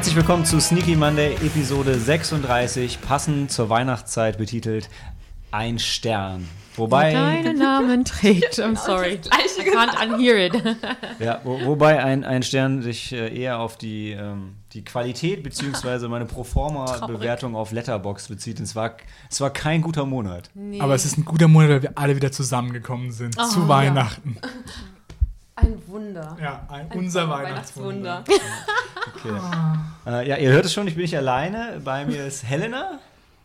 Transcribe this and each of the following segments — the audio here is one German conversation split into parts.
Herzlich willkommen zu Sneaky Monday Episode 36, passend zur Weihnachtszeit betitelt Ein Stern. Wobei, Deinen Namen trägt. I'm sorry. I can't unhear it. ja, wo, wobei ein, ein Stern sich äh, eher auf die, ähm, die Qualität bzw. meine Proforma-Bewertung auf Letterbox bezieht. Und es war, es war kein guter Monat. Nee. Aber es ist ein guter Monat, weil wir alle wieder zusammengekommen sind Oh, zu ja. Ein Wunder. Ja, ein, Ein unser Weihnachtswunder. Weihnachtswunder. Okay. Äh, ja, ihr hört es schon, ich bin nicht alleine. Bei mir ist Helena,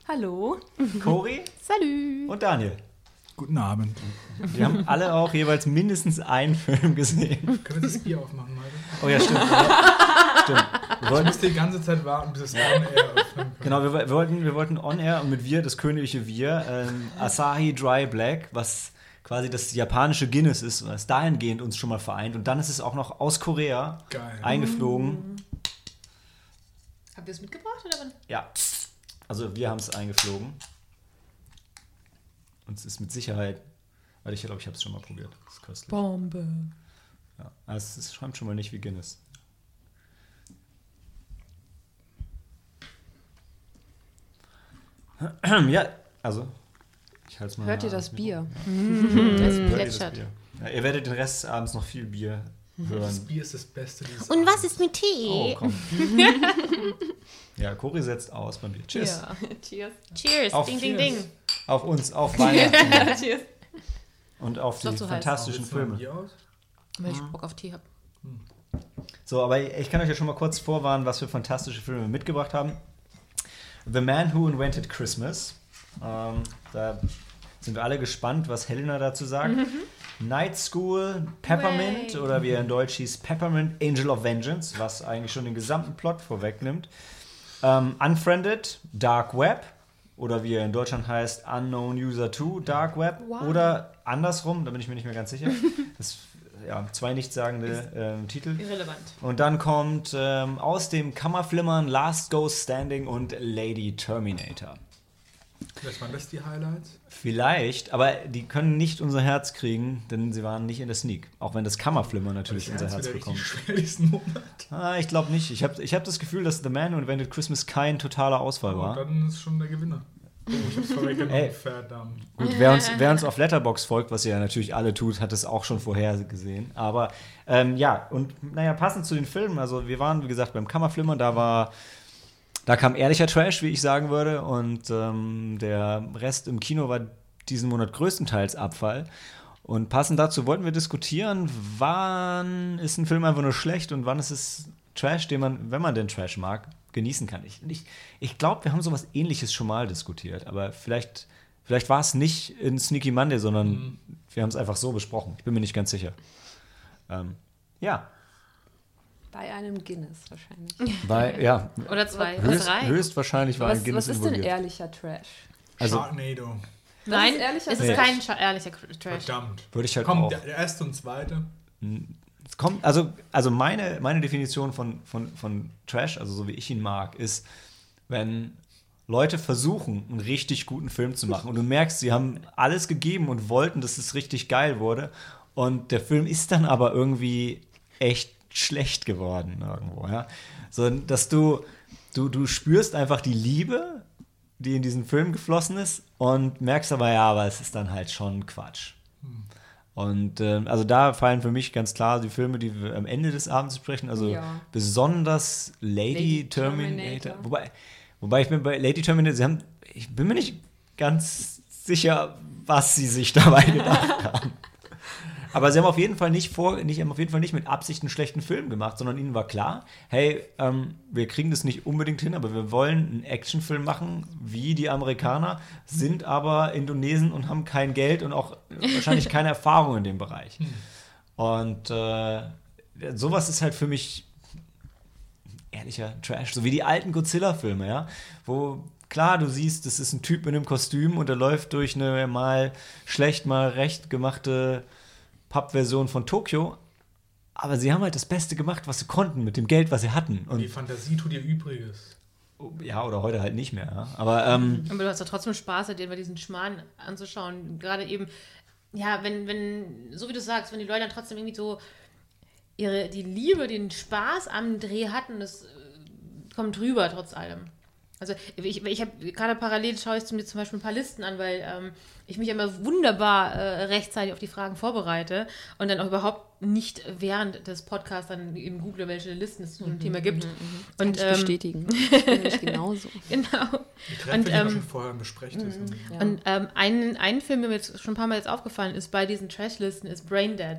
Hallo. Cory Salü. und Daniel. Guten Abend. Wir haben alle auch jeweils mindestens einen Film gesehen. Können wir das Bier aufmachen, Leute? Oh ja, stimmt. Stimmt. Wir Ich wollten, musste die ganze Zeit warten, bis es on air öffnen kann. genau, wir, wir, wollten, wir wollten on air und mit wir, das königliche Wir, ähm, Asahi Dry Black, was quasi das japanische Guinness ist, was dahingehend uns schon mal vereint. Und dann ist es auch noch aus Korea Geil. eingeflogen. Habt ihr es mitgebracht oder wann? Ja, also wir haben es eingeflogen. Und es ist mit Sicherheit, weil ich glaube, ich habe es schon mal probiert. Das ist köstlich. Bombe. Ja. Aber es schäumt schon mal nicht wie Guinness. Ja, also, ich halte es mal. Hört ihr das Bier? Das Hört ihr das plätschert. Ja, ihr werdet den Rest des Abends noch viel Bier Das hören. Bier ist das Beste dieses Und was ist mit Tee? Oh, komm. ja, Cory setzt aus beim Bier. Tschüss. Cheers. Cheers. Auf ding, ding, Cheers. ding. Auf uns, auf Weihnachten Cheers. und auf die heiß. fantastischen Filme. Weil ich Bock auf Tee habe. So, aber ich kann euch ja schon mal kurz vorwarnen, was für fantastische Filme wir mitgebracht haben. The Man Who Invented Christmas. Ähm, da sind wir alle gespannt, was Helena dazu sagt. Night School, Peppermint Way. oder wie er in Deutsch hieß, Peppermint Angel of Vengeance, was eigentlich schon den gesamten Plot vorwegnimmt. Ähm, Unfriended, Dark Web oder wie er in Deutschland heißt, Unknown User 2, Dark Web Wow. oder andersrum, da bin ich mir nicht mehr ganz sicher. Das ja, zwei nichtssagende ähm, Titel. Irrelevant. Und dann kommt ähm, aus dem Kammerflimmern Last Ghost Standing und Lady Terminator. Vielleicht waren das die Highlights. Vielleicht, aber die können nicht unser Herz kriegen, denn sie waren nicht in der Sneak. Auch wenn das Kammerflimmern natürlich unser Herz bekommt. richtig schwer diesen Monat. Ah, ich glaube nicht. Ich habe ich hab das Gefühl, dass The Man Who Invented Christmas kein totaler Ausfall Und war. dann ist schon der Gewinner. Oh, ich hab's vorweggenommen. Ey. Verdammt. Gut, wer uns, wer uns auf Letterbox folgt, was ihr ja natürlich alle tut, hat es auch schon vorher gesehen. Aber ähm, ja, und naja, passend zu den Filmen, also wir waren, wie gesagt, beim Kammerflimmern, da war, da kam ehrlicher Trash, wie ich sagen würde, und ähm, der Rest im Kino war diesen Monat größtenteils Abfall. Und passend dazu wollten wir diskutieren, wann ist ein Film einfach nur schlecht und wann ist es Trash, den man, wenn man den Trash mag, genießen kann. Ich, ich, ich glaube, wir haben sowas ähnliches schon mal diskutiert, aber vielleicht, vielleicht war es nicht in Sneaky Monday, sondern wir haben es einfach so besprochen. Ich bin mir nicht ganz sicher. Ähm, ja, Bei einem Guinness wahrscheinlich. weil, ja, Oder zwei. Oder höchst, drei. höchstwahrscheinlich war ein Was, Guinness was ist denn involviert. ehrlicher Trash? Also Sharknado. Nein, ist ehrlicher es ist Trash. kein scha- ehrlicher Trash. Verdammt. würde ich halt Komm, auch. der, der erste und zweite. Es kommt, also, also meine, meine Definition von, von, von Trash, also so wie ich ihn mag, ist, wenn Leute versuchen, einen richtig guten Film zu machen und du merkst, sie haben alles gegeben und wollten, dass es richtig geil wurde und der Film ist dann aber irgendwie echt schlecht geworden irgendwo, ja. So, dass du, du, du spürst einfach die Liebe, die in diesen Film geflossen ist und merkst aber, ja, aber es ist dann halt schon Quatsch. Und ähm, also da fallen für mich ganz klar die Filme, die wir am Ende des Abends sprechen. Also Ja. besonders Lady, Lady Terminator. Terminator. Wobei, wobei ich bin bei Lady Terminator, sie haben, ich bin mir nicht ganz sicher, was sie sich dabei gedacht haben. Aber sie haben auf jeden Fall nicht vor, nicht, haben auf jeden Fall nicht mit Absicht einen schlechten Film gemacht, sondern ihnen war klar, hey, ähm, wir kriegen das nicht unbedingt hin, aber wir wollen einen Actionfilm machen, wie die Amerikaner, sind aber Indonesen und haben kein Geld und auch wahrscheinlich keine Erfahrung in dem Bereich. Und äh, sowas ist halt für mich ehrlicher Trash, so wie die alten Godzilla-Filme, ja, wo klar, du siehst, das ist ein Typ in einem Kostüm und der läuft durch eine mal schlecht, mal recht gemachte Pappversion von Tokio, aber sie haben halt das Beste gemacht, was sie konnten mit dem Geld, was sie hatten. Die Und Fantasie tut ihr Übriges. ja, oder heute halt nicht mehr. Ja. Aber ähm, Aber du hast ja trotzdem Spaß, dir bei diesen Schmarrn anzuschauen. Gerade eben, ja, wenn, wenn, so wie du sagst, wenn die Leute dann trotzdem irgendwie so ihre, die Liebe, den Spaß am Dreh hatten, das äh, kommt rüber trotz allem. Also ich, ich habe gerade parallel schaue ich mir zum Beispiel ein paar Listen an, weil ähm, ich mich immer wunderbar äh, rechtzeitig auf die Fragen vorbereite und dann auch überhaupt nicht während des Podcasts dann eben google, welche Listen es zu einem Thema gibt. Kann Und ich ähm, bestätigen. Ich genauso. genau. Die treffen Und, wir ähm, schon vorher und besprecht es. Und Ja. Und ähm, ein, ein Film, der mir jetzt schon ein paar Mal jetzt aufgefallen ist bei diesen Trash-Listen, ist Brain Dead.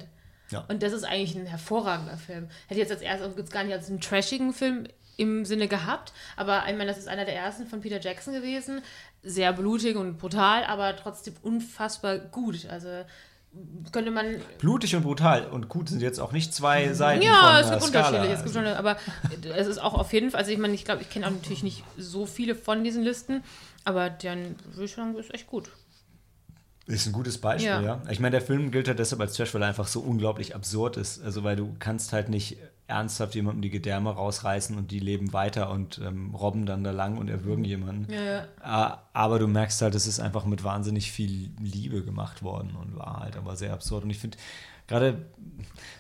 Ja. Und das ist eigentlich ein hervorragender Film. Hätte ich jetzt als erstes gar nicht als einen trashigen Film im Sinne gehabt, aber ich meine, das ist einer der ersten von Peter Jackson gewesen. Sehr blutig und brutal, aber trotzdem unfassbar gut. Also könnte man Blutig und brutal. Und gut sind jetzt auch nicht zwei Seiten ja, von es gibt Skala. unterschiedliche. Es gibt Also, schon, aber es ist auch auf jeden Fall, also ich meine, ich glaube, ich kenne auch natürlich nicht so viele von diesen Listen, aber ich sagen, ist echt gut. ist ein gutes Beispiel, ja. Ja. Ich meine, der Film gilt halt deshalb als Trash, weil er einfach so unglaublich absurd ist. Also, weil du kannst halt nicht ernsthaft jemandem die Gedärme rausreißen und die leben weiter und ähm, robben dann da lang und erwürgen jemanden. Ja, ja. Aber du merkst halt, es ist einfach mit wahnsinnig viel Liebe gemacht worden und war halt aber sehr absurd. Und ich finde, gerade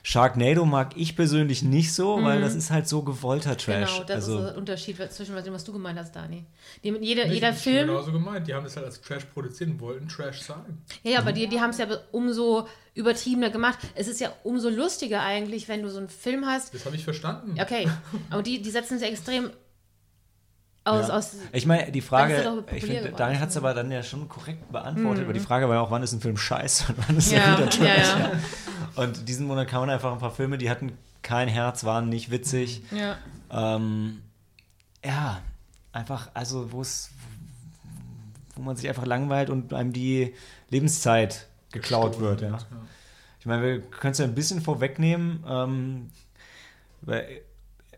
Sharknado mag ich persönlich nicht so, weil das ist halt so gewollter Trash. Mhm. Genau, das also, ist der Unterschied zwischen dem, was du gemeint hast, Dani. Die, jeder, Nicht- jeder nicht Film, Genauso gemeint. Die haben das halt als Trash produziert und wollten Trash sein. ja, ja, aber die, die haben es ja umso übertriebener gemacht. Es ist ja umso lustiger eigentlich, wenn du so einen Film hast. Das habe ich verstanden. Okay, aber die, die setzen es ja extrem aus. Ja. aus Ich meine, die Frage, ich geworden. Daniel hat es aber dann ja schon korrekt beantwortet, aber die Frage war ja auch, wann ist ein Film scheiße und wann ist Ja, er wieder Trash. ja, ja. Und diesen Monat kamen einfach ein paar Filme, die hatten kein Herz, waren nicht witzig. ja. Ähm, ja, einfach, also wo es, wo man sich einfach langweilt und einem die Lebenszeit geklaut wird, ja. Ich meine, wir können es ja ein bisschen vorwegnehmen. Ähm, weil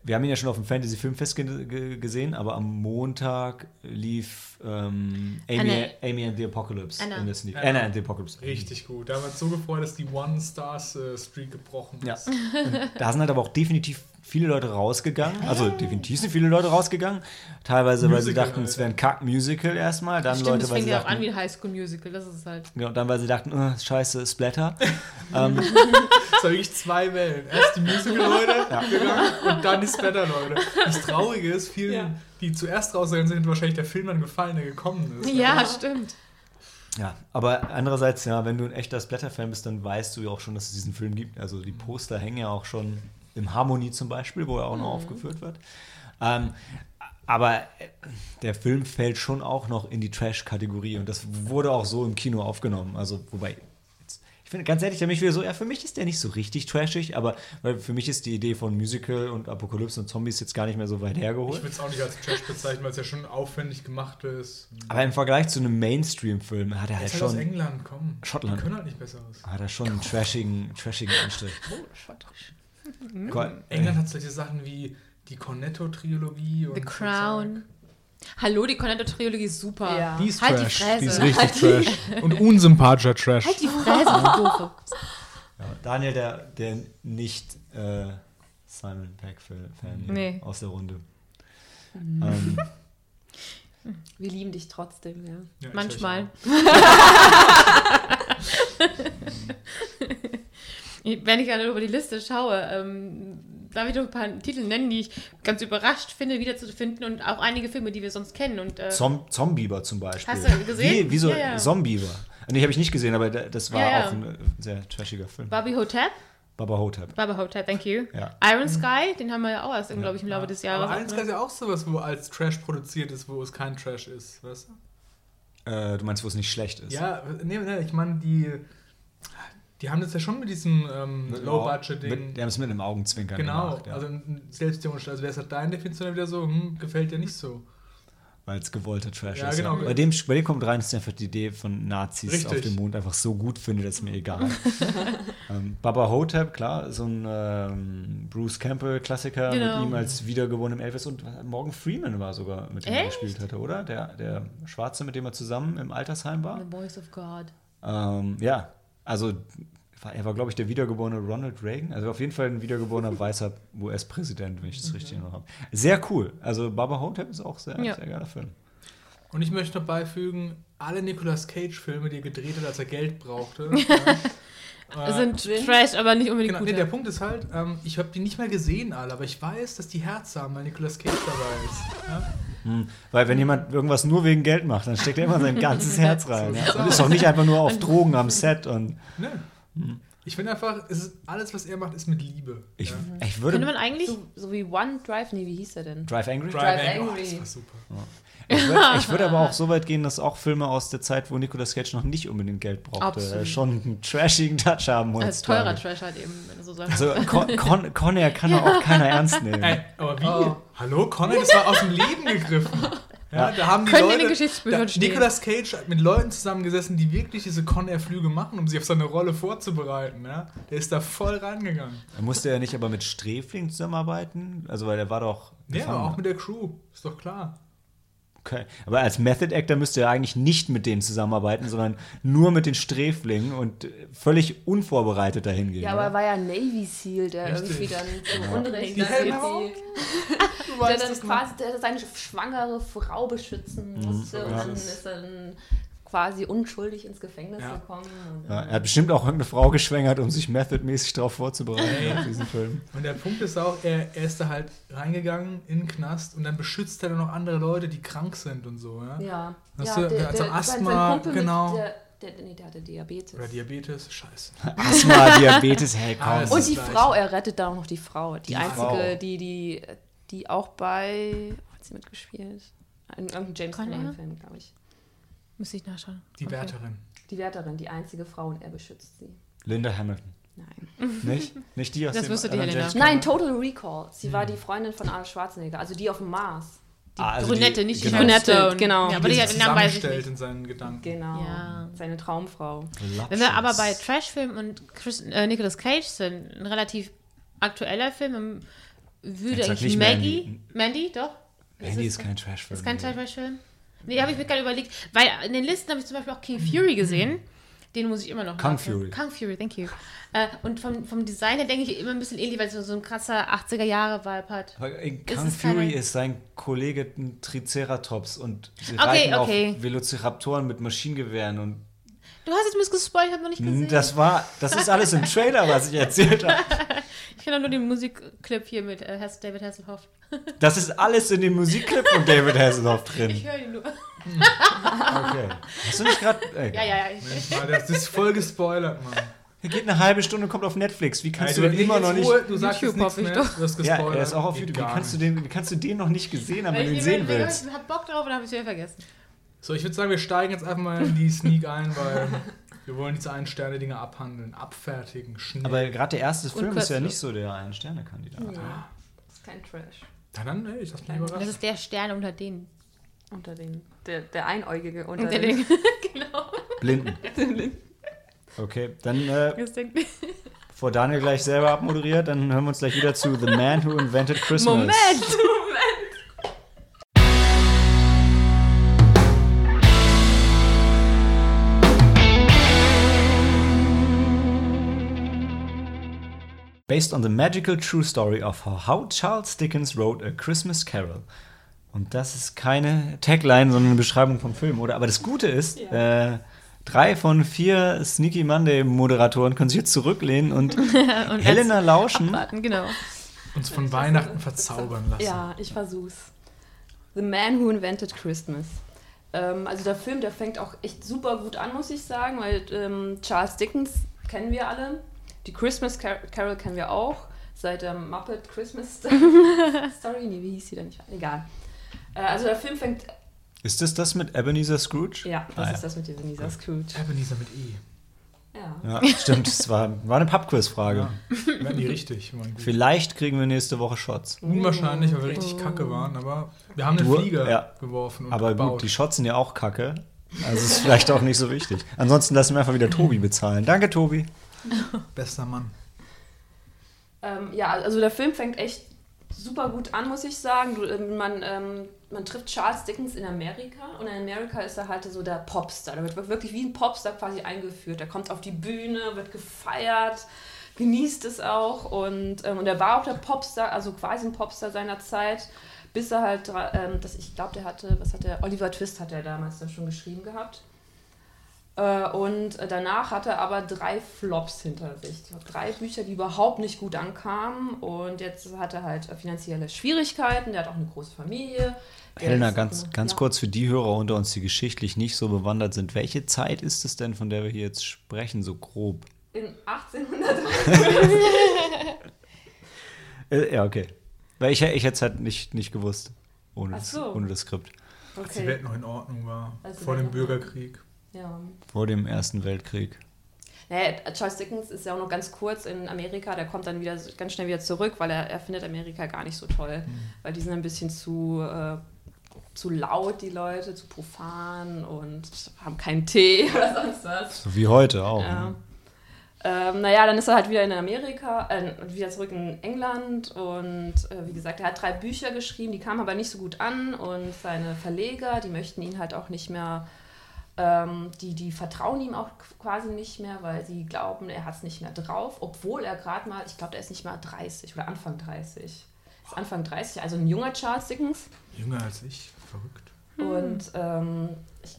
wir haben ihn ja schon auf dem Fantasy Filmfest ge ge gesehen, aber am Montag lief ähm, Amy, Anna. Amy and the Apocalypse Anna. in der Sneak. Anna. Anna and the Apocalypse. Richtig gut. Da haben wir uns so gefreut, dass die One-Stars-Streak gebrochen Ja. ist. Und da sind halt aber auch definitiv viele Leute rausgegangen. Also definitiv sind viele Leute rausgegangen. Teilweise, weil sie Musical, dachten, es wäre ein Kack-Musical erstmal. Dann Stimmt, Leute, das weil fängt sie ja auch an dachten, wie Highschool-Musical, das ist halt. genau, dann weil sie dachten, oh, scheiße, Splatter. ähm, Es war wirklich zwei Wellen. Erst die Musical-Leute gegangen und dann die Splatter-Leute. Das Traurige ist, vielen, Ja. die zuerst rausgegangen sind, wahrscheinlich der Film dann gefallen, der gekommen ist. Ja, stimmt. ja, aber andererseits, ja, wenn du ein echter Splatter-Fan bist, dann weißt du ja auch schon, dass es diesen Film gibt. Also die Poster hängen ja auch schon im Harmony zum Beispiel, wo er auch noch aufgeführt wird. Ähm, aber der Film fällt schon auch noch in die Trash-Kategorie und das wurde auch so im Kino aufgenommen. Also, wobei, jetzt, ich finde ganz ehrlich, der mich wieder so, ja, für mich ist der nicht so richtig trashig, aber weil für mich ist die Idee von Musical und Apokalypse und Zombies jetzt gar nicht mehr so weit Ich hergeholt. würde es auch nicht als Trash bezeichnen, weil es ja schon aufwendig gemacht ist. Aber im Vergleich zu einem Mainstream-Film hat er halt halt aus schon, England, komm. Schottland. Die können halt nicht besseres. hat er schon einen trashigen, trashigen Anstrich. Gott, England hat solche Sachen wie die Cornetto-Trilogie und The Crown. Hallo, die Cornetto-Trilogie ist super. Ja. Die ist Halt die Trash. Fresse. Die ist richtig Trash. Und unsympathischer Trash. Halt die Doofe. Ja, Daniel, der, der nicht äh, Simon Peck-Fan Nee. aus der Runde. Ähm, Wir lieben dich trotzdem, ja. Ja, Manchmal. Wenn ich gerade über die Liste schaue, ähm, darf ich doch ein paar Titel nennen, die ich ganz überrascht finde, wiederzufinden und auch einige Filme, die wir sonst kennen. Und, äh, Zom Zombieber zum Beispiel. Hast du gesehen? Wie, wieso Ja, ja. Zombieber? Nee, habe ich nicht gesehen, aber da- das war Ja, ja. auch ein äh, sehr trashiger Film. Barbie Hotep, Baba Hotep. Barbie Hotep, thank you. Ja. Iron Sky, den haben wir ja auch erst, glaube ich, im Laufe des Jahres. Aber eins ist ja auch sowas, wo als Trash produziert ist, wo es kein Trash ist, weißt du? Äh, du meinst, wo es nicht schlecht ist? Ja, nee, nee, ich meine, die, die haben das ja schon mit diesem ähm, Mit- Low-Budget-Ding. Die haben es mit einem Augenzwinkern Genau, gemacht. Ja. also ein selbstironisch. Also wäre es halt deine Definition dann wieder so, hm, gefällt dir nicht so. Weil es gewollter Trash Ja, ist. genau. Ja. Bei, dem, bei dem kommt rein, ist einfach die Idee von Nazis Richtig. auf dem Mond einfach so gut finde, das ist mir egal. ähm, Baba Hotep, klar, so ein ähm, Bruce Campbell-Klassiker Genau. mit ihm als wiedergeborenem Elvis und Morgan Freeman war sogar, mit dem er Echt? gespielt hatte, oder? Der, der Schwarze, mit dem er zusammen im Altersheim war. The Voice of God. Ähm, ja, also war, er war, glaube ich, der wiedergeborene Ronald Reagan. Also auf jeden Fall ein wiedergeborener weißer US-Präsident, wenn ich das richtig noch habe. Sehr cool. Also Baba Hotep ist auch sehr, Ja. sehr geiler Film. Und ich möchte noch beifügen, alle Nicolas Cage-Filme, die er gedreht hat, als er Geld brauchte, Äh, sind Sind- Trash, aber nicht unbedingt Genau, gut. nee, der Punkt ist halt, ähm, ich habe die nicht mehr gesehen alle, aber ich weiß, dass die Herz haben, weil Nicolas Cage dabei ist. Ja? Weil wenn jemand irgendwas nur wegen Geld macht, dann steckt er immer sein ganzes Herz rein. Ja. Und ist auch nicht einfach nur auf Drogen am Set. Und Ne? Ich finde einfach, es ist, alles, was er macht, ist mit Liebe. ich, ja? ich Könnte würde. man eigentlich. So, so wie One Drive, nee, wie hieß der denn? Drive Angry? Drive Drive Angry. Oh, Angry. das war super. Ich würde ich würd aber auch so weit gehen, dass auch Filme aus der Zeit, wo Nicolas Cage noch nicht unbedingt Geld brauchte, Absolut. äh, schon einen trashigen Touch haben Als teurer. Trash halt eben, wenn du so sagst. Also Con, Con, Conair kann doch auch keiner ernst nehmen. Ey, aber wie? Oh. Hallo, Connor, das war aus dem Leben gegriffen. Ja, da haben die Können in den Leute, Geschichtsbüchern da. Nicolas Cage hat mit Leuten zusammengesessen, die wirklich diese Con-Air-Flüge machen, um sich auf seine Rolle vorzubereiten. Ja? Der ist da voll rangegangen. Er musste ja nicht aber mit Sträfling zusammenarbeiten, also weil er war doch. Ja, aber auch mit der Crew. Ist doch klar. Okay. Aber als Method Actor müsste er eigentlich nicht mit denen zusammenarbeiten, sondern nur mit den Sträflingen und äh, völlig unvorbereitet dahin gehen. Ja, aber er oder? war ja Navy Seal, der Richtig. irgendwie dann so Unrecht Die Helme der dann quasi der seine schwangere Frau beschützen musste und Ja. dann ist er dann quasi unschuldig ins Gefängnis Ja. gekommen. Und, ja, er hat bestimmt auch irgendeine Frau geschwängert, um sich methodmäßig darauf vorzubereiten auf diesen Film. Und der Punkt ist auch, er, er ist da halt reingegangen in den Knast und dann beschützt er dann noch andere Leute, die krank sind und so. Ja? ja, ja du, der hat so Asthma, sein, sein genau. Der, der, nee, der hatte Diabetes. Oder Diabetes, scheiße. Asthma, Diabetes, hey, komm. Alles. Und die. Frau, er rettet da auch noch die Frau. Die, Die einzige, Frau. die, die, die auch bei, wo hat sie mitgespielt? In irgendeinem James? Cameron-Film, glaube ich. Müsste ich nachschauen. Die Okay. Wärterin. Die Wärterin, die einzige Frau und er beschützt sie. Linda Hamilton. Nein. Nicht? Nicht die aus Das dem wüsste die anderen Helena. James Nein? Total Recall. Sie war die Freundin von Arnold Schwarzenegger, also die auf dem Mars. Die Ah, also Brünette, die- nicht genau. die Brünette. Brünette, genau. Ja, aber die die, sich den Namen weiß ich zusammenstellt nicht. in seinen Gedanken. Genau. Ja. Seine Traumfrau. Wenn wir aber bei Trashfilmen und Chris, äh, Nicolas Cage sind, ein relativ aktueller Film, würde nicht Maggie, Mandy, doch? Mandy ist kein Trashfilm. Ist kein Trashfilm? Nee, habe ich mir gerade überlegt, weil in den Listen habe ich zum Beispiel auch King Fury gesehen. Den muss ich immer noch Kung machen. Fury. Kung Fury, thank you. Äh, und vom, vom Design her denke ich immer ein bisschen ähnlich, weil es so, ein krasser 80er-Jahre-Vibe hat. Ist Kung es Fury keine- ist sein Kollege ein Triceratops und sie Okay, reiten okay. auf Velociraptoren mit Maschinengewehren und Du hast jetzt mir das gespoilt, ich habe noch nicht gesehen. das war, das ist alles im Trailer, was ich erzählt habe. ich kenne nur den Musikclip hier mit äh, David Hasselhoff. Das ist alles in dem Musikclip von David Hasselhoff Ich drin. höre ihn nur. Okay. Hast du nicht gerade. Ja, ja, ja. Mensch, das ist voll gespoilert, Mann. Er geht eine halbe Stunde, kommt auf Netflix. Wie kannst Ey, du denn immer noch nicht. Du sagst YouTube hoffe ich doch. Du hast Ja, gespoilert. er ist auch auf Geht YouTube. Wie kannst, du den, wie kannst du den noch nicht gesehen haben, wenn du ihn ich sehen willst? Ich hab Bock drauf und habe ich wieder vergessen. So, ich würde sagen, wir steigen jetzt einfach mal in die Sneak ein, weil wir wollen diese Ein-Sterne-Dinge abhandeln, abfertigen, schnell. Aber gerade der erste Film ist ja nicht so der Ein-Sterne-Kandidat. Ja. Das ist kein Trash. Na dann, ey, ich lass mich Das überraschen. ist der Stern unter denen. Unter den, der, der Einäugige unter, Unter den. den. genau. Blinden. Okay, dann, äh, Das denkt- bevor Daniel gleich selber abmoderiert, dann hören wir uns gleich wieder zu The Man Who Invented Christmas. Moment! Based on the magical true story of how Charles Dickens wrote A Christmas Carol. Und das ist keine Tagline, sondern eine Beschreibung vom Film, oder? Aber das Gute ist, äh, drei von vier Sneaky Monday Moderatoren können sich jetzt zurücklehnen und, Und Helena lauschen. Warten, genau. Uns von Weihnachten verzaubern lassen. Ja, ich versuch's. The Man Who Invented Christmas. Ähm, also der Film, der fängt auch echt super gut an, muss ich sagen, weil ähm, Charles Dickens kennen wir alle. Die Christmas Car Carol kennen wir auch. Seit der Muppet Christmas Story. Nee, wie hieß sie denn nicht? Egal. Äh, also der Film fängt. Ist das das mit Ebenezer Scrooge? Ja, das Ah, ist das mit Ebenezer Scrooge. Ebenezer mit E. Ja. Ja, stimmt. Es war, war eine Pubquiz-Frage. Ja. Die richtig. Vielleicht kriegen wir nächste Woche Shots. Unwahrscheinlich, weil wir Oh. richtig kacke waren, aber wir haben einen Du- Flieger ja. geworfen und Aber gebaut. gut, die Shots sind ja auch kacke. Also ist vielleicht auch nicht so wichtig. Ansonsten lassen wir einfach wieder Tobi bezahlen. Danke, Tobi. Bester Mann. Ähm, ja, also der Film fängt echt super gut an, muss ich sagen. Du, ähm, man, ähm, man trifft Charles Dickens in Amerika und in Amerika ist er halt so der Popstar. Der wird wirklich wie ein Popstar quasi eingeführt. Er kommt auf die Bühne, wird gefeiert, genießt es auch und, ähm, und er war auch der Popstar, also quasi ein Popstar seiner Zeit, bis er halt, ähm, das, ich glaube, der hatte, was hat der, Oliver Twist hat er damals dann schon geschrieben gehabt. Äh, und danach hat er aber drei Flops hinter sich. Drei Bücher, die überhaupt nicht gut ankamen. Und jetzt hat er halt finanzielle Schwierigkeiten. Der hat auch eine große Familie. Helena, ganz, ganz ja. kurz für die Hörer unter uns, die geschichtlich nicht so bewandert sind. Welche Zeit ist es denn, von der wir hier jetzt sprechen, so grob? In 1830. Äh, ja, okay. Weil ich, ich hätte es halt nicht, nicht gewusst. Ohne, so. das, ohne das Skript. Okay. Als die Welt noch in Ordnung war. Also vor dem Bürgerkrieg. Ja. Vor dem Ersten Weltkrieg. Naja, Charles Dickens ist ja auch noch ganz kurz in Amerika, der kommt dann wieder ganz schnell wieder zurück, weil er, er findet Amerika gar nicht so toll. Mhm. Weil die sind ein bisschen zu, äh, zu laut, die Leute, zu profan und haben keinen Tee oder sonst was. So wie heute auch. Ja. Ne? Ähm, naja, dann ist er halt wieder in Amerika, äh, wieder zurück in England und äh, wie gesagt, er hat drei Bücher geschrieben, die kamen aber nicht so gut an und seine Verleger, die möchten ihn halt auch nicht mehr, ähm, die, die vertrauen ihm auch quasi nicht mehr, weil sie glauben, er hat es nicht mehr drauf, obwohl er gerade mal, ich glaube, er ist nicht mal 30 oder Anfang 30. Ist Anfang 30, also ein junger Charles Dickens. Jünger als ich, verrückt. Und ähm, ich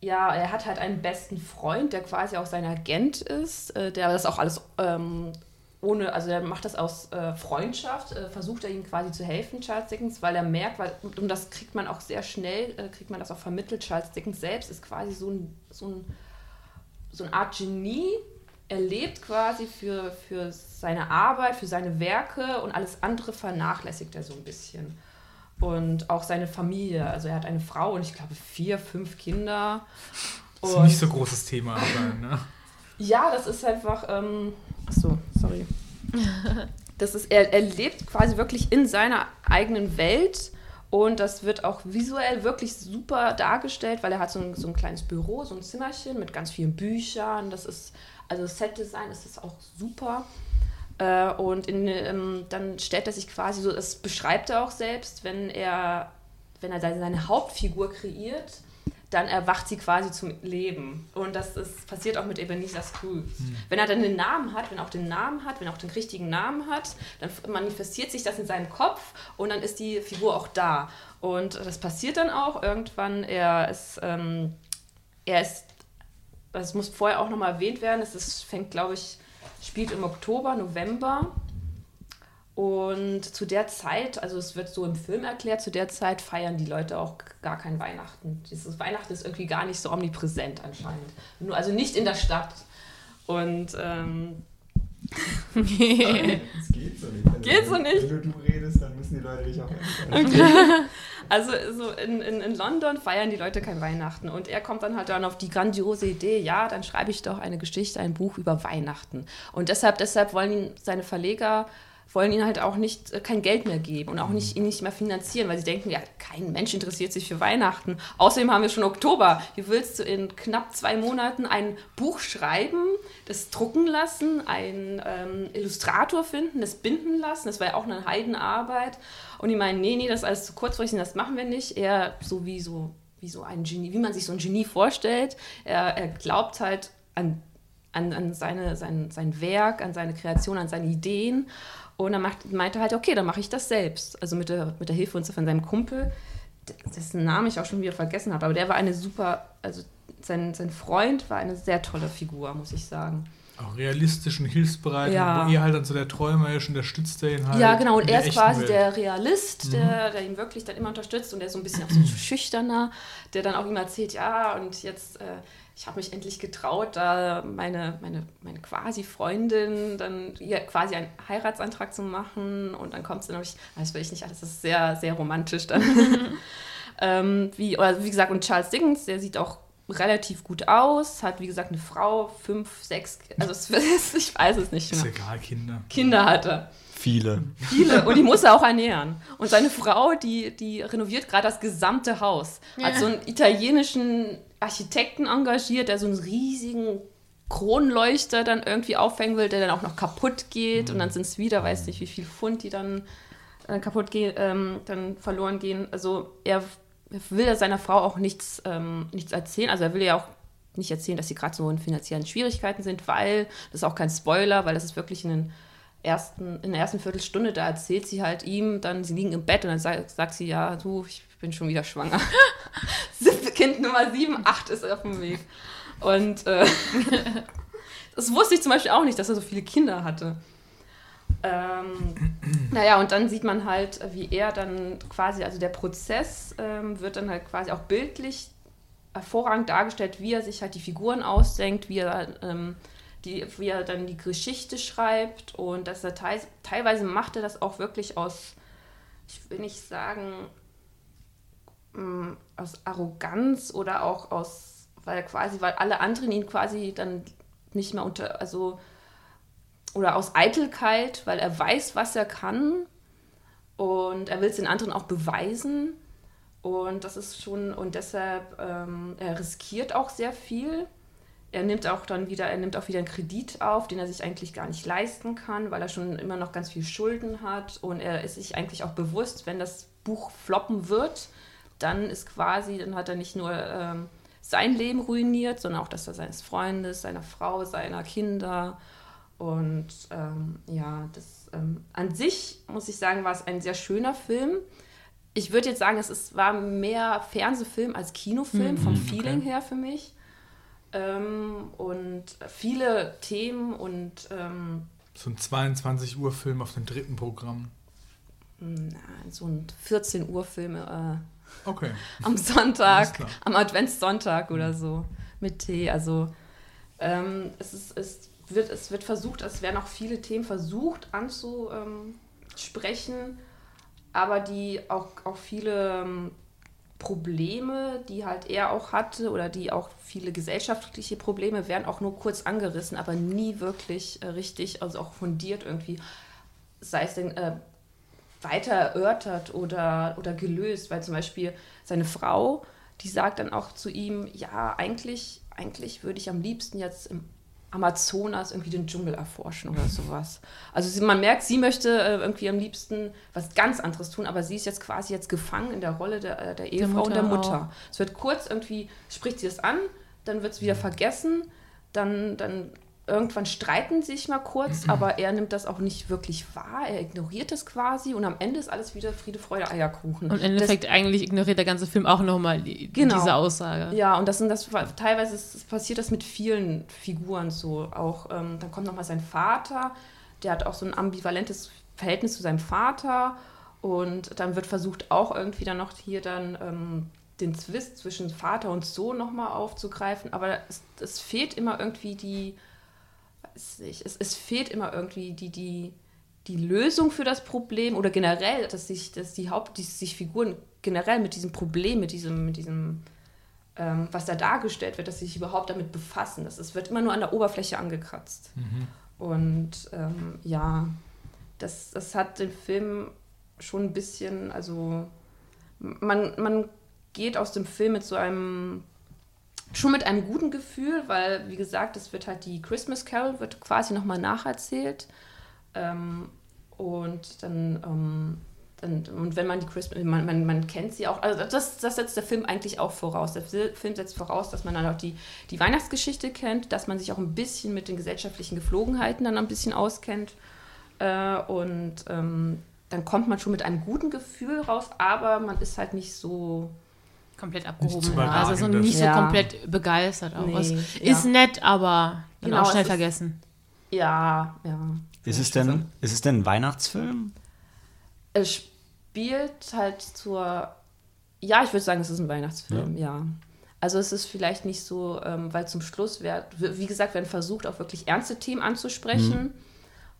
ja, er hat halt einen besten Freund, der quasi auch sein Agent ist, äh, der das auch alles ähm, ohne, also der macht das aus äh, Freundschaft, äh, versucht er ihm quasi zu helfen, Charles Dickens, weil er merkt, weil, und das kriegt man auch sehr schnell, äh, kriegt man das auch vermittelt, Charles Dickens selbst ist quasi so, ein, so, ein, so eine Art Genie, er lebt quasi für, für seine Arbeit, für seine Werke und alles andere vernachlässigt er so ein bisschen und auch seine Familie. Also er hat eine Frau und ich glaube vier, fünf Kinder. Das ist nicht so großes Thema, aber, ne? Ja, das ist einfach. Ähm, achso, sorry. Das ist, er, er lebt quasi wirklich in seiner eigenen Welt und das wird auch visuell wirklich super dargestellt, weil er hat so ein, so ein kleines Büro, so ein Zimmerchen mit ganz vielen Büchern. Das ist, also Set-Design ist das auch super. Äh, und in, ähm, dann stellt er sich quasi so, das beschreibt er auch selbst, wenn er, wenn er seine Hauptfigur kreiert, dann erwacht sie quasi zum Leben. Und das ist, passiert auch mit Ebenezer Scrooge. Mhm. Wenn er dann den Namen hat, wenn er auch den Namen hat, wenn er auch den richtigen Namen hat, dann manifestiert sich das in seinem Kopf und dann ist die Figur auch da. Und das passiert dann auch irgendwann. Er ist, ähm, er ist, das muss vorher auch nochmal erwähnt werden, es ist, fängt, glaube ich, spielt im Oktober, November. Und zu der Zeit, also es wird so im Film erklärt, zu der Zeit feiern die Leute auch gar kein Weihnachten. Dieses Weihnachten ist irgendwie gar nicht so omnipräsent anscheinend. Nur, also nicht in der Stadt. Und ähm, das geht so nicht. Wenn geht so nicht. Wenn du, du redest, dann müssen die Leute dich auch okay. Also so in, in, in London feiern die Leute kein Weihnachten. Und er kommt dann halt dann auf die grandiose Idee, ja, dann schreibe ich doch eine Geschichte, ein Buch über Weihnachten. Und deshalb, deshalb wollen ihn seine Verleger wollen ihnen halt auch nicht äh, kein Geld mehr geben und auch nicht, ihn nicht mehr finanzieren, weil sie denken, ja, kein Mensch interessiert sich für Weihnachten. Außerdem haben wir schon Oktober. Wie willst du in knapp zwei Monaten ein Buch schreiben, das drucken lassen, einen ähm, Illustrator finden, das binden lassen? Das war ja auch eine Heidenarbeit. Und die meinen, nee, nee, das ist alles zu kurzfristig, das machen wir nicht. Eher so wie so, wie so ein Genie, wie man sich so ein Genie vorstellt. Er, er glaubt halt an an, an seine, sein, sein Werk, an seine Kreation, an seine Ideen und dann macht, meinte er halt, okay, dann mache ich das selbst. Also mit der, mit der Hilfe von seinem Kumpel, dessen Namen ich auch schon wieder vergessen habe. Aber der war eine super, also sein, sein Freund war eine sehr tolle Figur, muss ich sagen. Auch realistisch und hilfsbereit, ja. wo er halt dann so der Träumer ist und der stützt er ihn halt. Ja, genau, und er ist quasi Welt. der Realist, mhm. der, der ihn wirklich dann immer unterstützt und der ist so ein bisschen auch so schüchterner, der dann auch immer erzählt, ja, und jetzt äh, ich habe mich endlich getraut, da meine, meine, meine quasi Freundin dann ihr quasi einen Heiratsantrag zu machen und dann kommt sie nämlich, das will ich nicht alles, das ist sehr, sehr romantisch dann. ähm, wie, oder wie gesagt, und Charles Dickens, der sieht auch relativ gut aus, hat wie gesagt eine Frau, fünf, sechs, also es, ich weiß es nicht mehr. Ist egal, Kinder. Kinder hat er. Viele. Viele. Und die muss er auch ernähren. Und seine Frau, die, die renoviert gerade das gesamte Haus. Ja. Hat so einen italienischen Architekten engagiert, der so einen riesigen Kronleuchter dann irgendwie aufhängen will, der dann auch noch kaputt geht. Mhm. Und dann sind es wieder, weiß nicht, wie viel Pfund, die dann äh, kaputt gehen, ähm, dann verloren gehen. Also er will seiner Frau auch nichts, ähm, nichts erzählen. Also er will ja auch nicht erzählen, dass sie gerade so in finanziellen Schwierigkeiten sind, weil, das ist auch kein Spoiler, weil das ist wirklich in den ersten, in der ersten Viertelstunde, da erzählt sie halt ihm, dann sie liegen im Bett und dann sagt, sagt sie, ja, du, ich bin schon wieder schwanger. Kind Nummer 7, 8 ist auf dem Weg. Und äh, das wusste ich zum Beispiel auch nicht, dass er so viele Kinder hatte. Ähm, naja, und dann sieht man halt, wie er dann quasi, also der Prozess ähm, wird dann halt quasi auch bildlich hervorragend dargestellt, wie er sich halt die Figuren ausdenkt, wie er, ähm, die, wie er dann die Geschichte schreibt und dass er teils, teilweise macht er das auch wirklich aus, ich will nicht sagen, mh, aus Arroganz oder auch aus, weil quasi, weil alle anderen ihn quasi dann nicht mehr unter, also oder aus Eitelkeit, weil er weiß, was er kann und er will es den anderen auch beweisen. Und das ist schon, und deshalb, ähm, er riskiert auch sehr viel. Er nimmt auch dann wieder, er nimmt auch wieder einen Kredit auf, den er sich eigentlich gar nicht leisten kann, weil er schon immer noch ganz viel Schulden hat. Und er ist sich eigentlich auch bewusst, wenn das Buch floppen wird, dann ist quasi, dann hat er nicht nur ähm, sein Leben ruiniert, sondern auch das seines Freundes, seiner Frau, seiner Kinder. Und ähm, ja, das ähm, an sich muss ich sagen, war es ein sehr schöner Film. Ich würde jetzt sagen, es ist, war mehr Fernsehfilm als Kinofilm, Mhm, vom okay. Feeling her für mich. Ähm, und viele Themen und ähm, So ein 22 Uhr Film auf dem dritten Programm. na, so ein 14 Uhr Film äh, Okay. am Sonntag, am Adventssonntag oder so mit Tee. Also ähm, es, ist, es, wird, es wird versucht, es werden auch viele Themen versucht anzusprechen, aber die auch, auch viele ähm, Probleme, die halt er auch hatte oder die auch viele gesellschaftliche Probleme werden auch nur kurz angerissen, aber nie wirklich äh, richtig, also auch fundiert irgendwie, sei es denn äh, weiter erörtert oder, oder gelöst, weil zum Beispiel seine Frau, die sagt dann auch zu ihm, ja, eigentlich, eigentlich würde ich am liebsten jetzt im Amazonas irgendwie den Dschungel erforschen oder sowas. Also sie, man merkt, sie möchte äh, irgendwie am liebsten was ganz anderes tun, aber sie ist jetzt quasi jetzt gefangen in der Rolle der, äh, der Ehefrau und der Mutter Mutter. Es wird kurz irgendwie, spricht sie das an, dann wird es wieder vergessen, dann, dann irgendwann streiten sie sich mal kurz, aber er nimmt das auch nicht wirklich wahr, er ignoriert es quasi und am Ende ist alles wieder Friede, Freude, Eierkuchen. Und im Endeffekt eigentlich ignoriert der ganze Film auch nochmal die, Genau. diese Aussage. Das, ja, und das sind das teilweise ist, passiert das mit vielen Figuren so. Auch ähm, dann kommt nochmal sein Vater, der hat auch so ein ambivalentes Verhältnis zu seinem Vater und dann wird versucht auch irgendwie dann noch hier dann ähm, den Zwist zwischen Vater und Sohn nochmal aufzugreifen, aber es, es fehlt immer irgendwie die, weiß nicht, es, es fehlt immer irgendwie die, die, die Lösung für das Problem oder generell, dass sich, dass die Haupt, die sich Figuren generell mit diesem Problem, mit diesem, mit diesem, ähm, was da dargestellt wird, dass sie sich überhaupt damit befassen. Das, es wird immer nur an der Oberfläche angekratzt. Und ähm, ja, das, das hat den Film schon ein bisschen, also man, man geht aus dem Film mit so einem schon mit einem guten Gefühl, weil wie gesagt, es wird halt die Christmas Carol wird quasi nochmal nacherzählt ähm, und dann, ähm, dann und wenn man die Christmas man, man, man kennt sie auch, also das, das setzt der Film eigentlich auch voraus. Der Fil- Film setzt voraus, dass man dann auch die, die Weihnachtsgeschichte kennt, dass man sich auch ein bisschen mit den gesellschaftlichen Geflogenheiten dann ein bisschen auskennt äh, und ähm, dann kommt man schon mit einem guten Gefühl raus, aber man ist halt nicht so Komplett abgehoben. Also so nicht so Ja. komplett begeistert auch. Nee, ja. Ist nett, aber dann Genau, auch schnell ist- vergessen. ja, ja. Ist es denn, ist es denn ein Weihnachtsfilm? Es spielt halt zur. Ja, ich würde sagen, es ist ein Weihnachtsfilm, ja. Also es ist vielleicht nicht so, ähm, weil zum Schluss wird, wie gesagt, werden versucht, auch wirklich ernste Themen anzusprechen,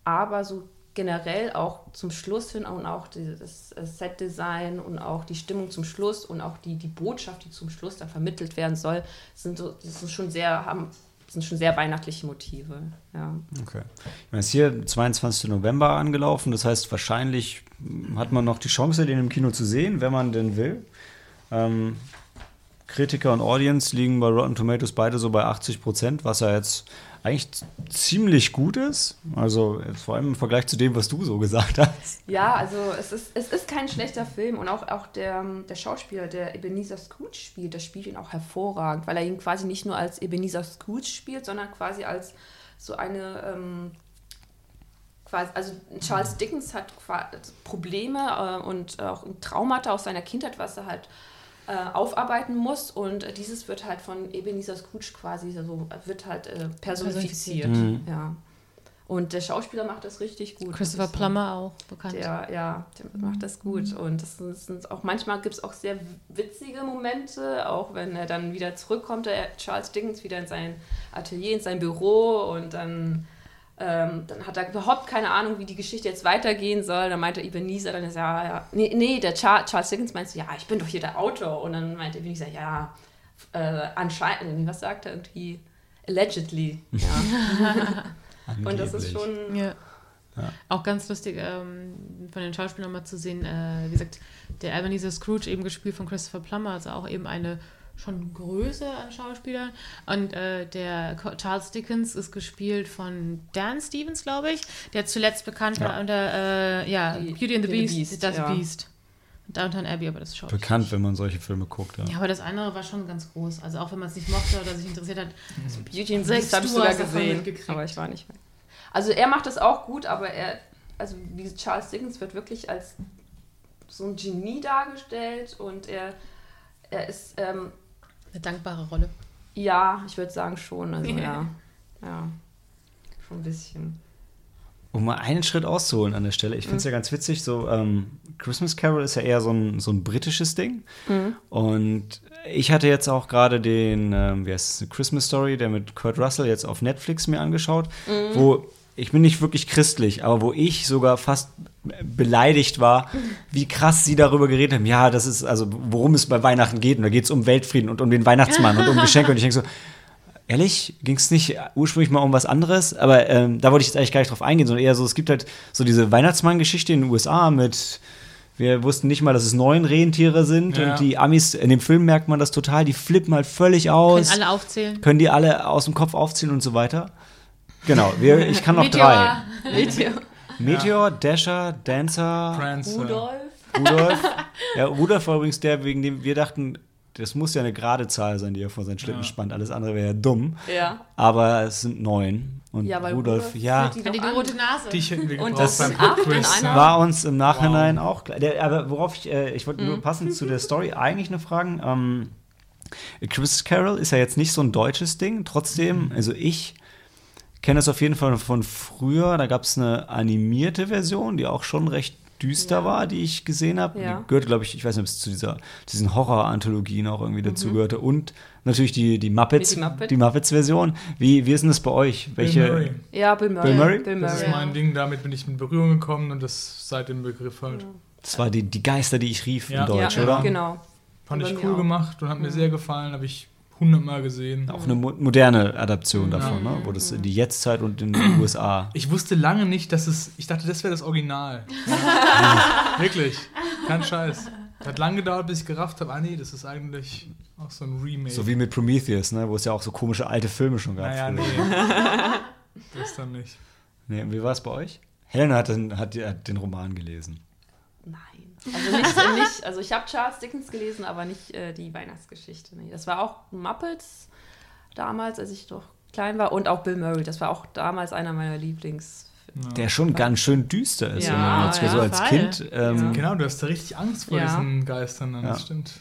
aber so generell auch zum Schluss hin und auch das Setdesign und auch die Stimmung zum Schluss und auch die, die Botschaft, die zum Schluss dann vermittelt werden soll, sind so, sind schon sehr, haben, sind schon sehr weihnachtliche Motive, ja. Okay. Ich meine, es ist hier 22. November angelaufen, das heißt, wahrscheinlich hat man noch die Chance, den im Kino zu sehen, wenn man denn will. Ähm, Kritiker und Audience liegen bei Rotten Tomatoes beide so bei 80 Prozent, was ja jetzt eigentlich ziemlich gut ist. Also vor allem im Vergleich zu dem, was du so gesagt hast. Ja, also es ist, es ist kein schlechter Film und auch, auch der, der Schauspieler, der Ebenezer Scrooge spielt, der spielt ihn auch hervorragend, weil er ihn quasi nicht nur als Ebenezer Scrooge spielt, sondern quasi als so eine, ähm, quasi, also Charles Dickens hat Probleme äh, und auch Traumata aus seiner Kindheit, was er halt äh, aufarbeiten muss. Und äh, dieses wird halt von Ebenezer Scrooge quasi so, wird halt äh, personifiziert. Mhm. Ja. Und der Schauspieler macht das richtig gut. Christopher. Plummer auch bekannt. Der, ja, der macht das gut. Und das sind, das sind auch manchmal gibt es auch sehr witzige Momente, auch wenn er dann wieder zurückkommt, der Charles Dickens wieder in sein Atelier, in sein Büro und dann, ähm, dann hat er überhaupt keine Ahnung, wie die Geschichte jetzt weitergehen soll. Dann meinte Ebenezer dann, ja, ja, nee, nee der Char Charles Dickens meinte, ja, ich bin doch hier der Autor. Und dann meinte Ebenezer, ja, äh, anscheinend, was sagt er irgendwie? Allegedly. Ja. Und das ist schon. Ja. Ja. Auch ganz lustig ähm, von den Schauspielern mal zu sehen, äh, wie gesagt, der Ebenezer Scrooge eben gespielt von Christopher Plummer, also auch eben eine schon Größe an Schauspielern. Und äh, der Charles Dickens ist gespielt von Dan Stevens, glaube ich, der zuletzt bekannt war Ja. unter äh, ja, Die- Beauty and the Beast, the Beast, das ja. Beast. Downtown Abbey, aber das schaue ich Bekannt, wenn man solche Filme guckt. Ja. Ja, aber das andere war schon ganz groß. Also auch wenn man es nicht mochte oder sich interessiert hat. Beauty and the Beast habe ich du sogar gesehen, mitgekriegt. aber ich war nicht mehr. Also er macht das auch gut, aber er, also wie Charles Dickens wird wirklich als so ein Genie dargestellt und er, er ist, ähm, Eine dankbare Rolle. ja, ich würde sagen schon, also ja, ja, schon ein bisschen. Um mal einen Schritt auszuholen an der Stelle, ich finde es ja ganz witzig, so ähm, Christmas Carol ist ja eher so ein, so ein britisches Ding. Und ich hatte jetzt auch gerade den, ähm, wie heißt es, eine Christmas Story, der mit Kurt Russell jetzt auf Netflix mir angeschaut, wo ich bin nicht wirklich christlich, aber wo ich sogar fast beleidigt war, wie krass sie darüber geredet haben. Ja, das ist also, worum es bei Weihnachten geht. Und da geht es um Weltfrieden und um den Weihnachtsmann und um Geschenke. Und ich denke so, Ehrlich, ging es nicht ursprünglich mal um was anderes, aber ähm, da wollte ich jetzt eigentlich gar nicht drauf eingehen, sondern eher so, es gibt halt so diese Weihnachtsmann-Geschichte in den USA mit, wir wussten nicht mal, dass es neun Rentiere sind Ja. und die Amis, in dem Film merkt man das total, die flippen halt völlig aus, Können alle aufzählen. können die alle aus dem Kopf aufziehen und so weiter. Genau, wir, ich kann noch drei. Meteor. Meteor, Dasher, Dancer, Prancer. Rudolf? Rudolf. Ja, Rudolf war übrigens der, wegen dem wir dachten, das muss ja eine gerade Zahl sein, die er vor seinen Schlitten Ja. spannt. Alles andere wäre ja dumm. Ja. Aber es sind neun. Und Ja, weil Rudolf, Rudolf ja, die an. rote Nase. Dich hätten wir Und gebraucht das beim sind acht in einer? war uns im Nachhinein auch klar. Der, aber worauf ich, äh, ich wollte nur passend zu der Story eigentlich nur fragen, ähm, Christmas Carol ist ja jetzt nicht so ein deutsches Ding, trotzdem, also ich kenne das auf jeden Fall von früher, da gab es eine animierte Version, die auch schon recht düster Ja. war, die ich gesehen habe. Ja. Die gehörte, glaube ich, ich weiß nicht, ob es zu dieser, diesen Horror-Anthologien auch irgendwie dazu gehörte. Und natürlich die, die Muppets, die Muppet. die Muppets-Version. Wie, wie ist denn das bei euch? Welche? Bill Murray. Ja, Bill Murray. Bill Murray? Bill Das Murray. ist Ja. mein Ding, damit bin ich in Berührung gekommen und das seit dem Begriff halt. Das war die, die Geister, die ich rief Ja. in Deutsch, ja, oder? Genau. Fand ich cool gemacht und hat mir sehr gefallen, habe ich hundertmal gesehen. Auch eine mo moderne Adaption Ja. davon, ne? wo das in die Jetztzeit und in den USA. Ich wusste lange nicht, dass es. Ich dachte, das wäre das Original. Wirklich. Kein Scheiß. Hat lange gedauert, bis ich gerafft habe, ah nee, das ist eigentlich auch so ein Remake. So wie mit Prometheus, ne? wo es ja auch so komische alte Filme schon gab. naja, nee. das dann nicht. Nee, wie war es bei euch? Helena hat den, hat, hat den Roman gelesen. Also nicht, nicht also ich habe Charles Dickens gelesen, aber nicht äh, die Weihnachtsgeschichte. Nee. Das war auch Muppets damals, als ich noch klein war. Und auch Bill Murray. Das war auch damals einer meiner Lieblings. Ja. Der schon ganz schön düster ist. Ja, wenn man jetzt ja, so als Fall. Kind. Ähm, Genau, du hast da richtig Angst vor Ja. diesen Geistern, dann, Ja. das stimmt.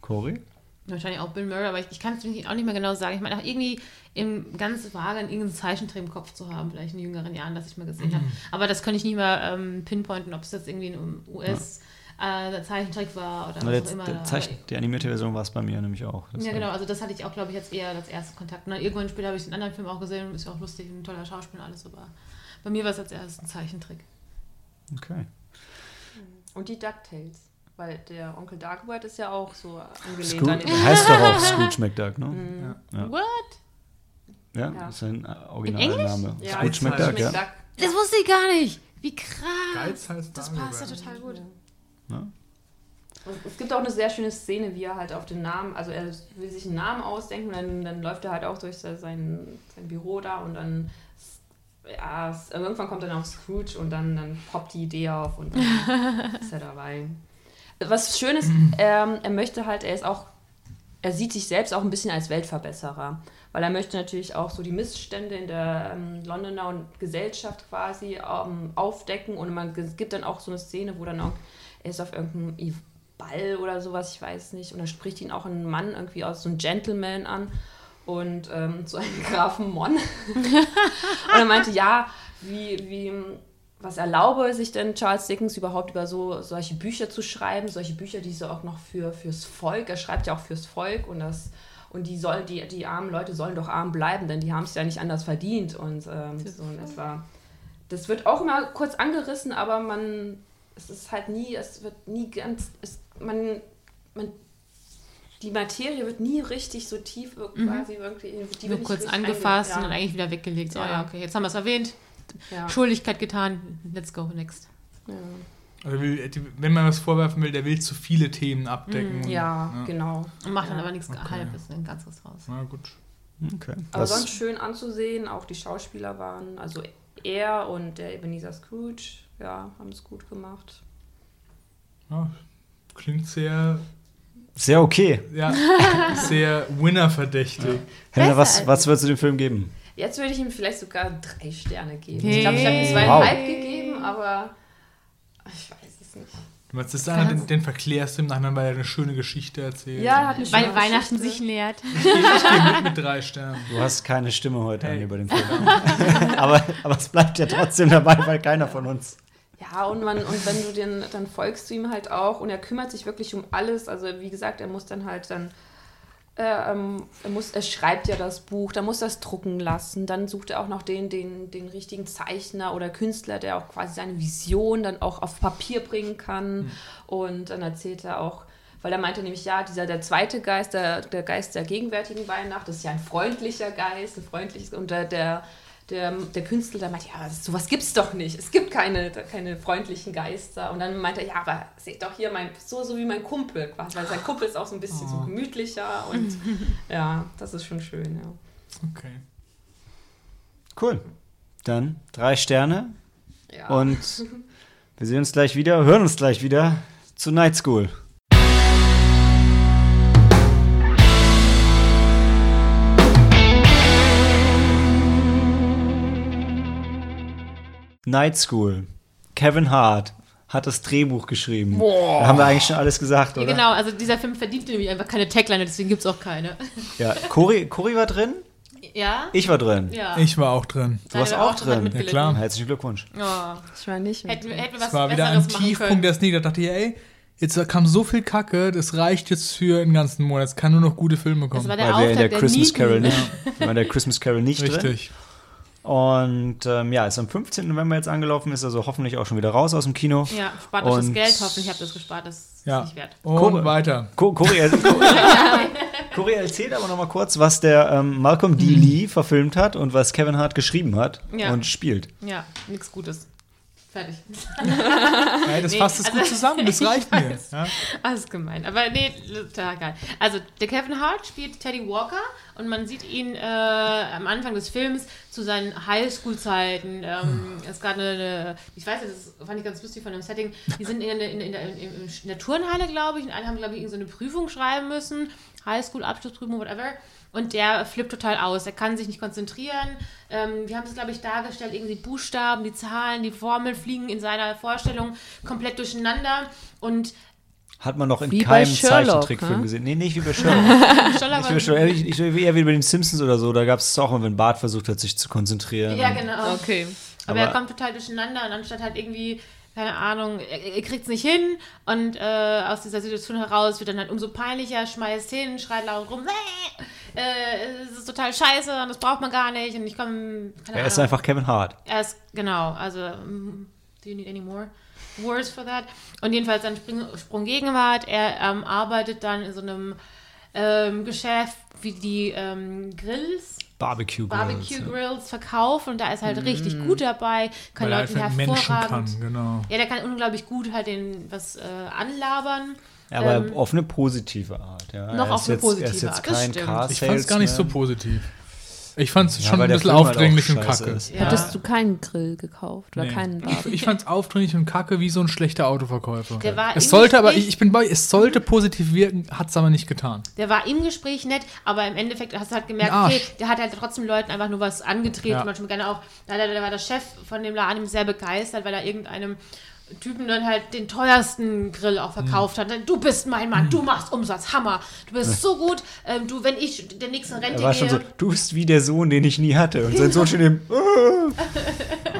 Cory? Wahrscheinlich auch Bill Murray, aber ich, ich kann es auch nicht mehr genau sagen. Ich meine, auch irgendwie im ganz vage irgendeinen Zeichentrick im Kopf zu haben, vielleicht in jüngeren Jahren, das ich mal gesehen habe. Aber das kann ich nicht mehr ähm, pinpointen, ob es jetzt irgendwie ein US-Zeichentrick war oder Na, was der, auch immer. der. Zeichen, die animierte Version war es bei mir nämlich auch. Das ja, genau, also das hatte ich auch, glaube ich, jetzt eher als ersten Kontakt. Und dann irgendwann später habe ich den anderen Film auch gesehen, ist ja auch lustig, ein toller Schauspieler, alles, aber bei mir war es als erstes ein Zeichentrick. Okay. Und die DuckTales. Weil der Onkel Dagobert ist ja auch so angelehnt Scroo an den. heißt doch auch Scrooge McDuck, ne? Mhm. Ja. What? Ja, Ja. ist sein äh? Originalname. Ja, Scrooge Scrooge McDuck, ja. Das wusste ich gar nicht. Wie krass. Geiz heißt Das passt ja total gut. Und Es gibt auch eine sehr schöne Szene, wie er halt auf den Namen, also er will sich einen Namen ausdenken und dann, dann läuft er halt auch durch sein, sein Büro da und dann ja, es, irgendwann kommt dann auch Scrooge und dann, dann poppt die Idee auf und dann ist er dabei. Was schön ist, ähm, er möchte halt, er ist auch, er sieht sich selbst auch ein bisschen als Weltverbesserer, weil er möchte natürlich auch so die Missstände in der ähm, Londoner Gesellschaft quasi ähm, aufdecken und man es gibt dann auch so eine Szene, wo dann auch er ist auf irgendeinem Ball oder sowas, ich weiß nicht. Und dann spricht ihn auch ein Mann irgendwie aus, so ein Gentleman an und ähm, so einen Grafen Mon. und er meinte, ja, wie, wie, was erlaube sich denn Charles Dickens überhaupt über so solche Bücher zu schreiben, solche Bücher, die so auch noch für, fürs Volk, er schreibt ja auch fürs Volk und das und die soll, die, die armen Leute sollen doch arm bleiben, denn die haben es ja nicht anders verdient. Und ähm, so und es war. Das wird auch immer kurz angerissen, aber man. Es ist halt nie, es wird nie ganz. Es, man, man die Materie wird nie richtig so tief quasi irgendwie. Die Nur wird kurz angefasst einge- und dann eigentlich wieder weggelegt. So, Ja. ja, okay, jetzt haben wir es erwähnt. ja. Schuldigkeit getan. Let's go next. Ja. Also will, wenn man was vorwerfen will, der will zu viele Themen abdecken. Mhm, Ja, ja. genau. Und macht dann Ja. aber nichts Okay. Halbes, ein ganzes raus. Na gut. Okay. Aber Was- sonst schön anzusehen, auch die Schauspieler waren, also er und der Ebenezer Scrooge, ja, haben es gut gemacht. Ja, klingt sehr, Sehr okay. ja, sehr Winner-verdächtig. Helena, Besser was, was würdest du dem Film geben? Jetzt würde ich ihm vielleicht sogar drei Sterne geben. Hey. Ich glaube, ich habe ihm Wow. zweieinhalb gegeben, aber ich weiß es nicht. Du meinst, das ist einer, den, den verklärst du im Nachhinein, weil er eine schöne Geschichte erzählt. Ja, hat eine schöne Weil Weihnachten sich nähert. Ich gehe ich geh mit mit drei Sternen. Du hast keine Stimme heute Hey. an über den Film. aber, aber es bleibt ja trotzdem dabei, weil keiner von uns. Ja, und, man, und wenn du den, dann folgst du ihm halt auch und er kümmert sich wirklich um alles. Also wie gesagt, er muss dann halt dann, äh, ähm, er, muss, er schreibt ja das Buch, dann muss er es drucken lassen, dann sucht er auch noch den, den, den richtigen Zeichner oder Künstler, der auch quasi seine Vision dann auch auf Papier bringen kann. Und dann erzählt er auch, weil er meinte nämlich, ja, dieser der zweite Geist, der, der Geist der gegenwärtigen Weihnacht, das ist ja ein freundlicher Geist, ein freundliches, und der, der der, der Künstler, der meinte, ja, sowas gibt's doch nicht. Es gibt keine, keine freundlichen Geister. Und dann meinte er, ja, aber seht doch hier, mein, so, so wie mein Kumpel quasi. Weil sein Kumpel ist auch so ein bisschen so gemütlicher und ja, das ist schon schön, ja. Okay. Cool. Dann drei Sterne ja. und wir sehen uns gleich wieder, hören uns gleich wieder zu Night School. Night School. Kevin Hart hat das Drehbuch geschrieben. Da haben wir eigentlich schon alles gesagt, Ja, oder? genau, also dieser Film verdient nämlich einfach keine Tagline, deswegen gibt es auch keine. Ja, Cory, Cory war drin, Ja? ich war drin. Ja. Ich war auch drin. Du warst auch drin. Ja, klar. Herzlichen Glückwunsch. Oh. ich war nicht mit. Hätten, hätten wir was Es war wieder ein Tiefpunkt der Sneak. Da dachte ich, ey, jetzt kam so viel Kacke, das reicht jetzt für einen ganzen Monat. Es kann nur noch gute Filme Das kommen. war der Weil wir in der der Christmas Nieten. Carol nicht, in der Christmas Carol nicht drin. Richtig. Und ähm, ja, ist am 15. November jetzt angelaufen, ist also hoffentlich auch schon wieder raus aus dem Kino. Ja, spart euch das Geld, hoffentlich habt ihr es gespart, das ist Ja. nicht wert. Und Guck- weiter. Er- Co- Cory erzählt aber noch mal kurz, was der ähm, Malcolm D. Lee verfilmt hat und was Kevin Hart geschrieben hat Ja. und spielt. Ja, nichts Gutes. Fertig. Ey, das Nee, fasst es also- gut zusammen, das Ich reicht mir. Ja? Alles gemein. Aber nee, total geil. Also, der Kevin Hart spielt Teddy Walker und man sieht ihn äh, am Anfang des Films zu seinen Highschool-Zeiten. Ähm, es gab eine, eine, ich weiß nicht, das fand ich ganz lustig von dem Setting. Die sind in, der- in, in, der, in, in der Turnhalle, glaube ich, und alle haben, glaube ich, so eine Prüfung schreiben müssen. Highschool-Abschlussprüfung, whatever. Und der flippt total aus. Er kann sich nicht konzentrieren. Ähm, wir haben es, glaube ich, dargestellt, irgendwie die Buchstaben, die Zahlen, die Formeln fliegen in seiner Vorstellung komplett durcheinander. Und Hat man noch in Wie keinem Sherlock, Zeichentrickfilm ne? gesehen. Nee, nicht wie bei Sherlock. Scholler nicht wie Sherlock. Ich, ich, eher wie bei den Simpsons oder so. Da gab es auch mal, wenn Bart versucht hat, sich zu konzentrieren. Ja, genau. Okay. Aber, Aber- er kommt total durcheinander und anstatt halt irgendwie, keine Ahnung, er, er kriegt es nicht hin und äh, aus dieser Situation heraus wird dann halt umso peinlicher, schmeißt hin, schreit laut rum, äh, äh, es ist total scheiße und das braucht man gar nicht und ich komme, Er ist Ahnung. einfach Kevin Hart. Er ist, genau, also, mm, do you need any more words for that? Und jedenfalls dann Sprung, Sprung Gegenwart. Er ähm, arbeitet dann in so einem ähm, Geschäft wie die ähm, Grills. Barbecue Grills. Barbecue. Grills verkaufen und da ist halt richtig gut dabei, kann Weil er Leuten Menschen hervorragend. kann, genau. Ja, der kann unglaublich gut halt den was äh, anlabern. Aber Ähm, auf eine positive Art. Ja. noch Er auf ist eine jetzt, Er ist positive jetzt Art, das kein stimmt. Car Ich fand es gar nicht so positiv. Ich fand es Ja, schon ein bisschen Film halt aufdringlich auch und kacke. ist. Ja. Hattest du keinen Grill gekauft oder Nee. keinen Ich, Barbie? ich fand es aufdringlich und kacke wie so ein schlechter Autoverkäufer. Der war es sollte aber, Gespräch- ich, ich bin bei, es sollte positiv wirken, hat es aber nicht getan. Der war im Gespräch nett, aber im Endeffekt hast du halt gemerkt, okay, der hat halt trotzdem Leuten einfach nur was angetreten. Ja. Manchmal gerne auch, da war der Chef von dem Laden sehr begeistert, weil er irgendeinem Typen dann halt den teuersten Grill auch verkauft hat. Du bist mein Mann, du machst Umsatz, Hammer. Du bist so gut. Ähm, du, wenn ich der nächsten Rente Er war gehe. schon so, du bist wie der Sohn, den ich nie hatte. Und sein Sohn steht ihm.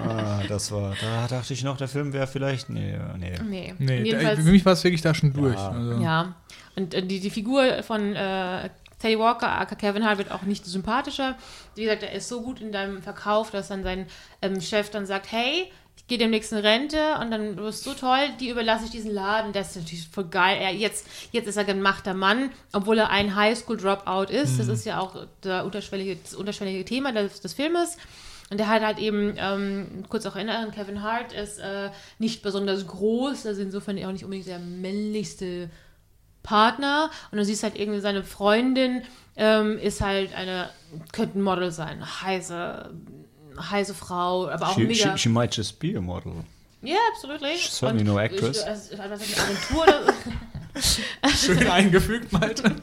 ah, das war, da dachte ich noch, der Film wäre vielleicht. Nee, nee. nee, Nee, da, jedenfalls. für mich war es wirklich da schon durch. Ja. Also. Ja, und äh, die, die Figur von äh, Teddy Walker, aka Kevin Hart, wird auch nicht sympathischer. Wie gesagt, er ist so gut in deinem Verkauf, dass dann sein ähm, Chef dann sagt, hey, gehe demnächst in Rente und dann du bist so toll, die überlasse ich diesen Laden. Das ist natürlich voll geil. Er, jetzt, jetzt ist er gemachter Mann, obwohl er ein Highschool-Dropout ist. Das ist ja auch der unterschwellige, das unterschwellige Thema des, des Filmes. Und er hat halt eben, ähm, kurz auch erinnern, Kevin Hart ist äh, nicht besonders groß, also insofern auch nicht unbedingt der männlichste Partner. Und du siehst halt irgendwie seine Freundin ähm, ist halt eine, könnte ein Model sein, heiße, heiße Frau, aber auch She, mega. she, she might just be a model. Ja, absolutely. She's certainly no actress. Ich, also, Agentur oder Schön eingefügt, Malte.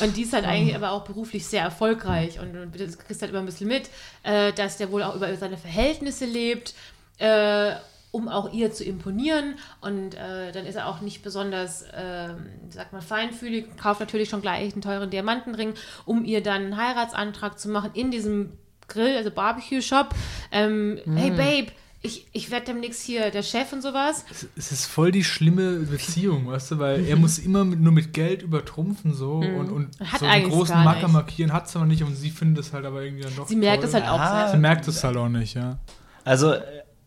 Und die ist halt eigentlich aber auch beruflich sehr erfolgreich und du kriegst halt immer ein bisschen mit, äh, dass der wohl auch über seine Verhältnisse lebt, äh, um auch ihr zu imponieren. Und äh, dann ist er auch nicht besonders, äh, sag mal, feinfühlig, kauft natürlich schon gleich einen teuren Diamantenring, um ihr dann einen Heiratsantrag zu machen in diesem Grill, also Barbecue-Shop. Ähm, Hey Babe, ich, ich werde demnächst hier der Chef und sowas. Es ist voll die schlimme Beziehung, weißt du, weil er muss immer mit, nur mit Geld übertrumpfen so und, und Hat so einen großen Macker nicht. markieren hat es aber nicht und sie findet es halt aber irgendwie dann doch Sie merkt es halt auch Ah. Sie merkt es halt auch nicht, ja. Also,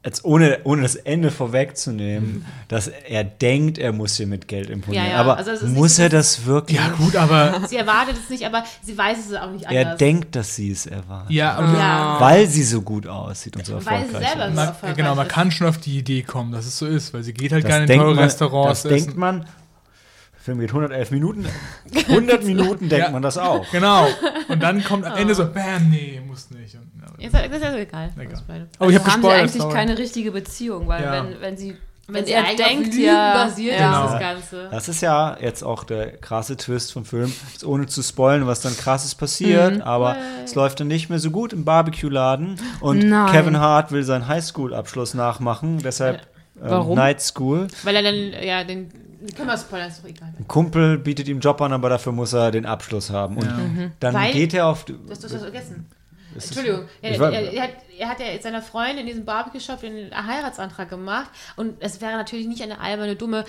jetzt ohne, ohne das Ende vorwegzunehmen, dass er denkt, er muss hier mit Geld imponieren. Ja, ja, Aber also muss nicht- er das wirklich? Ja, gut, aber Sie erwartet es nicht, aber sie weiß es auch nicht Er anders. denkt, dass sie es erwartet. ja, und Ja. Weil sie so gut aussieht und so Weil sie erfolgreich selber ist. so erfolgreich genau, man ist. kann schon auf die Idee kommen, dass es so ist, weil sie geht halt Das gerne in teure man, Restaurants das essen. denkt man. Der Film geht 111 Minuten. 100 Minuten denkt Ja. man das auch. Genau. Und dann kommt am Ende so, bam, nee, muss nicht. Ist, das ist ja egal. Egal. beide. Oh, ich habe Also haben sie eigentlich sorry. keine richtige Beziehung, weil Ja. wenn, wenn sie, wenn, Wenn er denkt, ja, basiert ja. das. Ganze. Das ist ja jetzt auch der krasse Twist vom Film. Jetzt ohne zu spoilen, was dann krasses passiert. Aber es läuft dann nicht mehr so gut im Barbecue-Laden. Und Nein. Kevin Hart will seinen Highschool-Abschluss nachmachen. Deshalb ähm, Warum? Night School. Weil er dann, ja, den. Können wir spoilern, ist doch egal. Ein Kumpel bietet ihm Job an, aber dafür muss er den Abschluss haben. Und Ja. dann Weil- geht er auf. Du hast das vergessen. Ist Entschuldigung. Er, war- er, er, hat, er hat ja jetzt seiner Freundin in diesem Barbecue-Shop den Heiratsantrag gemacht. Und es wäre natürlich nicht eine alberne, dumme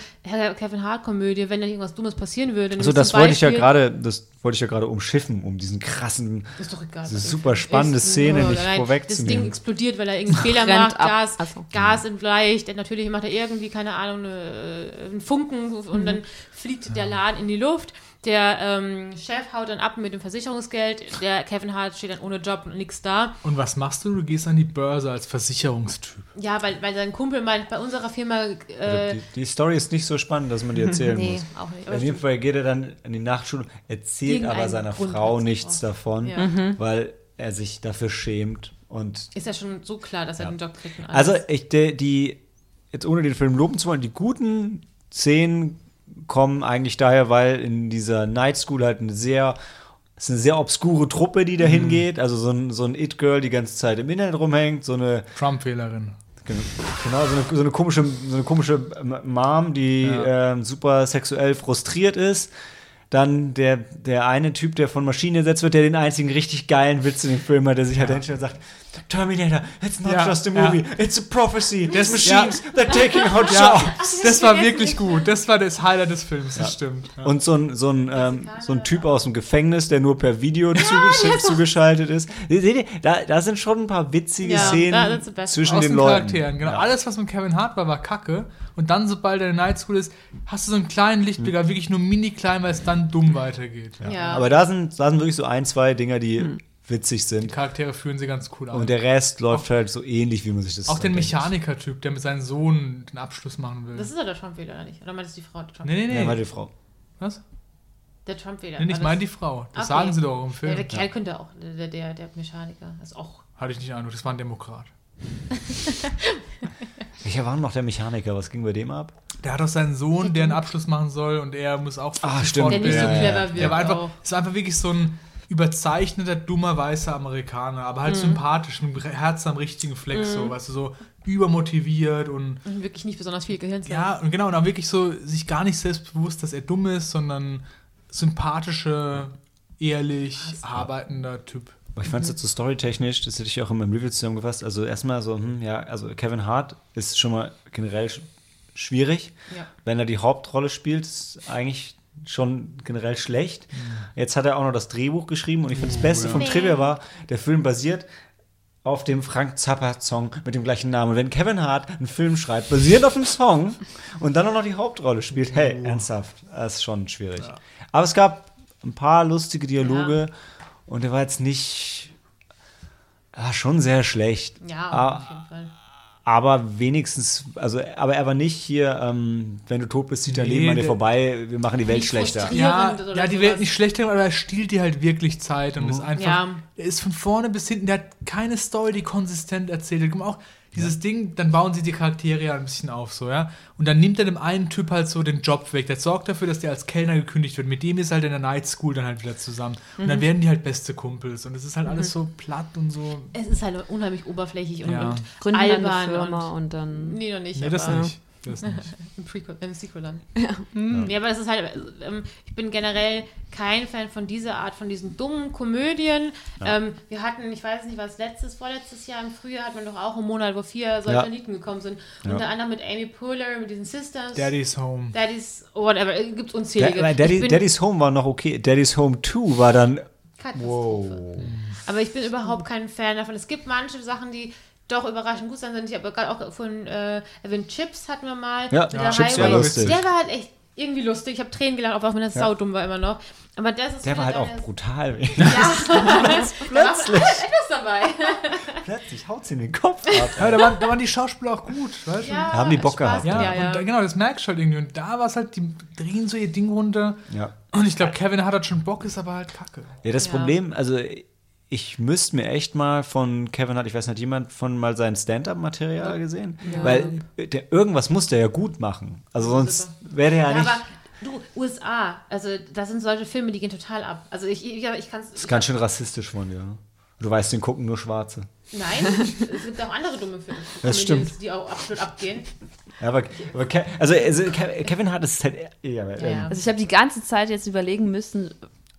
Kevin Hart-Komödie, wenn da irgendwas Dummes passieren würde. Also das wollte ich ja Beispiel- gerade, das wollte ich ja gerade umschiffen, um diesen krassen, Ist doch egal. diese super spannende Ist- Szene oh, nicht nein, Das Ding vorwegzunehmen. explodiert, weil er irgendeinen Fehler macht, ab. Gas, Ach so. Gas entbleicht. Und natürlich macht er irgendwie, keine Ahnung, eine, einen Funken und dann fliegt der Laden in die Luft. Der ähm, Chef haut dann ab mit dem Versicherungsgeld. Der Kevin Hart steht dann ohne Job und nichts da. Und was machst du? Du gehst an die Börse als Versicherungstyp. Ja, weil, weil sein Kumpel meint, bei unserer Firma. Also Äh, die, die Story ist nicht so spannend, dass man die erzählen nee, muss. auch nicht. Aber In jedem Fall geht er dann in die Nachtschule, erzählt aber seiner Grund Frau nichts auch. davon, Ja. weil er sich dafür schämt. Und ist ja schon so klar, dass er Ja. den Job kriegt. Also ich, die, die, jetzt ohne den Film loben zu wollen, die guten Szenen kommen eigentlich daher, weil in dieser Night School halt eine sehr ist eine sehr obskure Truppe, die da hingeht. Also so ein, so ein It-Girl, die ganze Zeit im Internet rumhängt, so eine Trump-Wählerin. Genau, so eine, so eine komische, so eine komische Mom, die Ja. ähm, super sexuell frustriert ist. Dann der, der eine Typ, der von Maschinen ersetzt wird, der den einzigen richtig geilen Witz in dem Film hat, der sich halt hinstellt und sagt, Terminator, it's not Ja, just a ja. movie, it's a prophecy. There's machines, they're taking out Ja, jobs. das war wirklich gut. Das war das Highlight des Films, das stimmt. Ja. Und so ein, so, ein, ähm, so ein Typ aus dem Gefängnis, der nur per Video zugesch zugeschaltet ist. Seht ihr, da, da sind schon ein paar witzige Ja, Szenen best zwischen Aus den den Leuten. Charakteren, genau. Ja. Alles, was mit Kevin Hart war, war kacke. Und dann, sobald er in der Night School ist, hast du so einen kleinen Lichtblick, aber wirklich nur mini klein, weil es dann dumm weitergeht. ja. Aber da sind, da sind wirklich so ein, zwei Dinger, die Hm. witzig Die sind. Charaktere führen sie ganz cool an. Und der Rest läuft halt so ähnlich, wie man sich das Auch den. Mechaniker-Typ, der mit seinem Sohn den Abschluss machen will. das ist ja der Trump-Wähler, oder nicht? Oder meinst du die Frau Trump? nee, nee, nee. Ja, war die Frau. Was? Der Trump-Wähler. Nee, ich meine die Frau. Das Okay. sagen sie doch auch im Ja, Film. der Kerl könnte auch, der, der, der Mechaniker. Das ist auch. Hatte ich nicht den Eindruck, das war ein Demokrat. Welcher war noch der Mechaniker? Was ging bei dem ab? Der hat auch seinen Sohn, der einen Abschluss machen soll und er muss auch Ah, stimmt. Der nicht so clever wirkt. Der war einfach, auch. es war einfach wirklich so ein überzeichneter, dummer, weißer Amerikaner, aber Mhm. halt sympathisch, mit dem Herz am richtigen Fleck, so, weißt du, so übermotiviert und Und wirklich nicht besonders viel Gehirnzeit. ja, und genau, und auch wirklich so sich gar nicht selbstbewusst, dass er dumm ist, sondern sympathische, ehrlich arbeitender Typ. Aber ich fand es jetzt so storytechnisch, das hätte ich auch in meinem Review zusammengefasst. Also erstmal so, hm, ja, also Kevin Hart ist schon mal generell sch schwierig. Ja. Wenn er die Hauptrolle spielt, ist eigentlich schon generell schlecht. Jetzt hat er auch noch das Drehbuch geschrieben und ich finde das Beste vom Nee. Trivia war, der Film basiert auf dem Frank Zappa-Song mit dem gleichen Namen. Und wenn Kevin Hart einen Film schreibt, basierend auf dem Song und dann auch noch die Hauptrolle spielt, hey, ernsthaft, das ist schon schwierig. Aber es gab ein paar lustige Dialoge und der war jetzt nicht, ja, schon sehr schlecht. Ja, Ah, auf jeden Fall. aber wenigstens, also, aber er war nicht hier, ähm, wenn du tot bist, zieht dein Nee, Leben an dir vorbei, wir machen die Welt schlechter. Ja, ja, die. Welt nicht schlechter, aber er stiehlt dir halt wirklich Zeit und ist einfach. Ja. Er ist von vorne bis hinten, der hat keine Story, die konsistent erzählt. Guck mal, Auch dieses Ding, dann bauen sie die Charaktere ja ein bisschen auf, so, ja. Und dann nimmt er dem einen Typ halt so den Job weg. Der sorgt dafür, dass der als Kellner gekündigt wird. Mit dem ist er halt in der Night School dann halt wieder zusammen. Und Mhm. dann werden die halt beste Kumpels. Und es ist halt alles so platt und so. Es ist halt unheimlich oberflächlich und, Ja. und Gründen eine albern. Firma und, und, dann. nee, noch nicht. Nee, das nicht. Das nicht. Im, Prequel, im Sequel dann. Ja. ja, aber das ist halt, ähm, ich bin generell kein Fan von dieser Art, von diesen dummen Komödien. Ähm, wir hatten, ich weiß nicht, was letztes, vorletztes Jahr im Frühjahr hat man doch auch einen Monat, wo vier solche Ja. Lieden gekommen sind. Ja. Unter anderem mit Amy Poehler, mit diesen Sisters. Daddy's Home. Daddy's, whatever, gibt es Da, unzählige. Ich Daddy, bin- Daddy's Home war noch okay. Daddy's Home 2 war dann. Katastrophe. Wow. Aber ich bin überhaupt kein Fan davon. Es gibt manche Sachen, die doch überraschend gut sein sind. Ich habe gerade auch von äh, Evan Chips hatten wir mal. Ja, mit der Chips war Highway. lustig. Der war halt echt irgendwie lustig. Ich habe Tränen gelacht, auch wenn das Ja. saudumm war immer noch. Aber das ist Der war halt auch brutal. Ja, Plötzlich. etwas dabei. Plötzlich haut sie in den Kopf ab. Ja, da waren, da waren die Schauspieler auch gut, weißt du? Ja, Haben die Bock Spaß gehabt. Ja, Ja, ja. und da, genau, das merkst du halt irgendwie. Und da war es halt, die drehen so ihr Ding runter. Ja. Und ich glaube, Kevin hat halt schon Bock, ist aber halt kacke. Ja, das Ja. Problem, also ich müsste mir echt mal von Kevin hat, ich weiß nicht, jemand von mal sein Stand-up-Material gesehen? Weil der, irgendwas muss der ja gut machen. Also sonst wäre der ja, Ja, nicht. aber du, USA, also das sind solche Filme, die gehen total ab. Also ich, ich, ich kann es. Das ist ganz schön rassistisch von dir. ne? Du weißt, den gucken nur Schwarze. Nein, es gibt auch andere dumme Filme. Das stimmt. Die auch absolut abgehen. Ja, aber, aber Ke also, also Ke- Kevin Hart ist halt. Ja, Ja, ähm, ja. Also ich habe die ganze Zeit jetzt überlegen müssen,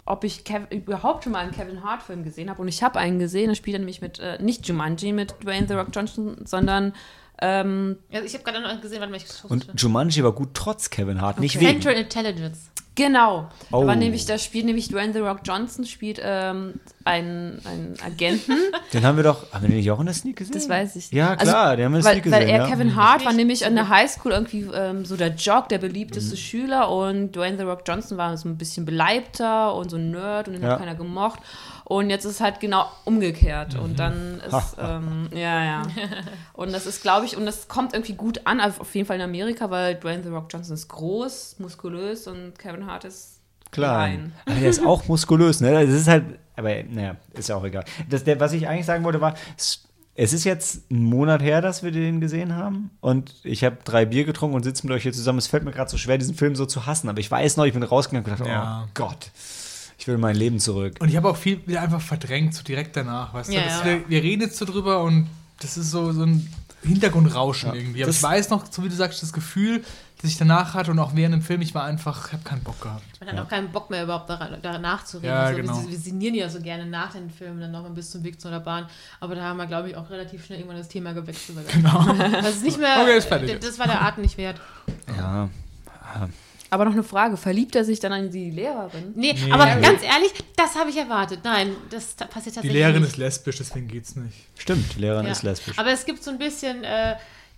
ob ich Kev überhaupt schon mal einen Kevin Hart Film gesehen habe. Und ich habe einen gesehen, da spielt er nämlich mit, äh, nicht Jumanji mit Dwayne The Rock Johnson, sondern ähm, Also ich habe gerade noch gesehen, warte mal, ich Und Jumanji war gut trotz Kevin Hart, nicht wegen. Central Intelligence. Genau. Oh. Da war nämlich, da spielt nämlich Dwayne The Rock Johnson, spielt ähm, einen, einen Agenten. Den haben wir doch. Haben wir den nicht auch in der Sneak gesehen? Das weiß ich. Ja, klar, den haben wir in der weil, Sneak weil gesehen. er, ja. Kevin Hart, war nämlich an der. Highschool irgendwie ähm, so der Jock, der beliebteste Mhm. Schüler und Dwayne The Rock Johnson war so ein bisschen beleibter und so ein Nerd und den Ja. hat keiner gemocht. Und jetzt ist es halt genau umgekehrt. Mhm. Und dann ist, ähm, ja, ja. Und das ist, glaube ich, und das kommt irgendwie gut an, also auf jeden Fall in Amerika, weil Dwayne The Rock Johnson ist groß, muskulös und Kevin Hart ist Klein. Aber der ist auch muskulös, ne? Das ist halt, aber naja, ist ja auch egal. Das, der, was ich eigentlich sagen wollte, war, es, ist jetzt ein Monat her, dass wir den gesehen haben. Und ich habe drei Bier getrunken und sitze mit euch hier zusammen. Es fällt mir gerade so schwer, diesen Film so zu hassen. Aber ich weiß noch, ich bin rausgegangen und gedacht, Ja. oh Gott, ich will mein Leben zurück. Und ich habe auch viel wieder einfach verdrängt, so direkt danach, weißt du? Ja, Das, ja. wir, wir reden jetzt so drüber und das ist so, so ein Hintergrundrauschen Ja. irgendwie. Aber Das- ich weiß noch, so wie du sagst, das Gefühl, das ich danach hatte und auch während dem Film, ich war einfach, ich habe keinen Bock gehabt. Man hat auch keinen Bock mehr überhaupt daran, daran nachzureden. Ja, also, genau. wir, wir sinnieren ja so gerne nach den Filmen dann noch bis zum Weg zu der Bahn. Aber da haben wir, glaube ich, auch relativ schnell irgendwann das Thema gewechselt. Genau. Das ist nicht mehr. Okay, ist fertig. Das war der Art nicht wert. Ja. Aber noch eine Frage, verliebt er sich dann in die Lehrerin? Nee, Nee. aber ganz ehrlich, das habe ich erwartet. Nein, das passiert Die tatsächlich Lehrerin nicht. ist lesbisch, deswegen geht's nicht. Stimmt, die Lehrerin Ja. ist lesbisch. Aber es gibt so ein bisschen äh,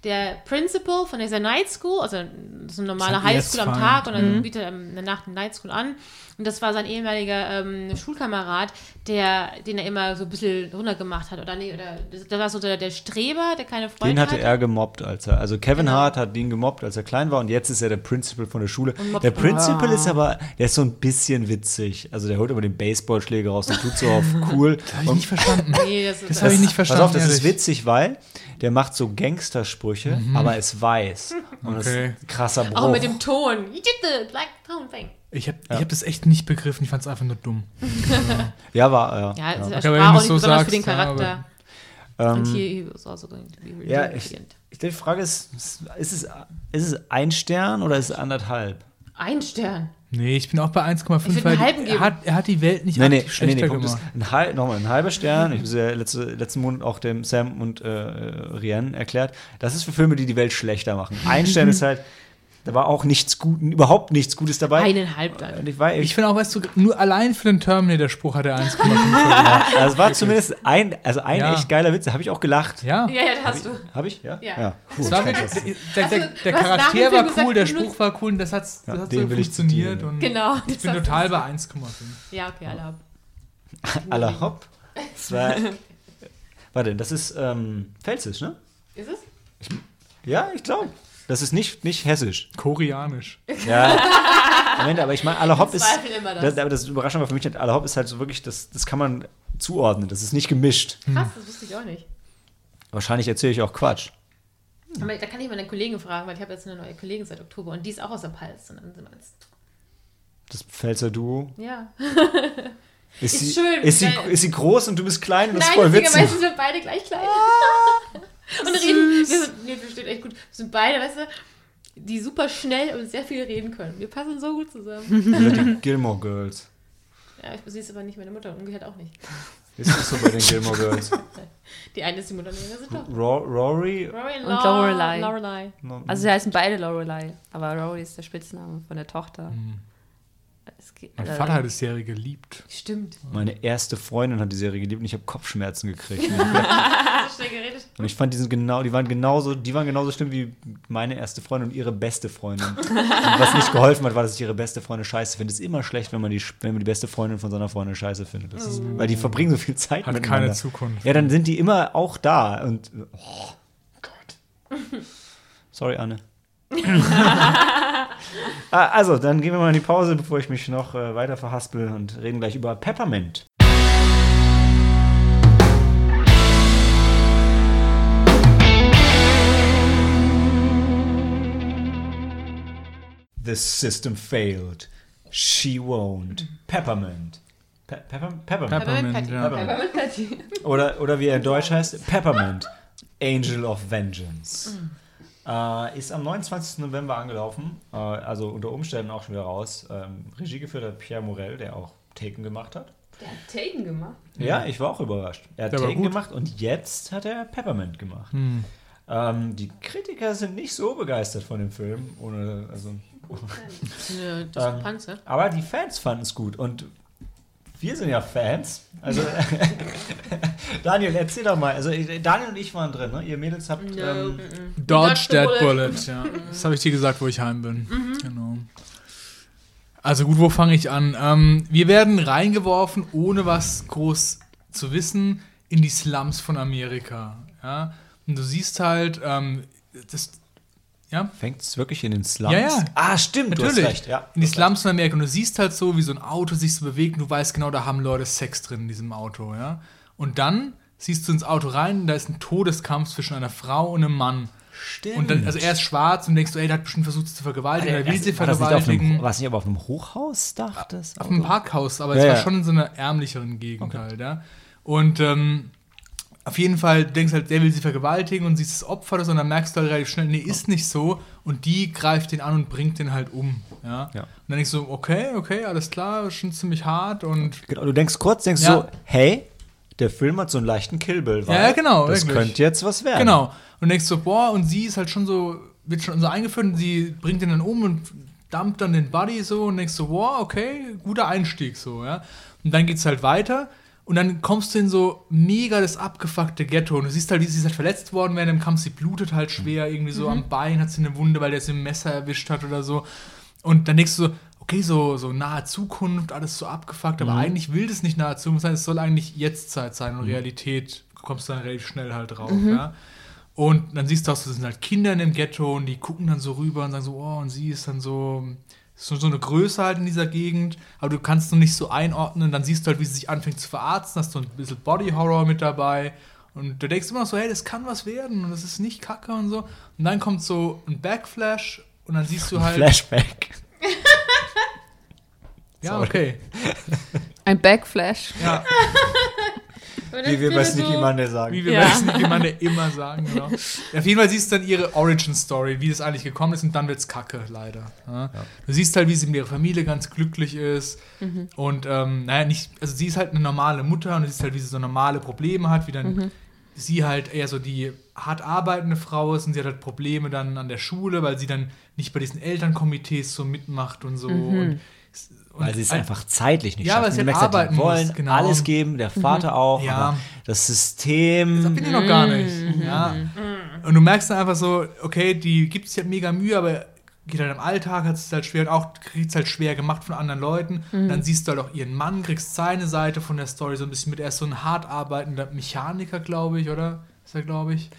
der Principal von dieser Night School, also das ist eine normale High School am Tag und dann Mhm. bietet er in der Nacht eine Night School an. Und das war sein ehemaliger ähm, Schulkamerad, der, den er immer so ein bisschen runtergemacht hat. Oder nee, oder das, war so der, der Streber, der keine Freunde Den hatte er gemobbt, als er. Also Kevin Genau. Hart hat den gemobbt, als er klein war und jetzt ist er der Principal von der Schule. Der ihn. Principal Ah. ist aber, der ist so ein bisschen witzig. Also der holt immer den Baseballschläger raus und tut so auf cool. Das habe ich nicht verstanden. Nee, das, Das habe ich nicht verstanden. Pass auf, das ist witzig, weil der macht so Gangstersprüche, aber ist weiß. Und das ist Okay. ein krasser Bruch. Auch mit dem Ton. You did the black tone thing. Ich habe ich hab das echt nicht begriffen, ich fand es einfach nur dumm. ja, war, ja. Ja, ja. sprach auch es nicht so besonders sagst, für den ja, Charakter. aber- Ähm, Und hier ist also be ja, ich, ich die Frage ist, ist es, ist es ein Stern oder ist es anderthalb? Ein Stern. Nee, ich bin auch bei 1,5, Ich würd weil einen halben er hat, er hat die Welt nicht Nee, nee, nee, schlechter nee, ist, gemacht. ein, halb, nochmal ein halber Stern. Ich habe es ja letzte, letzten Monat auch dem Sam und äh, Rian erklärt. Das ist für Filme, die die Welt schlechter machen. Ein Stern ist halt, da war auch nichts gut, überhaupt nichts Gutes dabei. Eineinhalb dann. Und ich war, Ich ich, finde auch, weißt du, nur allein für den Terminator-Spruch hat er 1,5 verdient. also es war zumindest ein, also ein Ja. echt geiler Witz. Da habe ich auch gelacht. Ja. Ja, ja, das hast du. Habe ich? Ja. Ja. Puh, Es war wirklich, der, der, Also, der hast nach Charakter war cool, der Spruch war cool und das, hat's, das Ja, hat den so will ich funktioniert. Und Genau. Ich bin total bei 1,5. Ja, okay, alle ab. Aller hopp. Das war, warte, das ist ähm, Pfälzisch, ne? Ist es? Ja, ich glaube. Das ist nicht, nicht hessisch. Koreanisch. Ja. Ende, aber ich meine, aller Hopp ist. Immer das. Das, aber das Überraschende war für mich, nicht, aller Hopp ist halt so wirklich, das, das kann man zuordnen. Das ist nicht gemischt. Krass, das wusste ich auch nicht. Wahrscheinlich erzähle ich auch Quatsch. Aber da kann ich meine Kollegen fragen, weil ich habe jetzt eine neue Kollegin seit Oktober und die ist auch aus der Pals. Und dann sind wir jetzt. Das Pfälzer Duo. Ja. Ist, Ist sie, schön, Ist sie, ist sie groß und du bist klein und das ist Nein, voll witzigerweise witzig. sind wir beide gleich klein. und reden. Wir sind, nee, wir stehen echt gut. Wir sind beide, weißt du, die super schnell und sehr viel reden können. Wir passen so gut zusammen. Die Gilmore Girls. ja, ich sie ist aber nicht meine Mutter und umgekehrt auch nicht. Ist das so bei den Gilmore Girls? Die eine ist die Mutter, die andere ist doch. Ro Rory? Rory Und Lorelei. Lorelei. Also sie heißen beide Lorelei, aber Rory ist der Spitzname von der Tochter. Es geht, Mein äh, Vater hat die Serie geliebt. Stimmt. Meine erste Freundin hat die Serie geliebt und ich habe Kopfschmerzen gekriegt. So schnell geredet. Und ich fand, die, sind genau, die, waren genauso, die waren genauso schlimm wie meine erste Freundin und ihre beste Freundin. Und was nicht geholfen hat, war, dass ich ihre beste Freundin scheiße finde. Es ist immer schlecht, wenn man die, wenn man die beste Freundin von seiner Freundin scheiße findet. Das ist, weil die verbringen so viel Zeit Hat miteinander. keine Zukunft. Ja, dann sind die immer auch da. Und oh Gott. Sorry, Anne. ah, also, dann gehen wir mal in die Pause, bevor ich mich noch äh, weiter verhaspel und reden gleich über Peppermint. The system failed. She won't. Peppermint. Pe Pepper Peppermint. Peppermint, ja. Peppermint Patty. Oder, oder wie er in Deutsch heißt, Peppermint. Angel of Vengeance. Äh, ist am 29. November angelaufen. Äh, also unter Umständen auch schon wieder raus. Ähm, Regie geführt hat Pierre Morel, der auch Taken gemacht hat. Der hat Taken gemacht. Ja, ich war auch überrascht. Er hat Der Taken gemacht und jetzt hat er Peppermint gemacht. Hm. Ähm, die Kritiker sind nicht so begeistert von dem Film. Ohne, also, Das ist eine Diskrepanz, ne? aber die Fans fanden es gut und wir sind ja Fans. Also Daniel, erzähl doch mal. Also Daniel und ich waren drin, ne? Ihr Mädels habt. No. Ähm, Dodge that bullet. bullet, ja. Das habe ich dir gesagt, wo ich heim bin. Genau. Also gut, wo fange ich an? Ähm, wir werden reingeworfen, ohne was groß zu wissen, in die Slums von Amerika. Ja? Und du siehst halt, ähm, das, ja, Fängt es wirklich in den Slums? Ja, ja. Ah, stimmt, Natürlich. du hast recht. Ja, in die Slums von Amerika. Und du siehst halt so, wie so ein Auto sich so bewegt und du weißt genau, da haben Leute Sex drin in diesem Auto, ja. Und dann siehst du ins Auto rein und da ist ein Todeskampf zwischen einer Frau und einem Mann. Stimmt. Und dann, also er ist schwarz und denkst du, ey, der hat bestimmt versucht, sie zu vergewaltigen, War oder will sie vergewaltigen. war es nicht aber auf einem Hochhausdach? Das Auf einem Parkhaus, aber Ja, es war ja. schon in so einer ärmlicheren Gegend halt, ja. Und ähm, auf jeden Fall denkst halt, der will sie vergewaltigen und siehst das Opfer und dann merkst du halt relativ schnell, nee, ist nicht so. Und die greift den an und bringt den halt um, ja. Ja. Und dann denkst du, okay, okay, alles klar, schon ziemlich hart und Genau, du denkst kurz, denkst Ja. so, hey, der Film hat so einen leichten Killbill. Ja, ja, genau, Das wirklich. könnte jetzt was werden. Genau. Und denkst so, boah, und sie ist halt schon so, wird schon so eingeführt und sie bringt den dann um und dumpt dann den Buddy so und denkst so, boah, okay, guter Einstieg so, ja. Und dann geht's halt weiter und dann kommst du in so mega das abgefuckte Ghetto und du siehst halt, wie sie ist halt verletzt worden während dem Kampf, sie blutet halt schwer, irgendwie so am Bein hat sie eine Wunde, weil der sie mit dem Messer erwischt hat oder so. Und dann denkst du so, okay, so, so nahe Zukunft, alles so abgefuckt, aber eigentlich will das nicht nahe Zukunft sein, es soll eigentlich Jetztzeit sein und Realität kommst du dann relativ schnell halt drauf, ja. Und dann siehst du auch, das sind halt Kinder in dem Ghetto und die gucken dann so rüber und sagen so, oh, und sie ist dann so, so, so eine Größe halt in dieser Gegend, aber du kannst noch nicht so einordnen. Dann siehst du halt, wie sie sich anfängt zu verarzten, hast so ein bisschen Body Horror mit dabei. Und du denkst immer noch so, hey, das kann was werden und das ist nicht kacke und so. Und dann kommt so ein Backflash und dann siehst du halt. Flashback. Ja, okay. Ein Backflash. Ja, Wie wir bei Sneaky Monday sagen. Wie wir Ja. bei Sneaky Monday immer sagen, genau. Auf jeden Fall siehst du dann ihre Origin-Story, wie das eigentlich gekommen ist, und dann wird's kacke, leider. Ja. Du siehst halt, wie sie mit ihrer Familie ganz glücklich ist. Und, ähm, naja, nicht, also sie ist halt eine normale Mutter und du siehst halt, wie sie so normale Probleme hat, wie dann sie halt eher so die hart arbeitende Frau ist und sie hat halt Probleme dann an der Schule, weil sie dann nicht bei diesen Elternkomitees so mitmacht und so. Und, Weil sie es einfach zeitlich nicht Ja, weil schaffen. sie Du halt merkst halt, arbeiten wollen muss, genau. alles geben, der Vater auch, Ja. aber das System. Das bin ich noch gar nicht. Ja. Und du merkst dann einfach so, okay, die gibt es ja mega Mühe, aber geht halt im Alltag, hat es halt schwer und auch kriegt es halt schwer gemacht von anderen Leuten. Dann siehst du halt auch ihren Mann, kriegst seine Seite von der Story so ein bisschen mit. Er ist so ein hart arbeitender Mechaniker, glaube ich, oder? Ist er, glaube ich.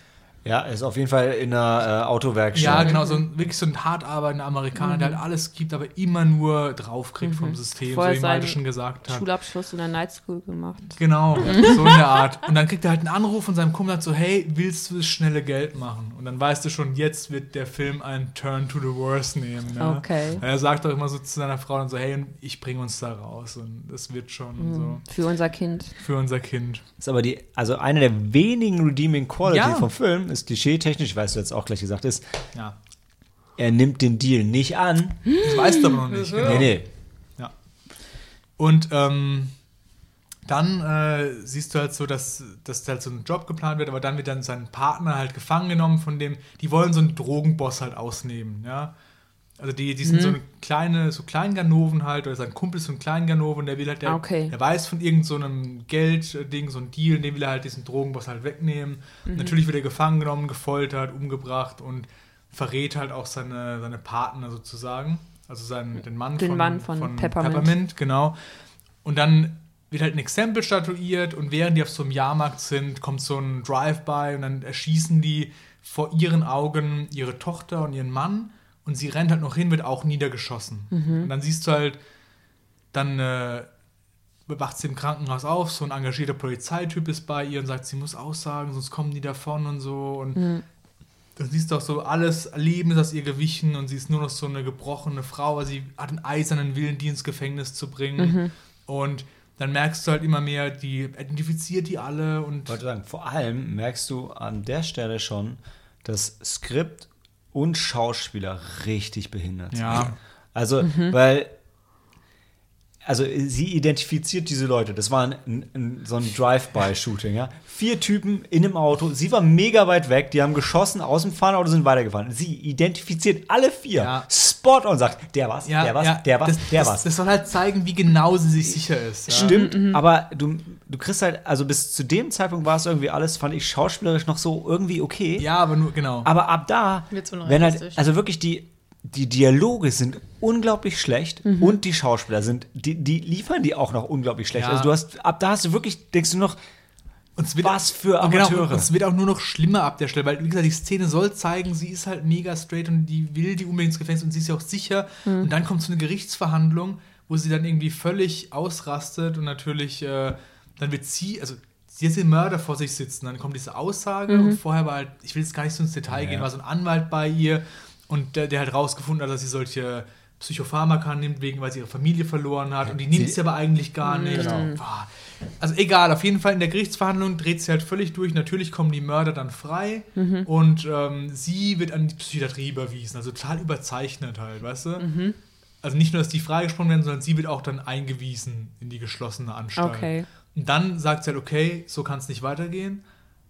Ja, ist auf jeden Fall in einer äh, Autowerkstatt. Ja, genau, so ein, wirklich so ein hart arbeitender Amerikaner, der halt alles gibt, aber immer nur draufkriegt vom System, Vorher so wie Malte seinen schon gesagt hat. Schulabschluss in der Night School gemacht. Genau, so in der Art. Und dann kriegt er halt einen Anruf von seinem Kumpel sagt so, hey, willst du das schnelle Geld machen? Und dann weißt du schon, jetzt wird der Film einen Turn to the worst nehmen. Ja? Okay. Er sagt auch immer so zu seiner Frau dann so, hey, ich bringe uns da raus und das wird schon und so Für unser Kind. für unser Kind. Ist aber die, also eine der wenigen redeeming Quality Ja. vom Film ist klischeetechnisch, weißt du jetzt auch gleich gesagt ist, Ja, er nimmt den Deal nicht an. das weißt du aber noch nicht. Genau. Nee, nee. Und ähm, dann äh, siehst du halt so, dass, dass halt so ein Job geplant wird, aber dann wird dann sein Partner halt gefangen genommen von dem, die wollen so einen Drogenboss halt ausnehmen, ja. Also die, die sind so eine kleine, so Kleinganoven halt, oder sein Kumpel ist so ein Kleinganoven, der will halt, der, Ah, okay. der weiß von irgendeinem so einem Geldding, so ein Deal, den will er halt diesen Drogenboss halt wegnehmen. Natürlich wird er gefangen genommen, gefoltert, umgebracht und verrät halt auch seine, seine Partner sozusagen. Also seinen, den Mann Den von, Mann von Peppermint. genau. Und dann wird halt ein Exempel statuiert und während die auf so einem Jahrmarkt sind, kommt so ein Drive-by und dann erschießen die vor ihren Augen ihre Tochter und ihren Mann und sie rennt halt noch hin, wird auch niedergeschossen. Und dann siehst du halt, dann äh, wacht sie im Krankenhaus auf, so ein engagierter Polizeityp ist bei ihr und sagt, sie muss aussagen, sonst kommen die davon und so. Und dann siehst du auch so, alles Leben ist aus ihr gewichen und sie ist nur noch so eine gebrochene Frau, weil sie hat einen eisernen Willen, die ins Gefängnis zu bringen. Und dann merkst du halt immer mehr, die identifiziert die alle und Ich wollte sagen, vor allem merkst du an der Stelle schon, dass Skript und Schauspieler richtig behindert. Ja. Also, weil also sie identifiziert diese Leute. Das war ein, ein, so ein Drive-by-Shooting, ja. Vier Typen in einem Auto. Sie war mega weit weg. Die haben geschossen aus dem Fahrauto, sind weitergefahren. Sie identifiziert alle vier. Ja. Spot on sagt, der war's, ja, der war's, ja, der war's, das, der das, war's. Das soll halt zeigen, wie genau sie sich sicher ist. Ja? Stimmt, aber du, du kriegst halt, also bis zu dem Zeitpunkt war es irgendwie alles, fand ich schauspielerisch noch so irgendwie okay. Ja, aber nur, genau. Aber ab da, wenn halt, also wirklich die, die Dialoge sind unglaublich schlecht und die Schauspieler sind, die, die liefern die auch noch unglaublich schlecht. Ja. Also du hast, ab da hast du wirklich, denkst du noch, Und es wird, was für genau, Amateure. und es wird auch nur noch schlimmer ab der Stelle, weil, wie gesagt, die Szene soll zeigen, sie ist halt mega straight und die will die unbedingt ins Gefängnis und sie ist ja auch sicher. Und dann kommt so eine Gerichtsverhandlung, wo sie dann irgendwie völlig ausrastet und natürlich, äh, dann wird sie, also sie hat den Mörder vor sich sitzen, dann kommt diese Aussage und vorher war halt, ich will jetzt gar nicht so ins Detail Ja. gehen, war so ein Anwalt bei ihr und der, der halt rausgefunden hat, dass sie solche Psychopharmaka nimmt, wegen, weil sie ihre Familie verloren hat und die nimmt sie aber eigentlich gar nicht. Genau. Also egal, auf jeden Fall in der Gerichtsverhandlung dreht sie halt völlig durch. Natürlich kommen die Mörder dann frei und ähm, sie wird an die Psychiatrie überwiesen. Also total überzeichnet halt, weißt du? Also nicht nur, dass die freigesprochen werden, sondern sie wird auch dann eingewiesen in die geschlossene Anstalt. Okay. Und dann sagt sie halt, okay, so kann es nicht weitergehen.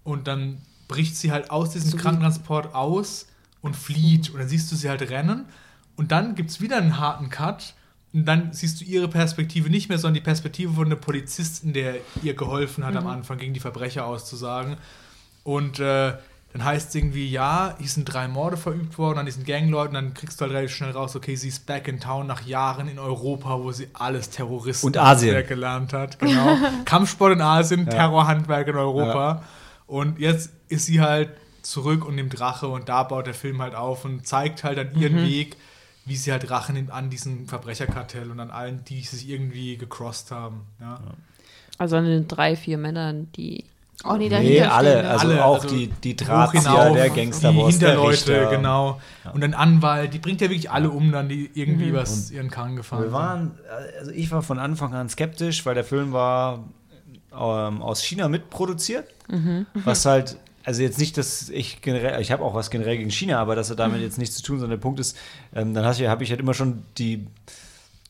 Und dann bricht sie halt aus diesem So Krankentransport aus und flieht. Und dann siehst du sie halt rennen. Und dann gibt es wieder einen harten Cut. Und dann siehst du ihre Perspektive nicht mehr, sondern die Perspektive von einem Polizisten, der ihr geholfen hat, am Anfang gegen die Verbrecher auszusagen. Und äh, dann heißt es irgendwie, ja, hier sind drei Morde verübt worden an diesen Gangleuten. Dann kriegst du halt relativ schnell raus, okay, sie ist back in town nach Jahren in Europa, wo sie alles Terroristen Und Asien. gelernt hat. Genau. Kampfsport in Asien, Terrorhandwerk in Europa. Und jetzt ist sie halt zurück und nimmt Rache und da baut der Film halt auf und zeigt halt an ihren Weg, wie sie halt Rache nimmt an diesem Verbrecherkartell und an allen, die sich irgendwie gecrossed haben. Ja. Also an den drei, vier Männern, die. Oh nee, nee, dahinter alle, also Alle, auch also die, die Drahtzieher, der die Gangsterboss, der Hinterleute, Richter. genau. Und ein Anwalt, die bringt ja wirklich alle um, dann die irgendwie was ihren Karren gefahren Wir waren, also ich war von Anfang an skeptisch, weil der Film war ähm, aus China mitproduziert, Mhm. was halt, also jetzt nicht, dass ich generell, ich habe auch was generell gegen China, aber das hat Mhm. damit jetzt nichts zu tun, sondern der Punkt ist, ähm, dann habe ich halt immer schon die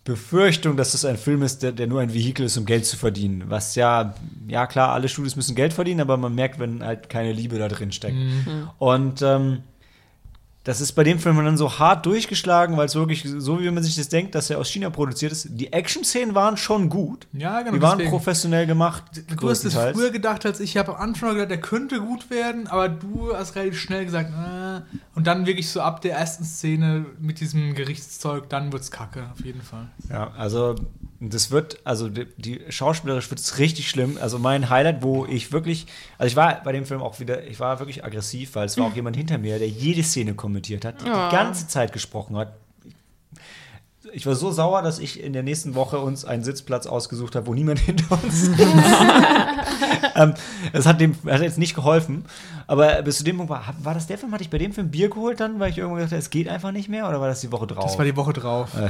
Befürchtung, dass das ein Film ist, der, der nur ein Vehikel ist, um Geld zu verdienen. Was ja, ja klar, alle Studios müssen Geld verdienen, aber man merkt, wenn halt keine Liebe da drin steckt. Und ähm, das ist bei dem Film dann so hart durchgeschlagen, weil es wirklich so, wie man sich das denkt, dass er aus China produziert ist. Die Action-Szenen waren schon gut. Ja, genau. Die waren deswegen. professionell gemacht. Du hast es früher gedacht als ich. Ich habe am Anfang gedacht, der könnte gut werden, aber du hast relativ schnell gesagt, äh, und dann wirklich so ab der ersten Szene mit diesem Gerichtszeug, dann wird's kacke, auf jeden Fall. Ja, also das wird, also die, die schauspielerisch wird es richtig schlimm. Also mein Highlight, wo ich wirklich, also ich war bei dem Film auch wieder, ich war wirklich aggressiv, weil es war auch jemand hinter mir, der jede Szene kommentiert hat, die die ganze Zeit gesprochen hat. Ich war so sauer, dass ich in der nächsten Woche uns einen Sitzplatz ausgesucht habe, wo niemand hinter uns sitzt. ähm, es hat dem hat jetzt nicht geholfen. Aber bis zu dem Punkt war, war das der Film? Hatte ich bei dem Film Bier geholt dann, weil ich irgendwann gedacht habe, es geht einfach nicht mehr? Oder war das die Woche drauf? Das war die Woche drauf. Äh,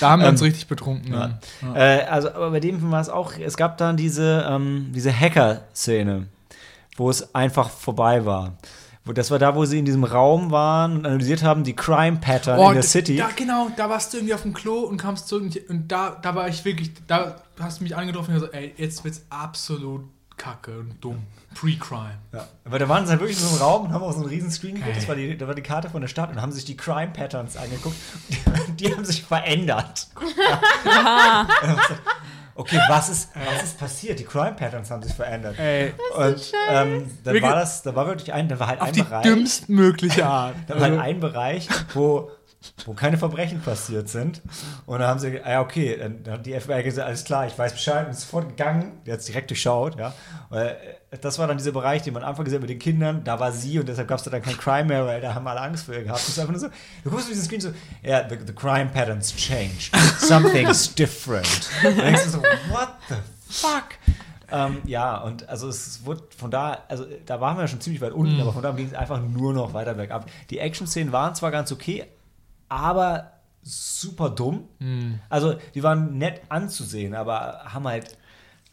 Da haben wir uns Ähm, richtig betrunken. ja. dann. Äh, also, aber bei dem Film war es auch, es gab dann diese, ähm, diese Hacker-Szene, wo es einfach vorbei war. Wo, das war da, wo sie in diesem Raum waren und analysiert haben, die Crime-Pattern in der City. Da, genau, da warst du irgendwie auf dem Klo und kamst zurück und, und da, da war ich wirklich, da hast du mich angetroffen und gesagt, ey, jetzt wird's absolut kacke und dumm. Pre-Crime. Ja. Aber da waren sie halt wirklich in so einem Raum und haben auch so einen riesen Screen geguckt. Das war die, da war die Karte von der Stadt und haben sich die Crime Patterns angeguckt. Die, die haben sich verändert. okay, was ist, was ist passiert? Die Crime Patterns haben sich verändert. Ey, und ähm, dann Wirklich- war das, da war wirklich ein, da war halt auf ein die Bereich. dümmstmögliche Art. Da war halt Also- ein Bereich, wo, wo keine Verbrechen passiert sind. Und da haben sie, ah ja, okay, dann, dann hat die FBI gesagt, alles klar, ich weiß Bescheid und ist sofort gegangen. Der hat es direkt durchschaut, ja. Weil, äh, das war dann dieser Bereich, den man am Anfang gesehen hat mit den Kindern. Da war sie und deshalb gab es da dann kein Crime mehr, weil da haben alle Angst vor ihr gehabt. Das ist einfach nur so, du guckst auf diesen Screen so, ja, yeah, the, the crime patterns changed. Something's different. Und dann denkst du so, what the fuck? Ähm, ja, und also es wurde von da, also da waren wir schon ziemlich weit unten, aber von da ging es einfach nur noch weiter bergab. Die Action-Szenen waren zwar ganz okay, aber super dumm. Also die waren nett anzusehen, aber haben halt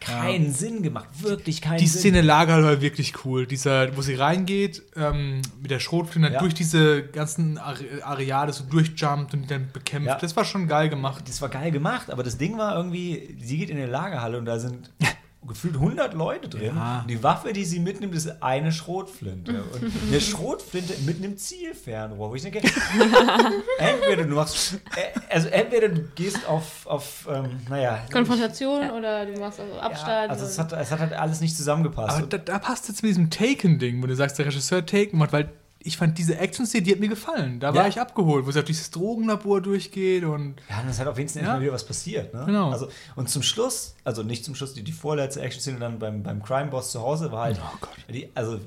keinen Sinn gemacht. Wirklich keinen Die Sinn. Szene Lager war wirklich cool. Dieser, wo sie reingeht, ähm, mit der Schrotflinte Ja. durch diese ganzen Are Areale so durchjumpt und dann bekämpft. Ja. Das war schon geil gemacht. Das war geil gemacht, aber das Ding war irgendwie, sie geht in eine Lagerhalle und da sind gefühlt 100 Leute drin. Ja. Und die Waffe, die sie mitnimmt, ist eine Schrotflinte. Und eine Schrotflinte mit einem Zielfernrohr, wo ich denke, entweder du machst, äh, also entweder du gehst auf, auf ähm, naja. Konfrontation oder du machst also Ja, Abstand. also es hat, es hat halt alles nicht zusammengepasst. Aber da, da passt jetzt mit diesem Taken-Ding, wo du sagst, der Regisseur Taken macht, weil ich fand diese Action-Szene, die hat mir gefallen. Da war Ja. ich abgeholt, wo sie auf dieses Drogenlabor durchgeht und Ja, und es hat auf jeden Fall Ja. wieder was passiert. Ne? Genau. Also, und zum Schluss, also nicht zum Schluss, die, die vorletzte Action-Szene dann beim, beim Crime-Boss zu Hause war halt, Oh Gott. die, also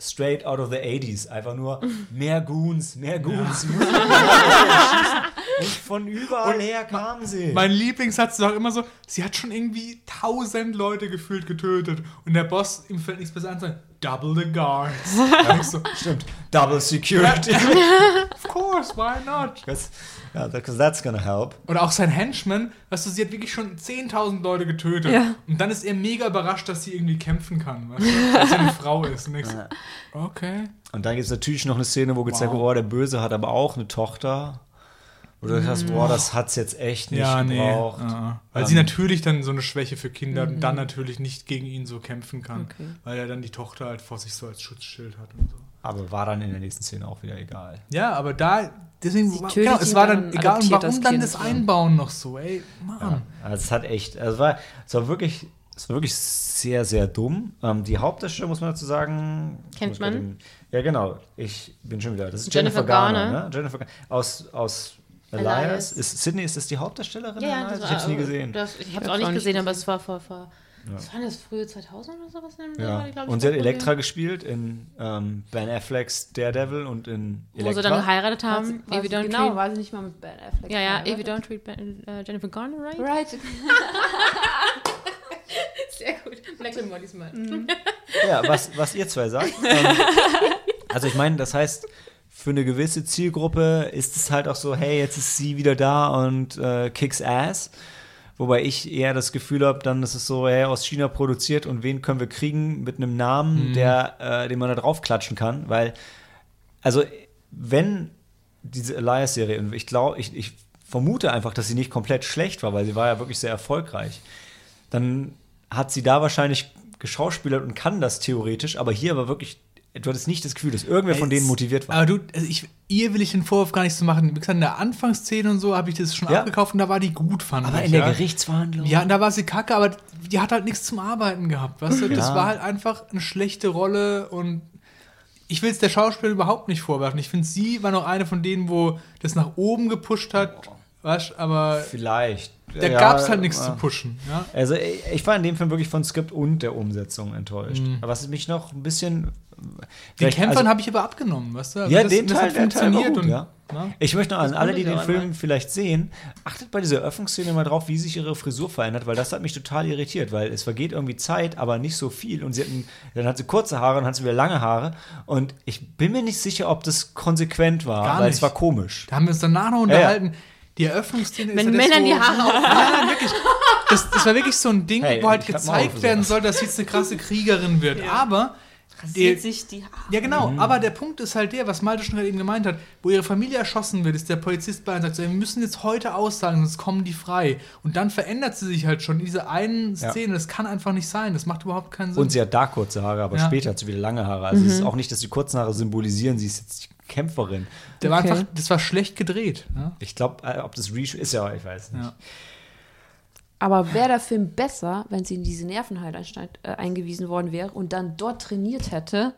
straight out of the 80s. Einfach nur mehr Goons, mehr Goons. und von überall her kamen sie. Mein Lieblingssatz ist auch immer so, sie hat schon irgendwie tausend Leute gefühlt getötet und der Boss, ihm fällt nichts besser an, sagt, double the guards. Ich so, Stimmt. Double Security. of course, why not? Because yeah, because that's gonna help. Oder auch sein Henchman, weißt du, sie hat wirklich schon 10.000 Leute getötet. Ja. Und dann ist er mega überrascht, dass sie irgendwie kämpfen kann, weißt du, dass sie eine Frau ist. Und ich so, okay. Und dann gibt es natürlich noch eine Szene, wo gezeigt wird, Wow. oh, der Böse hat aber auch eine Tochter. Wo du hast, boah, das hat's jetzt echt nicht Ja, nee. gebraucht. uh-uh. Weil Ähm. sie natürlich dann so eine Schwäche für Kinder und dann natürlich nicht gegen ihn so kämpfen kann. Okay. Weil er dann die Tochter halt vor sich so als Schutzschild hat und so. Aber war dann in der nächsten Szene auch wieder egal. Ja, aber da, deswegen, Sie war, genau, es war dann dann egal, und warum das dann das ja. Einbauen noch so, ey, Mann. Also es hat echt, also es war, es war wirklich, es war wirklich sehr, sehr dumm. Ähm, die Hauptdarsteller, muss man dazu sagen. Kennt man? Den, ja, genau. Ich bin schon wieder. Das ist Jennifer Jennifer, Garner, Garner. ne? Jennifer Garner. Aus, aus Elias. Elias. Ist, Sydney, ist das die Hauptdarstellerin? ja, ja, Elias? das ich hab's war- nie gesehen. Das, ich habe es hab's auch nicht gesehen, aber es war vor, vor was war das, frühe 2000 oder sowas? in ja. Jahr, glaub ich, Und sie hat Elektra gespielt in ähm, Ben Afflecks Daredevil und in Wo sie Elektra. dann geheiratet haben. Ich- Don't genau, Treat. war sie nicht mal mit Ben Affleck. Ja, ja? Evie Don't Treat Ben, äh, Jennifer Garner, right? Right. Sehr gut. Macklemore diesmal. Ja, was, was ihr zwei sagt. ähm, also ich meine, das heißt, für eine gewisse Zielgruppe ist es halt auch so, hey, jetzt ist sie wieder da und äh, kicks ass. Wobei ich eher das Gefühl habe, dann ist es so, hey, aus China produziert und wen können wir kriegen mit einem Namen, der, äh, den man da drauf klatschen kann. Weil, also, wenn diese Elias-Serie, und ich glaube, ich, ich vermute einfach, dass sie nicht komplett schlecht war, weil sie war ja wirklich sehr erfolgreich, dann hat sie da wahrscheinlich geschauspielert und kann das theoretisch, aber hier war wirklich, du hattest nicht das Gefühl, dass irgendwer von denen motiviert war. Aber du, also ich, ihr will ich den Vorwurf gar nicht so machen. Wie gesagt, in der Anfangsszene und so habe ich das schon Ja. abgekauft und da war die gut, fand Aber ich. in der ja. Gerichtsverhandlung. Ja, und da war sie kacke, aber die hat halt nichts zum Arbeiten gehabt, weißt du? Das Ja. war halt einfach eine schlechte Rolle und ich will es der Schauspielerin überhaupt nicht vorwerfen. Ich finde, sie war noch eine von denen, wo das nach oben gepusht hat, weißt du, aber Vielleicht. da Ja, gab es halt nichts äh, zu pushen. Ja? Also ich, ich war in dem Film wirklich von Skript und der Umsetzung enttäuscht. Mhm. Aber was mich noch ein bisschen. Den Kämpfern also- habe ich aber abgenommen, weißt du? Also Ja, das, den das Teil, der Teil war funktioniert gut, und ja. ne? Ich möchte noch an alle, die den Film vielleicht sehen, achtet bei dieser Öffnungsszene mal drauf, wie sich ihre Frisur verändert, weil das hat mich total irritiert, weil es vergeht irgendwie Zeit, aber nicht so viel. Und sie hatten, dann hat sie kurze Haare und dann hat sie wieder lange Haare. Und ich bin mir nicht sicher, ob das konsequent war, Gar weil nicht. es war komisch. Da haben wir uns danach noch unterhalten. Die Eröffnungsszene Wenn ist ja das, Männern wo- die Haare auf. Nein, wirklich. Das, das war wirklich so ein Ding, Hey, wo halt gezeigt werden soll, dass sie jetzt eine krasse Kriegerin wird. Aber Rasiert sich die Haare. Ja, genau. Mhm. Aber der Punkt ist halt der, was Malte schon gerade eben gemeint hat, wo ihre Familie erschossen wird, ist der Polizist bei und sagt, so, wir müssen jetzt heute aussagen, sonst kommen die frei. Und dann verändert sie sich halt schon in dieser einen Ja. Szene. Das kann einfach nicht sein. Das macht überhaupt keinen Sinn. Und sie hat da kurze Haare, aber Ja. später hat sie wieder lange Haare. Also es ist auch nicht, dass die kurzen Haare symbolisieren, sie ist jetzt die Kämpferin. der war Okay. einfach, das war schlecht gedreht. Ja? Ich glaube, äh, ob das Reshoot ist ja, ich weiß nicht. Ja. Aber wäre der Film besser, wenn sie in diese Nervenheilanstalt äh, eingewiesen worden wäre und dann dort trainiert hätte?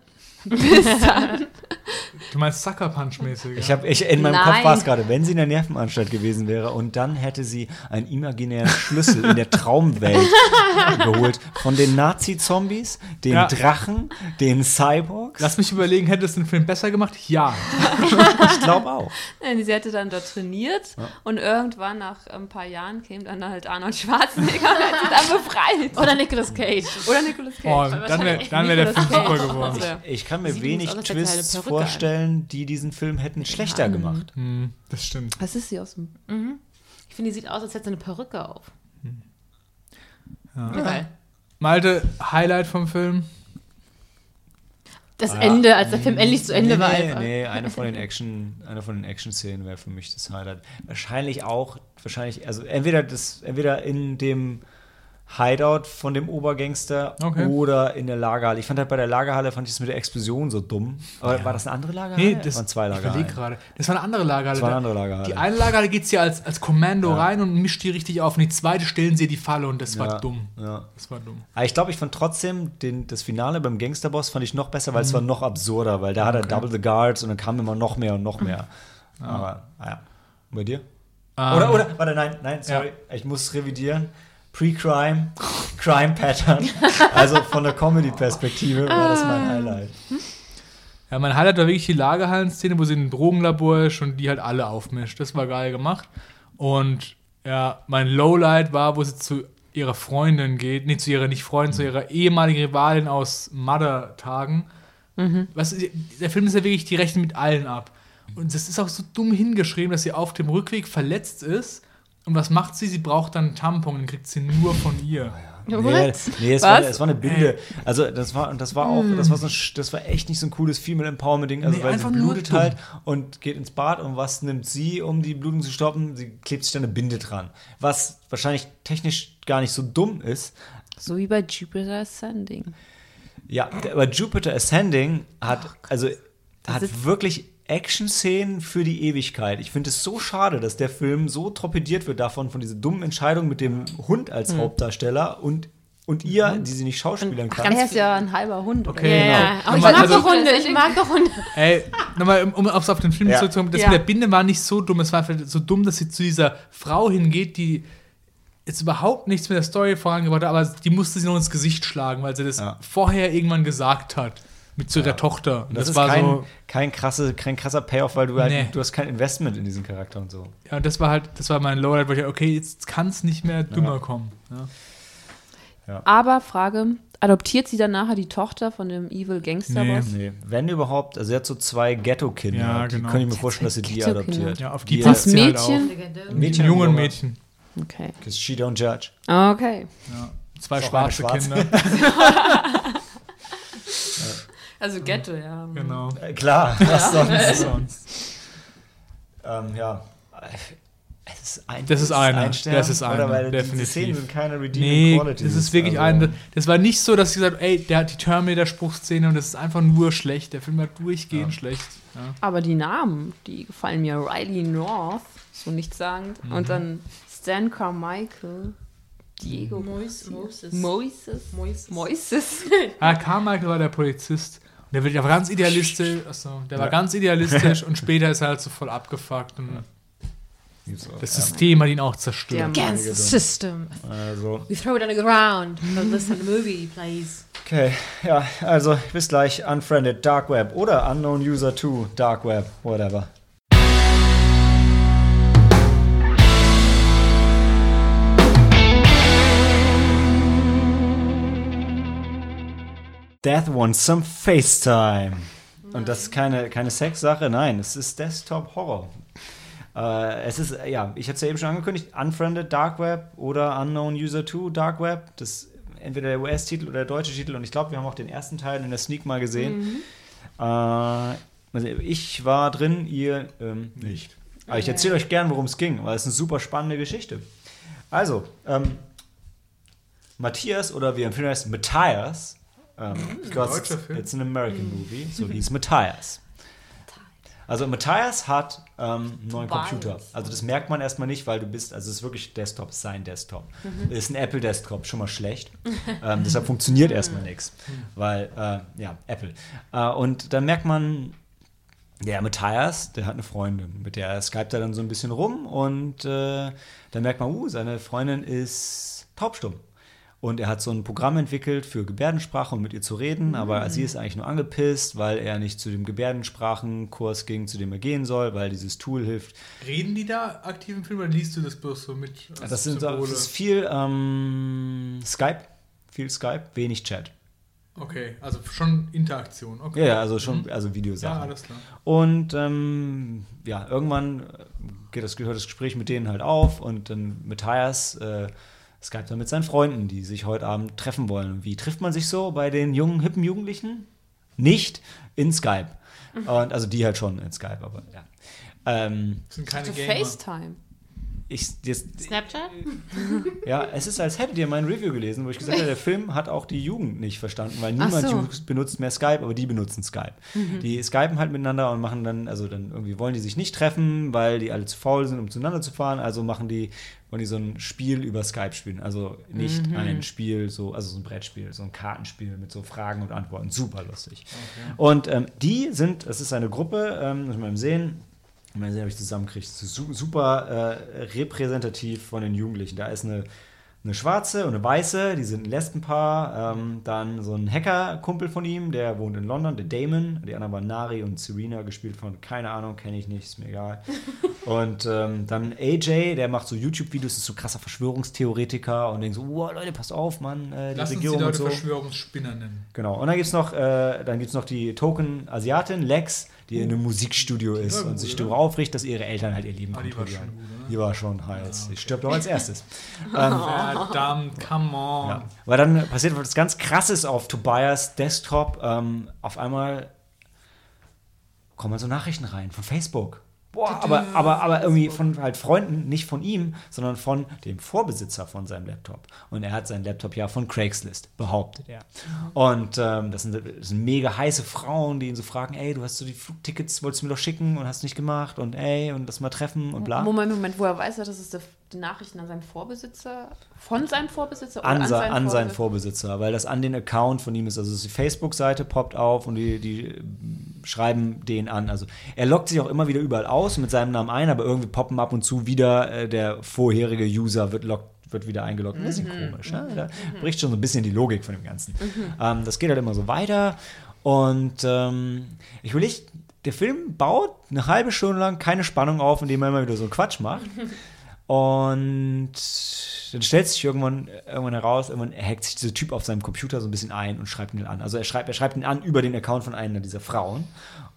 Du meinst Sucker Punch-mäßig. Ich ja? habe ich, in meinem Nein. Kopf war es gerade, wenn sie in der Nervenanstalt gewesen wäre und dann hätte sie einen imaginären Schlüssel in der Traumwelt geholt von den Nazi-Zombies, den Ja. Drachen, den Cyborgs. Lass mich überlegen, hätte es den Film besser gemacht? Ja. ich glaube auch. Nein, sie hätte dann dort trainiert und irgendwann nach ein paar Jahren käme dann halt Arnold Schwarzenegger und hätte sie dann befreit. Oder Nicolas Cage. Oder Nicolas Cage. Oh, dann wäre wär der Film super geworden. Ja. Ich kann mir Sieht wenig aus, Twists an. vorstellen, die diesen Film hätten schlechter Haaren. gemacht. Hm, das stimmt. Was ist sie aus dem. Ich finde, die sieht aus, als hätte sie eine Perücke auf. Ja. Egal. Malte, Highlight vom Film? Das Ah. Ende, als der Film endlich zu Ende nee, war. nee, einfach. nee, eine von den Action, eine von den Action-Szenen wäre für mich das Highlight. Wahrscheinlich auch, wahrscheinlich, also entweder das, entweder in dem Hideout von dem Obergangster Okay. oder in der Lagerhalle. Ich fand halt bei der Lagerhalle fand ich es mit der Explosion so dumm. Aber war das eine andere Lagerhalle? Nee, das waren zwei ich Lagerhallen. überleg gerade. Das war eine andere Lagerhalle. Das war eine andere Lagerhalle. Die eine Lagerhalle geht sie als, als Kommando Ja. rein und mischt die richtig auf. Und die zweite stellen sie die Falle und das war Ja, dumm. Ja. Das war dumm. Aber ich glaube, ich fand trotzdem den, das Finale beim Gangsterboss fand ich noch besser, weil es war noch absurder, weil da hat er Double the Guards und dann kam immer noch mehr und noch mehr. Aber, naja. Und bei dir? Ähm, Oder, oder, warte, nein, nein, sorry, ich muss revidieren. Pre-Crime, Crime Pattern. Also von der Comedy-Perspektive war das mein Highlight. Ja, mein Highlight war wirklich die Lagerhallen-Szene, wo sie in ein Drogenlabor ist und die halt alle aufmischt. Das war geil gemacht. Und ja, mein Lowlight war, wo sie zu ihrer Freundin geht, nee, zu ihrer, nicht Freundin, zu ihrer ehemaligen Rivalin aus Mother-Tagen. Was, der Film ist ja wirklich, die rechnen mit allen ab. Und das ist auch so dumm hingeschrieben, dass sie auf dem Rückweg verletzt ist. Und was macht sie? Sie braucht dann einen Tampon, den kriegt sie nur von ihr. Nee, What? nee es, war, Was? es war eine Binde. Also das war und das war auch, das war so, das war echt nicht so ein cooles Female Empowerment Ding. Also Nee, weil sie blutet halt und geht ins Bad und was nimmt sie, um die Blutung zu stoppen? Sie klebt sich dann eine Binde dran, was wahrscheinlich technisch gar nicht so dumm ist. So wie bei Jupiter Ascending. Ja, aber Jupiter Ascending hat also hat wirklich Action-Szenen für die Ewigkeit. Ich finde es so schade, dass der Film so torpediert wird davon, von dieser dummen Entscheidung mit dem Hund Hm. als Hauptdarsteller und, und ihr, die sie nicht schauspielern kann. Er ist ja ein halber Hund. oder? Okay. Ja, Genau. ja. Aber ich mag also- doch Hunde, ich mag doch Hunde. Ey, nochmal, um, um aufs- auf den Film Ja. zurückzukommen, das Ja. mit der Binde war nicht so dumm. Es war einfach so dumm, dass sie zu dieser Frau hingeht, die jetzt überhaupt nichts mit der Story vorangebracht hat, aber die musste sie noch ins Gesicht schlagen, weil sie das Ja. vorher irgendwann gesagt hat. Mit zu ihrer Tochter. Und Das, das, war kein, so. kein, krasse, kein krasser Payoff, weil du halt, Nee. du hast kein Investment in diesen Charakter und so. Ja, und das war halt, das war mein Lowlight, wo ich dachte, okay, jetzt kann es nicht mehr dümmer kommen. Ja. Aber Frage: Adoptiert sie dann nachher die Tochter von dem Evil Gangsterboss? Nee, wenn überhaupt, also sie hat so zwei Ghetto-Kinder, Ja, die genau. könnte ich mir vorstellen, dass sie die adoptiert. Ja, auf die Die- passt Das sie halt. Mädchen? Mädchen Jungen und Junge. Mädchen. Okay. Because she don't judge. Okay. Ja. Zwei schwarze Schwarze. Kinder. Also Ghetto, ja. genau. Äh, klar, was sonst? sonst? ähm, ja. Es ist ein, Das ist eine, Stern, das ist eine, Oder weil definitiv. diese Szenen sind keine redeeming Nee, qualities. das ist wirklich also, ein. Das war nicht so, dass sie gesagt ey, der hat die Terminator-Spruchszene und das ist einfach nur schlecht. Der Film war durchgehend Ja. schlecht. Ja. Aber die Namen, die gefallen mir. Riley North, so nichtssagend. Und dann Stan Carmichael, Diego Mois- Moses. Moises. Moises. Moises. Ah, Carmichael war der Polizist. Und der wird ja ganz idealistisch. Achso, der war Ja. ganz idealistisch und später ist er halt so voll abgefuckt. Und auch, das ja. System hat ihn auch zerstört. Der Against the system. Also, We throw it on the ground. But listen to the movie, please. okay, ja, also bis gleich. Unfriended, Dark Web oder Unknown User 2, Dark Web, whatever. Death wants some FaceTime. Und das ist keine, keine Sexsache, nein, es ist Desktop-Horror. Äh, es ist, ja, ich hatte es ja eben schon angekündigt, Unfriended Dark Web oder Unknown User 2 Dark Web. Das ist entweder der US-Titel oder der deutsche Titel. Und ich glaube, wir haben auch den ersten Teil in der Sneak mal gesehen. Äh, also ich war drin, ihr ähm, nicht. Aber ich erzähle euch gern, worum es ging, weil es eine super spannende Geschichte. Also, ähm, Matthias oder wie empfehlen heißt Matthias, ähm, because deutscher it's, it's an American movie, so hieß Matthias. Also Matthias hat ähm, einen neuen Tobias. Computer. Also das merkt man erstmal nicht, weil du bist, also es ist wirklich Desktop, sein Desktop. Ist ein Apple Desktop, schon mal schlecht. ähm, deshalb funktioniert erstmal nichts, weil, äh, ja, Apple. Äh, und dann merkt man, der Matthias, der hat eine Freundin, mit der skypt er dann so ein bisschen rum und äh, dann merkt man, uh, seine Freundin ist taubstumm. Und er hat so ein Programm entwickelt für Gebärdensprache, um mit ihr zu reden, aber sie ist eigentlich nur angepisst, weil er nicht zu dem Gebärdensprachenkurs ging, zu dem er gehen soll, weil dieses Tool hilft. Reden die da aktiv im Film oder liest du das bloß so mit? Das, sind, das ist viel ähm, Skype, viel Skype, wenig Chat. Okay, also schon Interaktion. Okay. Ja, ja, also schon, also Ja, Videosachen. alles klar. Und ähm, ja, irgendwann geht das, hört das Gespräch mit denen halt auf und dann Matthias äh, Skype dann mit seinen Freunden, die sich heute Abend treffen wollen. Wie trifft man sich so bei den jungen, hippen Jugendlichen? Nicht in Skype. Und, also die halt schon in Skype, aber ja. Ähm, Das sind keine Also Gamer. FaceTime. ich, jetzt, Snapchat? ja, es ist, als hättet ihr mein Review gelesen, wo ich gesagt habe, der Film hat auch die Jugend nicht verstanden, weil niemand so. Benutzt mehr Skype, aber die benutzen Skype. Die skypen halt miteinander und machen dann, also dann irgendwie wollen die sich nicht treffen, weil die alle zu faul sind, um zueinander zu fahren, also machen die, wollen die so ein Spiel über Skype spielen. Also nicht ein Spiel, so, also so ein Brettspiel, so ein Kartenspiel mit so Fragen und Antworten. Super lustig. Und ähm, die sind, es ist eine Gruppe, ähm, muss man mal sehen, mal sehen, ob ich zusammenkriege. Super äh, repräsentativ von den Jugendlichen. Da ist eine, eine schwarze und eine weiße, die sind ein Lesbenpaar. Ähm, dann so ein Hacker-Kumpel von ihm, der wohnt in London, der Damon. Die anderen waren Nari und Serena, gespielt von, keine Ahnung, kenne ich nicht, ist mir egal. und ähm, dann AJ, der macht so YouTube-Videos, ist so krasser Verschwörungstheoretiker und denkt so, wow, Leute, passt auf, Mann, äh, die Lass uns die Regierung Leute so. Verschwörungsspinner nennen. Genau. Und dann gibt es noch, äh, dann gibt's noch die Token-Asiatin, Lex, die in einem Musikstudio ist war und gut, sich darüber aufricht, dass ihre Eltern halt ihr Leben Ah, die kontrollieren. Die war schon heiß. Die stirbt auch als erstes. ähm, Verdammt, come on. ja. Weil dann passiert was ganz Krasses auf Tobias Desktop. Ähm, auf einmal kommen so Nachrichten rein von Facebook. Boah, aber, aber, aber irgendwie von halt Freunden, nicht von ihm, sondern von dem Vorbesitzer von seinem Laptop. Und er hat seinen Laptop ja von Craigslist, behauptet er. Und ähm, das, sind, das sind mega heiße Frauen, die ihn so fragen, ey, du hast so die Flugtickets, wolltest du mir doch schicken und hast nicht gemacht und ey, und das mal treffen und bla. Moment, Moment, woher weiß er, dass es der, die Nachrichten an seinen Vorbesitzer, von seinem Vorbesitzer oder an, an, se- seinen, an seinen Vorbesitzer? Vorbesitzer, weil das an den Account von ihm ist. Also die Facebook-Seite poppt auf und die, die schreiben den an. Also er loggt sich auch immer wieder überall aus mit seinem Namen ein, aber irgendwie poppen ab und zu wieder äh, der vorherige User wird loggt wird wieder eingeloggt. Ein bisschen komisch. Ne? Da bricht schon so ein bisschen die Logik von dem Ganzen. Ähm, das geht halt immer so weiter. Und ähm, ich will nicht, der Film baut eine halbe Stunde lang keine Spannung auf, indem er immer wieder so Quatsch macht. Und dann stellt sich irgendwann, irgendwann heraus, irgendwann hackt sich dieser Typ auf seinem Computer so ein bisschen ein und schreibt ihn an. Also er schreibt, er schreibt ihn an über den Account von einer dieser Frauen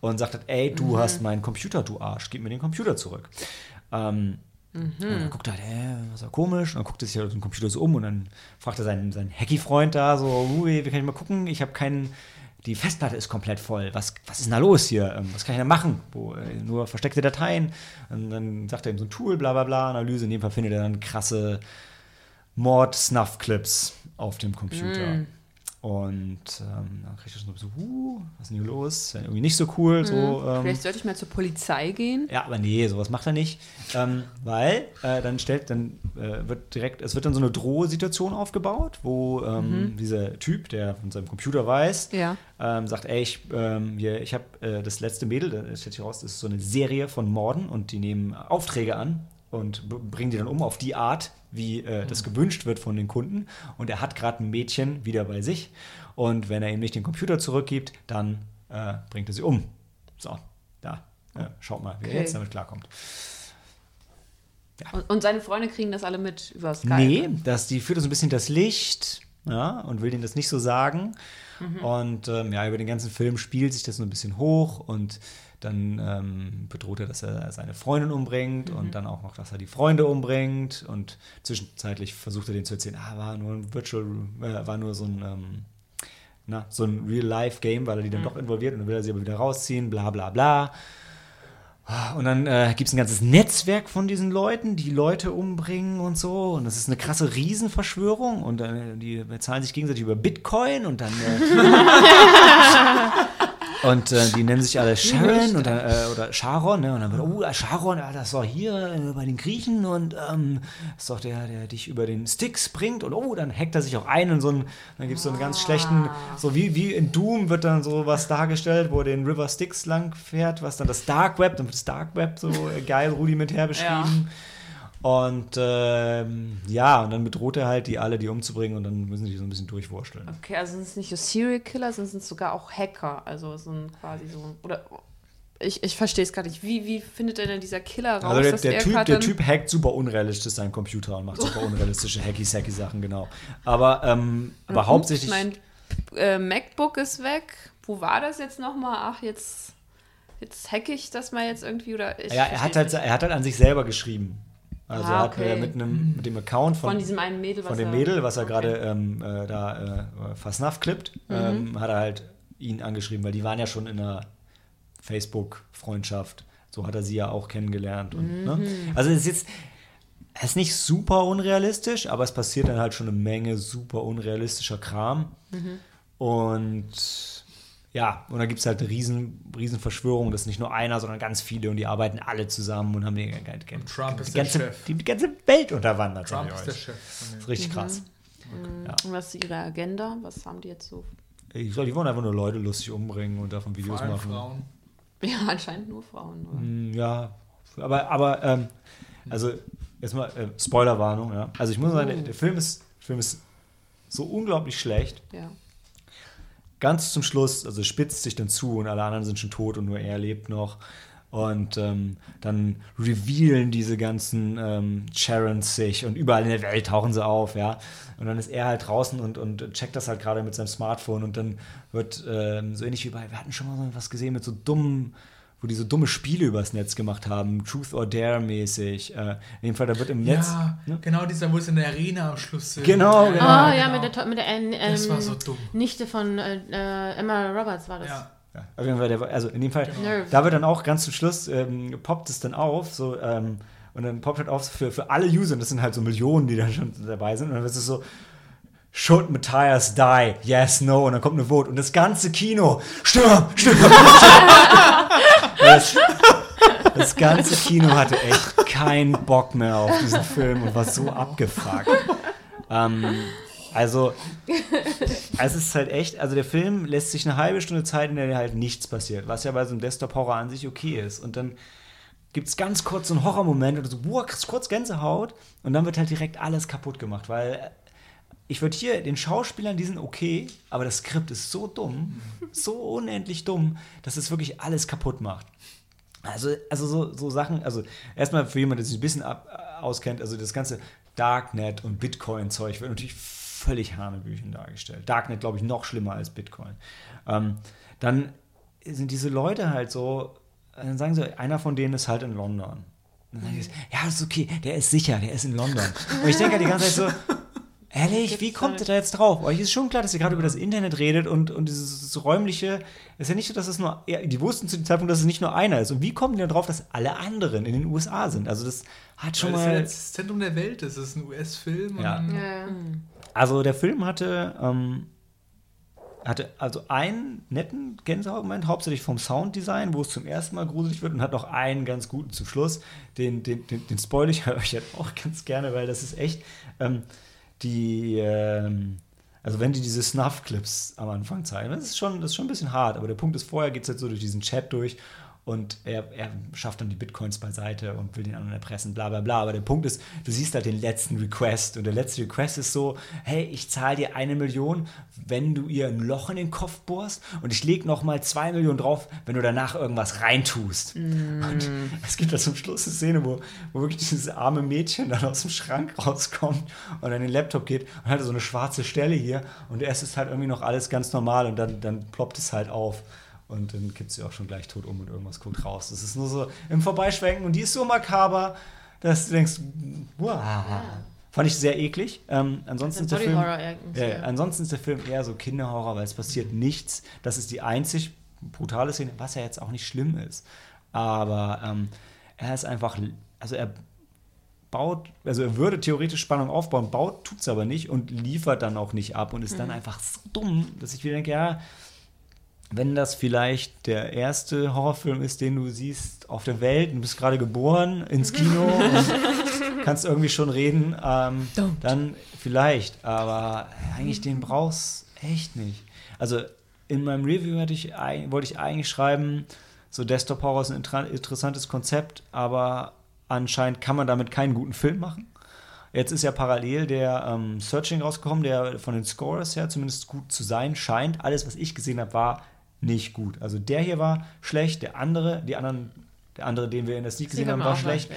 und sagt halt, ey, du hast meinen Computer, du Arsch, gib mir den Computer zurück. Ähm, Und dann guckt er, halt, hä, was ist da komisch? Und dann guckt er sich halt auf den Computer so um und dann fragt er seinen, seinen Hacky-Freund da so, ui, wie kann ich mal gucken? Ich habe keinen, die Festplatte ist komplett voll. Was, was ist denn da los hier? Ähm, Was kann ich da machen? Wo, äh, nur versteckte Dateien. Und dann sagt er ihm so ein Tool, bla bla bla, Analyse. In dem Fall findet er dann krasse Mord-Snuff-Clips auf dem Computer. Und ähm, dann kriegt er schon so, uh, was ist denn hier los? Irgendwie nicht so cool. So, ähm, Vielleicht sollte ich mal zur Polizei gehen. ja, aber nee, sowas macht er nicht. Ähm, weil äh, dann stellt, dann äh, wird direkt, es wird dann so eine Drohsituation aufgebaut, wo ähm, dieser Typ, der von seinem Computer weiß, Ja. ähm, sagt, ey, ich, ähm, hier, ich habe äh, das letzte Mädel, das stellt sich raus, das ist so eine Serie von Morden und die nehmen Aufträge an und bringen die dann um auf die Art, wie äh, das gewünscht wird von den Kunden. Und er hat gerade ein Mädchen wieder bei sich. Und wenn er ihm nicht den Computer zurückgibt, dann äh, bringt er sie um. So, da. Ja, schaut mal, wie er Okay. jetzt damit klarkommt. Und, und seine Freunde kriegen das alle mit über Skype. Nee, das, die führt so ein bisschen das Licht ja, und will denen das nicht so sagen. Und ähm, ja, über den ganzen Film spielt sich das so ein bisschen hoch und dann ähm, bedroht er, dass er seine Freundin umbringt und dann auch noch, dass er die Freunde umbringt. Und zwischenzeitlich versucht er denen zu erzählen, ah, war nur ein Virtual, äh, war nur so ein, ähm, na, so ein Real-Life-Game, weil er die dann doch involviert und dann will er sie aber wieder rausziehen, bla bla bla. Und dann äh, gibt es ein ganzes Netzwerk von diesen Leuten, die Leute umbringen und so. Und das ist eine krasse Riesenverschwörung. Und äh, die bezahlen sich gegenseitig über Bitcoin und dann. Äh, und äh, die nennen sich alle Sharon und äh, oder Sharon. Ne? Und dann wird, oh, Sharon, ja, das war hier äh, bei den Griechen und ähm, das ist doch der, der dich über den Sticks bringt. Und oh, dann hackt er sich auch ein in so einen, dann gibt es so einen ganz schlechten, so wie, wie in Doom wird dann so was dargestellt, wo er den River Styx lang fährt, was dann das Dark Web, dann wird das Dark Web so äh, geil rudimentär beschrieben. Und ähm, ja, und dann bedroht er halt die alle, die umzubringen und dann müssen die so ein bisschen durchwursteln. Okay, also sind es nicht nur Serial Killer, sondern sind es sogar auch Hacker. Also so ein quasi so oder ich, ich verstehe es gar nicht. Wie, wie findet denn dieser Killer raus, Also der, dass der, er typ, der Typ hackt super unrealistisch seinen Computer und macht super unrealistische Hacky-Sacky-Sachen, genau. Aber, ähm, aber hauptsächlich. Mein äh, MacBook ist weg. Wo war das jetzt nochmal? Ach, jetzt, jetzt hacke ich das mal jetzt irgendwie oder ja, er hat, halt, er hat halt an sich selber geschrieben. Also Ah, er hat okay. äh, mit, einem, mit dem Account von, von diesem einen Mädel, von dem Mädel, was er Okay. gerade ähm, äh, da äh, versnuff klippt, Mhm. ähm, hat er halt ihn angeschrieben, weil die waren ja schon in einer Facebook-Freundschaft. So hat er sie ja auch kennengelernt. Und, ne? Mhm. Also es ist jetzt es ist nicht super unrealistisch, aber es passiert dann halt schon eine Menge super unrealistischer Kram. Mhm. Und ja, und da gibt es halt eine riesen, riesen Verschwörung. Das ist nicht nur einer, sondern ganz viele und die arbeiten alle zusammen und haben die, die, die, Trump ist die, der ganze, Chef. die, die ganze Welt unterwandert. Trump ist der. Chef. Das ist richtig krass. Ja. Und was ist ihre Agenda? Was haben die jetzt so? Ich glaube, die wollen einfach nur Leute lustig umbringen und davon Videos Vor allem machen. Frauen. Ja, anscheinend nur Frauen. Oder? Mm, Ja, aber, aber ähm, also erstmal äh, Spoilerwarnung, ja. Also ich muss sagen, der, der Film ist, der Film ist so unglaublich schlecht. Ja. Ganz zum Schluss, also spitzt sich dann zu und alle anderen sind schon tot und nur er lebt noch. Und ähm, dann revealen diese ganzen ähm, Charons sich und überall in der Welt tauchen sie auf, ja. Und dann ist er halt draußen und, und checkt das halt gerade mit seinem Smartphone und dann wird ähm, so ähnlich wie bei, wir hatten schon mal so was gesehen mit so dummen, wo die so dumme Spiele übers Netz gemacht haben, Truth or Dare mäßig. Äh, in dem Fall, da wird im Netz. Ja, ne? genau dieser, wo es in der Arena am Schluss sind. Genau, genau. Ah, ja, mit der, mit der ähm, Das war so dumm. Nichte von äh, äh, Emma Roberts war das. Ja. Ja, auf jeden Fall, der, also in dem Fall, Nerve. da wird dann auch ganz zum Schluss, ähm, poppt es dann auf, so, ähm, und dann poppt halt auf für, für alle User, und das sind halt so Millionen, die da schon dabei sind, und dann ist es so, Should Matthias die? Yes, no, und dann kommt eine Vote, und das ganze Kino, stirb, stirb, stirb. das, das ganze Kino hatte echt keinen Bock mehr auf diesen Film und war so abgefuckt. Ähm, also, also es ist halt echt, also der Film lässt sich eine halbe Stunde Zeit, in der halt nichts passiert, was ja bei so einem Desktop-Horror an sich okay ist. Und dann gibt es ganz kurz so einen Horrormoment oder so, boah, kurz Gänsehaut und dann wird halt direkt alles kaputt gemacht, weil äh, ich würde hier den Schauspielern, die sind okay, aber das Skript ist so dumm, so unendlich dumm, dass es wirklich alles kaputt macht. Also, also so, so Sachen, also erstmal für jemanden, der sich ein bisschen ab, auskennt, also das ganze Darknet und Bitcoin-Zeug wird natürlich völlig Hanebüchen dargestellt. Darknet, glaube ich, noch schlimmer als Bitcoin. Ähm, dann sind diese Leute halt so, dann sagen sie, einer von denen ist halt in London. dann sagen die, ja, das ist okay, der ist sicher, der ist in London. Und ich denke halt die ganze Zeit so, ehrlich, wie kommt ihr da jetzt drauf? Euch ist schon klar, dass ihr gerade über das Internet redet und, und dieses räumliche, ist ja nicht so, dass es nur, ja, die wussten zu dem Zeitpunkt, dass es nicht nur einer ist. Und wie kommen die da drauf, dass alle anderen in den USA sind? Also das hat schon Weil es ja mal... jetzt das Zentrum der Welt ist. Es ist ein US-Film. Ja. und- Ja. Also der Film hatte, ähm, hatte also einen netten Gänsehautmoment, hauptsächlich vom Sounddesign, wo es zum ersten Mal gruselig wird und hat noch einen ganz guten zum Schluss. Den, den, den, den spoil ich euch jetzt auch ganz gerne, weil das ist echt ähm, die, ähm, also wenn die diese Snuff-Clips am Anfang zeigen, das ist schon, das ist schon ein bisschen hart, aber der Punkt ist, vorher geht es jetzt so durch diesen Chat durch und er, er schafft dann die Bitcoins beiseite und will den anderen erpressen, bla bla bla. Aber der Punkt ist, du siehst halt den letzten Request und der letzte Request ist so, hey, ich zahle dir eine Million, wenn du ihr ein Loch in den Kopf bohrst und ich lege nochmal zwei Millionen drauf, wenn du danach irgendwas reintust. Und es gibt da zum Schluss eine Szene, wo, wo wirklich dieses arme Mädchen dann aus dem Schrank rauskommt und an den Laptop geht und hat so eine schwarze Stelle hier und erst ist halt irgendwie noch alles ganz normal und dann, dann ploppt es halt auf. Und dann kippt sie auch schon gleich tot um und irgendwas guckt raus. Das ist nur so im Vorbeischwenken und die ist so makaber, dass du denkst, wow. Fand ich sehr eklig. Ähm, ansonsten, ist der Film, ja, ja, ansonsten ist der Film eher so Kinderhorror, weil es passiert nichts. Das ist die einzig brutale Szene, was ja jetzt auch nicht schlimm ist. Aber ähm, er ist einfach, also er baut, also er würde theoretisch Spannung aufbauen, baut, tut es aber nicht und liefert dann auch nicht ab und ist dann einfach so dumm, dass ich wieder denke, ja, wenn das vielleicht der erste Horrorfilm ist, den du siehst auf der Welt, und du bist gerade geboren ins Kino und kannst irgendwie schon reden, ähm, dann vielleicht, aber eigentlich den brauchst echt nicht. Also in meinem Review hatte ich, wollte ich eigentlich schreiben, so Desktop Horror ist ein inter- interessantes Konzept, aber anscheinend kann man damit keinen guten Film machen. Jetzt ist ja parallel der ähm, Searching rausgekommen, der von den Scores her zumindest gut zu sein scheint. Alles, was ich gesehen habe, war nicht gut. Also der hier war schlecht, der andere, die anderen, der andere, den wir in der Sneak gesehen haben, war schlecht.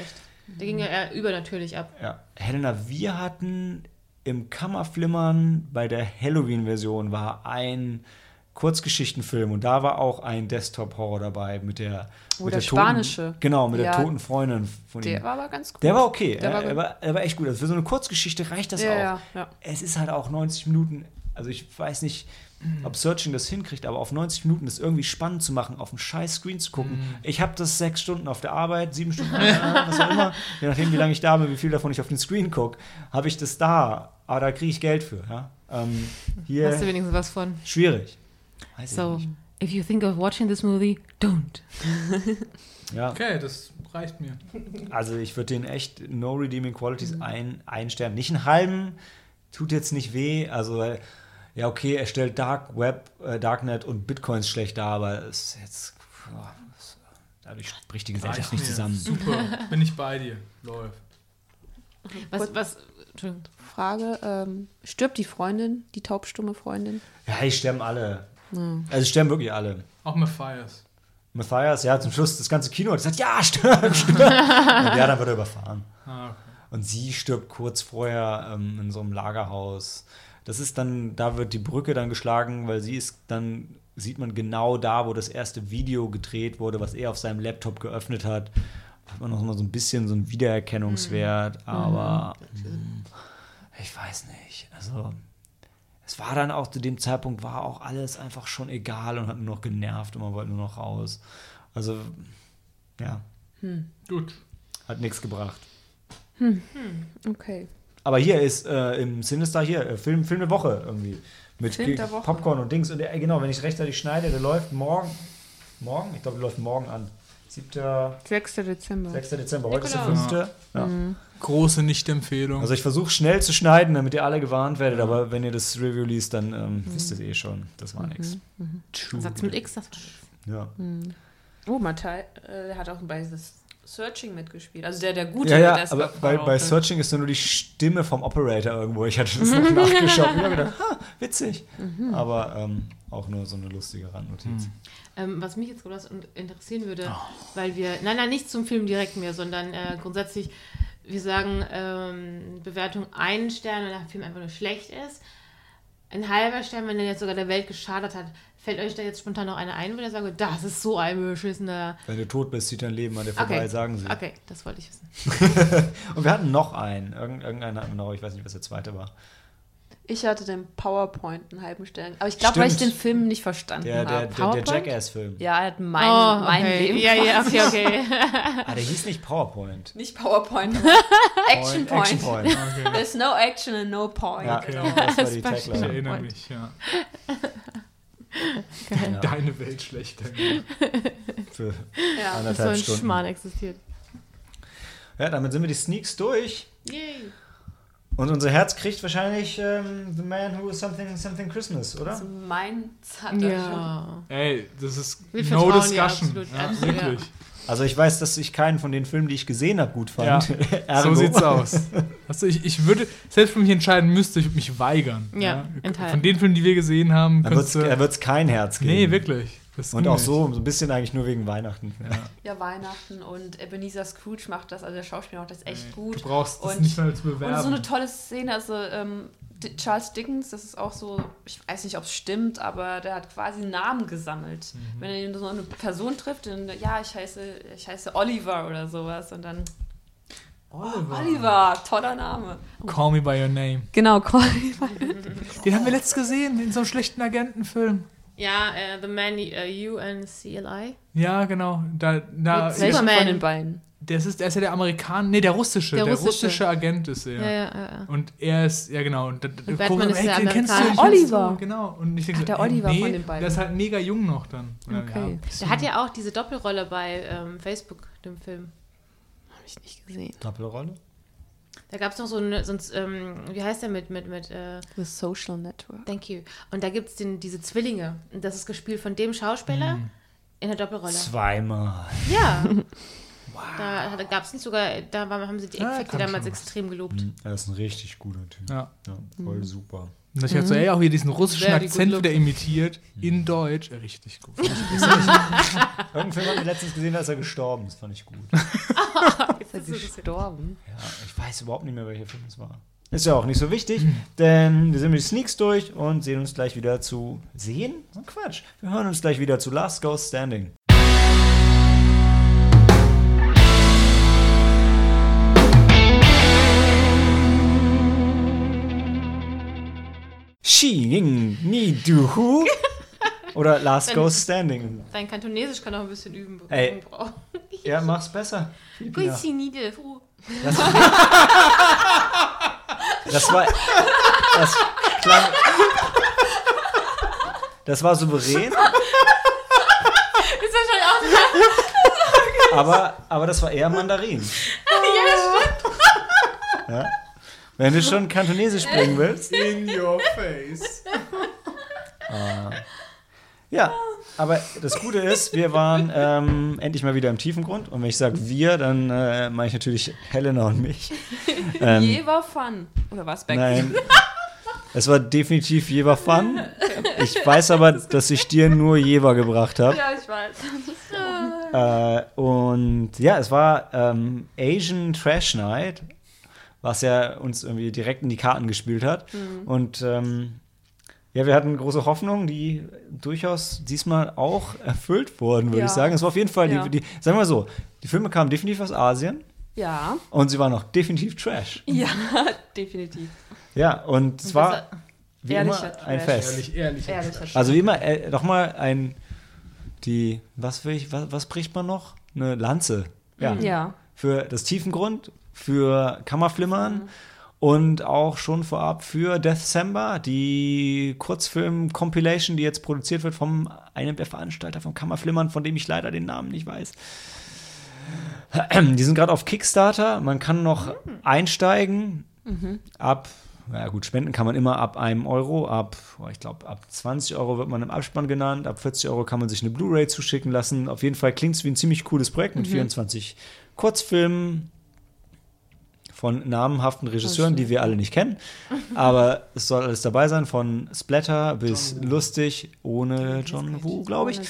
Der ging ja eher übernatürlich ab. Ja. Helena, wir hatten im Kammerflimmern bei der Halloween-Version war ein Kurzgeschichtenfilm und da war auch ein Desktop-Horror dabei mit der, Oh, mit der toten, spanische. Genau, mit Ja. der toten Freundin von ihm. Der war aber ganz gut. Der war okay. Der er, war er, war, er war echt gut. Also für so eine Kurzgeschichte reicht das Ja, auch. ja, ja. Es ist halt auch 90 Minuten. Also ich weiß nicht, ob Searching das hinkriegt, aber auf 90 Minuten das irgendwie spannend zu machen, auf einen scheiß Screen zu gucken. Mhm. Ich habe das sechs Stunden auf der Arbeit, sieben Stunden, was auch immer, je nachdem, wie lange ich da bin, wie viel davon ich auf den Screen gucke, habe ich das da. Aber da kriege ich Geld für. Ja? Ähm, hier Hast du wenigstens was von? schwierig. Weiß So, if you think of watching this movie, don't. Ja. Okay, das reicht mir. Also ich würde den echt No Redeeming Qualities Mhm. ein, einen Stern. Nicht einen halben, tut jetzt nicht weh. Also weil, ja okay, er stellt Dark Web, äh, Darknet und Bitcoins schlecht dar, aber es ist jetzt boah, es, dadurch bricht die Gesellschaft nicht zusammen. Super, bin ich bei dir. Läuft. Was, was, Entschuldigung. Frage, ähm, stirbt die Freundin, die taubstumme Freundin? Ja, die sterben alle. Also die sterben wirklich alle. Auch Matthias. Matthias, ja, zum Schluss das ganze Kino hat gesagt, ja, stirb, stirb. und ja, dann wird er überfahren. Ah, okay. Und sie stirbt kurz vorher ähm, in so einem Lagerhaus. Das ist dann, da wird die Brücke dann geschlagen, weil sie ist dann, sieht man genau da, wo das erste Video gedreht wurde, was er auf seinem Laptop geöffnet hat. Hat man noch mal so ein bisschen so einen Wiedererkennungswert, aber mm, ich weiß nicht. Also, es war dann auch zu dem Zeitpunkt, war auch alles einfach schon egal und hat nur noch genervt und man wollte nur noch raus. Also, ja, Gut. hat nichts gebracht. Okay. Aber hier ist äh, im Sinister hier, äh, Film, Film der Woche irgendwie. Mit Film Ge- der Woche. Popcorn und Dings. Und der, genau, wenn ich rechtzeitig schneide, der läuft morgen. Morgen? Ich glaube, der läuft morgen an. 7. 6. Dezember. 6. Dezember. Heute ist der Nikolaus. 5. Ja. Große Nicht-Empfehlung. Also ich versuche schnell zu schneiden, damit ihr alle gewarnt werdet, aber wenn ihr das Review liest, dann ähm, wisst ihr es eh schon. Das war nix. Satz mit X, das Ja. Oh, Matthai, äh, der hat auch bei das Searching mitgespielt. Also der, der gute Ja, ja, Desktop aber bei, bei Searching ist nur die Stimme vom Operator irgendwo. Ich hatte das noch nachgeschaut und hab gedacht, ha, witzig. Aber ähm, auch nur so eine lustige Randnotiz. Ähm, was mich jetzt besonders interessieren würde, weil wir, nein, nein, nicht zum Film direkt mehr, sondern äh, grundsätzlich, wir sagen, ähm, Bewertung einen Stern, wenn der Film einfach nur schlecht ist. Ein halber Stern, wenn er jetzt sogar der Welt geschadet hat, fällt euch da jetzt spontan noch einer ein, wo ihr sagt, das ist so ein beschissener. Wenn du tot bist, zieht dein Leben an dir vorbei, Okay. sagen sie. Okay, das wollte ich wissen. Und wir hatten noch einen. Irgend, irgendeinen hatten wir noch, ich weiß nicht, was der zweite war. Ich hatte den PowerPoint einen halben Stern. Aber ich glaube, weil ich den. Film nicht verstanden Der, der, habe. der, der PowerPoint? Jackass-Film. Ja, er hat mein, oh, mein okay. Leben. Ja, ja, okay, okay. Ah, der hieß nicht PowerPoint. Nicht PowerPoint. Action Point. Action Point. Okay. There's no action and no point. Ja, Okay. das war die Ich Tagline. erinnere mich, ja. Ja, Deine Welt schlechter. für Ja. Dass so ein anderthalb Stunden. Schmarrn existiert. Ja, damit sind wir die Sneaks durch. Yay. Und unser Herz kriegt wahrscheinlich ähm, The Man Who is Something Something Christmas, oder? Also meins hat er schon. Ja. Ey, das ist Wir no discussion. absolut. Ja, wirklich. Also ich weiß, dass ich keinen von den Filmen, die ich gesehen habe, gut Ja, fand. So Ergo. sieht's aus. Also ich, ich würde, selbst wenn ich entscheiden müsste, ich würde mich weigern. Ja, enthalten. Von den Filmen, die wir gesehen haben, Da wird's- du. wird es kein Herz geben. Nee, wirklich. Das Und auch so, so ein bisschen eigentlich nur wegen Weihnachten. Ja. Ja, Weihnachten und Ebenezer Scrooge macht das, also der Schauspieler macht das echt Du gut. brauchst das Und- nicht mal zu bewerben. Und so eine tolle Szene, also ähm, Charles Dickens, das ist auch so, ich weiß nicht, ob es stimmt, aber der hat quasi einen Namen gesammelt. Mhm. Wenn er so eine Person trifft, dann, ja, ich heiße, ich heiße Oliver oder sowas und dann, Oliver. Oliver, toller Name. Call me by your name. Genau, Oliver. Den haben wir letztens gesehen, in so einem schlechten Agentenfilm. Ja, äh, The Man uh, You and CLI. Ja, genau. Da, da, Mit Superman. von den beiden? der, ist, der ist ja der Amerikaner, nee, der russische. Der Der, russische. russische. Agent ist er. Ja, ja, ja. ja. Und er ist, ja genau. Und, da- da- Batman ist hey, der den kennst du, den kennst du, Oliver. Genau. Und ich denke Ach, der so, äh, Oliver nee, von den beiden. Der ist halt mega jung noch dann. Okay. Der hat ja auch diese Doppelrolle bei ähm, Facebook, dem Film. Habe ich nicht gesehen. Doppelrolle? Da gab es noch so ein, so ein ähm, wie heißt der mit, mit, mit, äh, The Social Network. thank you. Und da gibt es diese Zwillinge. Und das ist gespielt von dem Schauspieler Mhm. in der Doppelrolle. Zweimal. Ja. Da gab es nicht sogar, da war, haben sie die Ja, Effekte kann damals extrem gelobt. Er ist ein richtig guter Typ. Ja. Ja, voll super. Und ich hatte so, ey, auch hier diesen russischen good Akzent wieder imitiert, in Deutsch. Äh, Richtig gut. Irgendeinen Film haben wir letztens gesehen, da ist er gestorben. Das fand ich gut. Ist er gestorben? Ja, ich weiß überhaupt nicht mehr, welcher Film es war. Ist ja auch nicht so wichtig, denn wir sind mit den Sneaks durch und sehen uns gleich wieder zu. Sehen? So Quatsch. Wir hören uns gleich wieder zu Last Ghost Standing. Shi Ying Ni Du Hu oder Last Ghost Standing. Dein Kantonesisch kann auch ein bisschen üben. Ey. brauchen. Ja, mach's besser. Grüezi, Niede. Fu. Das, das war. Das klang. Das war souverän, Ist wahrscheinlich auch aber, aber das war eher Mandarin. ja, das stimmt. Ja? Wenn du schon Kantonesisch sprechen willst. In your face. Ja, aber das Gute ist, wir waren ähm, endlich mal wieder im Tiefengrund. Und wenn ich sage wir, dann äh, meine ich natürlich Helena und mich. Ähm, Je war Fun. Oder was, Beck? Nein. Es war definitiv Jever Fun. Ich weiß aber, dass ich dir nur Jever gebracht habe. Ja, ich weiß. Äh, und ja, es war ähm, Asian Trash Night, was ja uns irgendwie direkt in die Karten gespielt hat. Und ähm, ja, wir hatten große Hoffnungen, die durchaus diesmal auch erfüllt wurden, würde Ja. ich sagen. Es war auf jeden Fall, Ja. die, die, sagen wir mal so, die Filme kamen definitiv aus Asien Ja. und sie waren auch definitiv Trash. Ja, definitiv. Ja, und es war wie Ehrlicher immer ein Trash. Fest. Ehrlich, ehrlich. Ehrlicher Also wie immer, äh, nochmal ein, die, was will ich, was, was bricht man noch? Eine Lanze. Ja. Ja. Für das Tiefengrund, für Kammerflimmern Mhm. Und auch schon vorab für Deathsember, die Kurzfilm-Compilation, die jetzt produziert wird vom einem der Veranstalter vom Kammerflimmern, von dem ich leider den Namen nicht weiß. Die sind gerade auf Kickstarter. Man kann noch einsteigen. Ab, na gut, spenden kann man immer ab einem Euro. Ab, oh, ich glaube, ab 20 Euro wird man im Abspann genannt. Ab 40 Euro kann man sich eine Blu-ray zuschicken lassen. Auf jeden Fall klingt es wie ein ziemlich cooles Projekt mit 24 Kurzfilmen von namhaften Regisseuren, die wir alle nicht kennen. Aber es soll alles dabei sein, von Splatter bis lustig, ohne John Woo, glaube ich.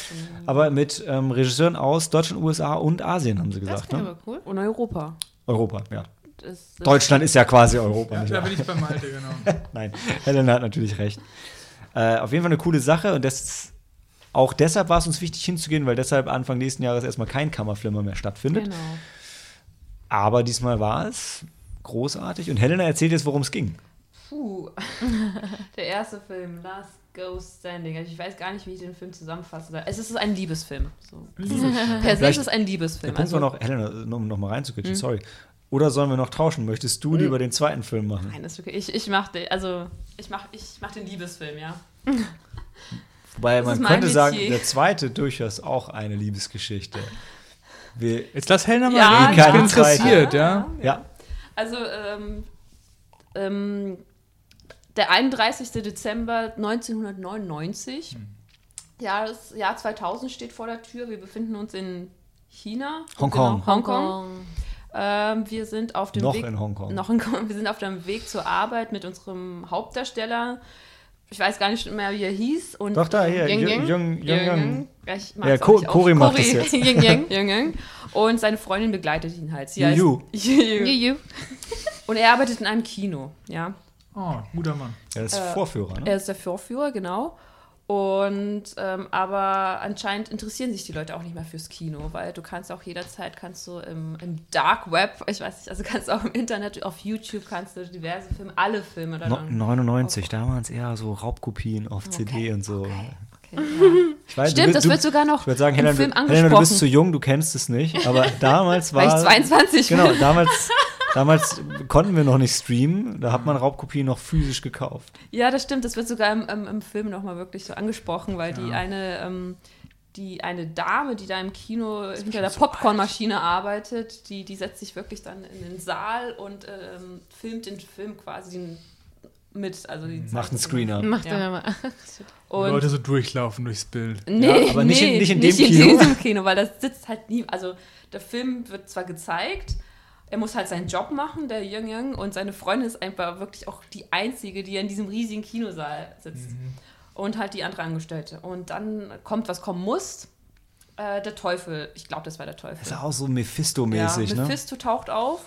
Aber mit ähm, Regisseuren aus Deutschland, USA und Asien, haben sie Das gesagt. klingt Ne? cool. Und Europa. Europa, ja. ist. Deutschland ist ja quasi Europa. Ja, nicht da bin ich bei Malte, genau. Nein, Helena hat natürlich recht. Äh, auf jeden Fall eine coole Sache und das auch deshalb war es uns wichtig hinzugehen, weil deshalb Anfang nächsten Jahres erstmal kein Kammerflimmer mehr stattfindet. Genau. Aber diesmal war es großartig und Helena erzählt jetzt, worum es ging. Puh. Der erste Film, Last Ghost Standing. Also ich weiß gar nicht, wie ich den Film zusammenfasse. Es ist ein Liebesfilm. So. Per se ist es ein Der Liebesfilm. Punkt Also, war noch, Helena, um noch mal reinzukitschen, sorry. Oder sollen wir noch tauschen? Möchtest du lieber den zweiten Film machen? nein, das ist okay. Ich, ich mach den, also ich mach, ich mach den Liebesfilm, ja. Wobei Das man könnte sagen, der zweite durchaus auch eine Liebesgeschichte. Wir, Jetzt lass Helena mal Ja, reden. Ich bin interessiert, ja. ja, Also, ähm, ähm, der 31. Dezember 1999. Ja, das Jahr 2000 steht vor der Tür. Wir befinden uns in China. Hongkong. Genau, Hongkong. Ähm, wir sind auf dem Noch Weg. in Hongkong. Noch in, wir sind auf dem Weg zur Arbeit mit unserem Hauptdarsteller. Ich weiß gar nicht mehr, wie er hieß. Und doch da, hier, Jung, Yang? Jung, Jung, Jung. Ja, ich Ja, mag's auch Co- nicht Cory auf- macht das jetzt. Yang. Yang Yang. Und seine Freundin begleitet ihn halt. Sie Juju. heißt- Juju. Juju. Und er arbeitet in einem Kino, ja. Oh, guter Mann. Das ist Äh, Vorführer, ne? Er ist der Vorführer, genau. Und ähm, aber anscheinend interessieren sich die Leute auch nicht mehr fürs Kino, weil du kannst auch jederzeit kannst du im, im Dark Web, ich weiß nicht, also kannst du auch im Internet, auf YouTube kannst du diverse Filme, alle Filme dann. No, 99, da waren es eher so Raubkopien auf CD und so. Okay, ja. Ich weiß, Stimmt, du, das du, wird sogar noch Ich würde sagen, im Helena, Film du, Helena, du bist angesprochen. zu jung, du kennst es nicht. Aber damals war. weil ich 22 Genau, damals, damals konnten wir noch nicht streamen. Da hat man Raubkopien noch physisch gekauft. Ja, das stimmt. Das wird sogar im, im, im Film nochmal wirklich so angesprochen, weil die Ja. eine, ähm, die eine Dame, die da im Kino hinter der Popcornmaschine arbeitet, die, die setzt sich wirklich dann in den Saal und ähm, filmt den Film quasi mit. Also die Macht einen Screener. Macht Ja. mal. Und Leute so durchlaufen durchs Bild. Nee, Ja, aber nicht in- nee, nicht in dem Kino. diesem Kino, weil das sitzt halt nie. Also der Film wird zwar gezeigt, er muss halt seinen Job machen, der Jung Jung, und seine Freundin ist einfach wirklich auch die einzige, die in diesem riesigen Kinosaal sitzt. Und halt die andere Angestellte. Und dann kommt, was kommen muss. Äh, der Teufel, ich glaube, das war der Teufel. Das ist auch so Mephisto-mäßig, ja, ne? Mephisto taucht auf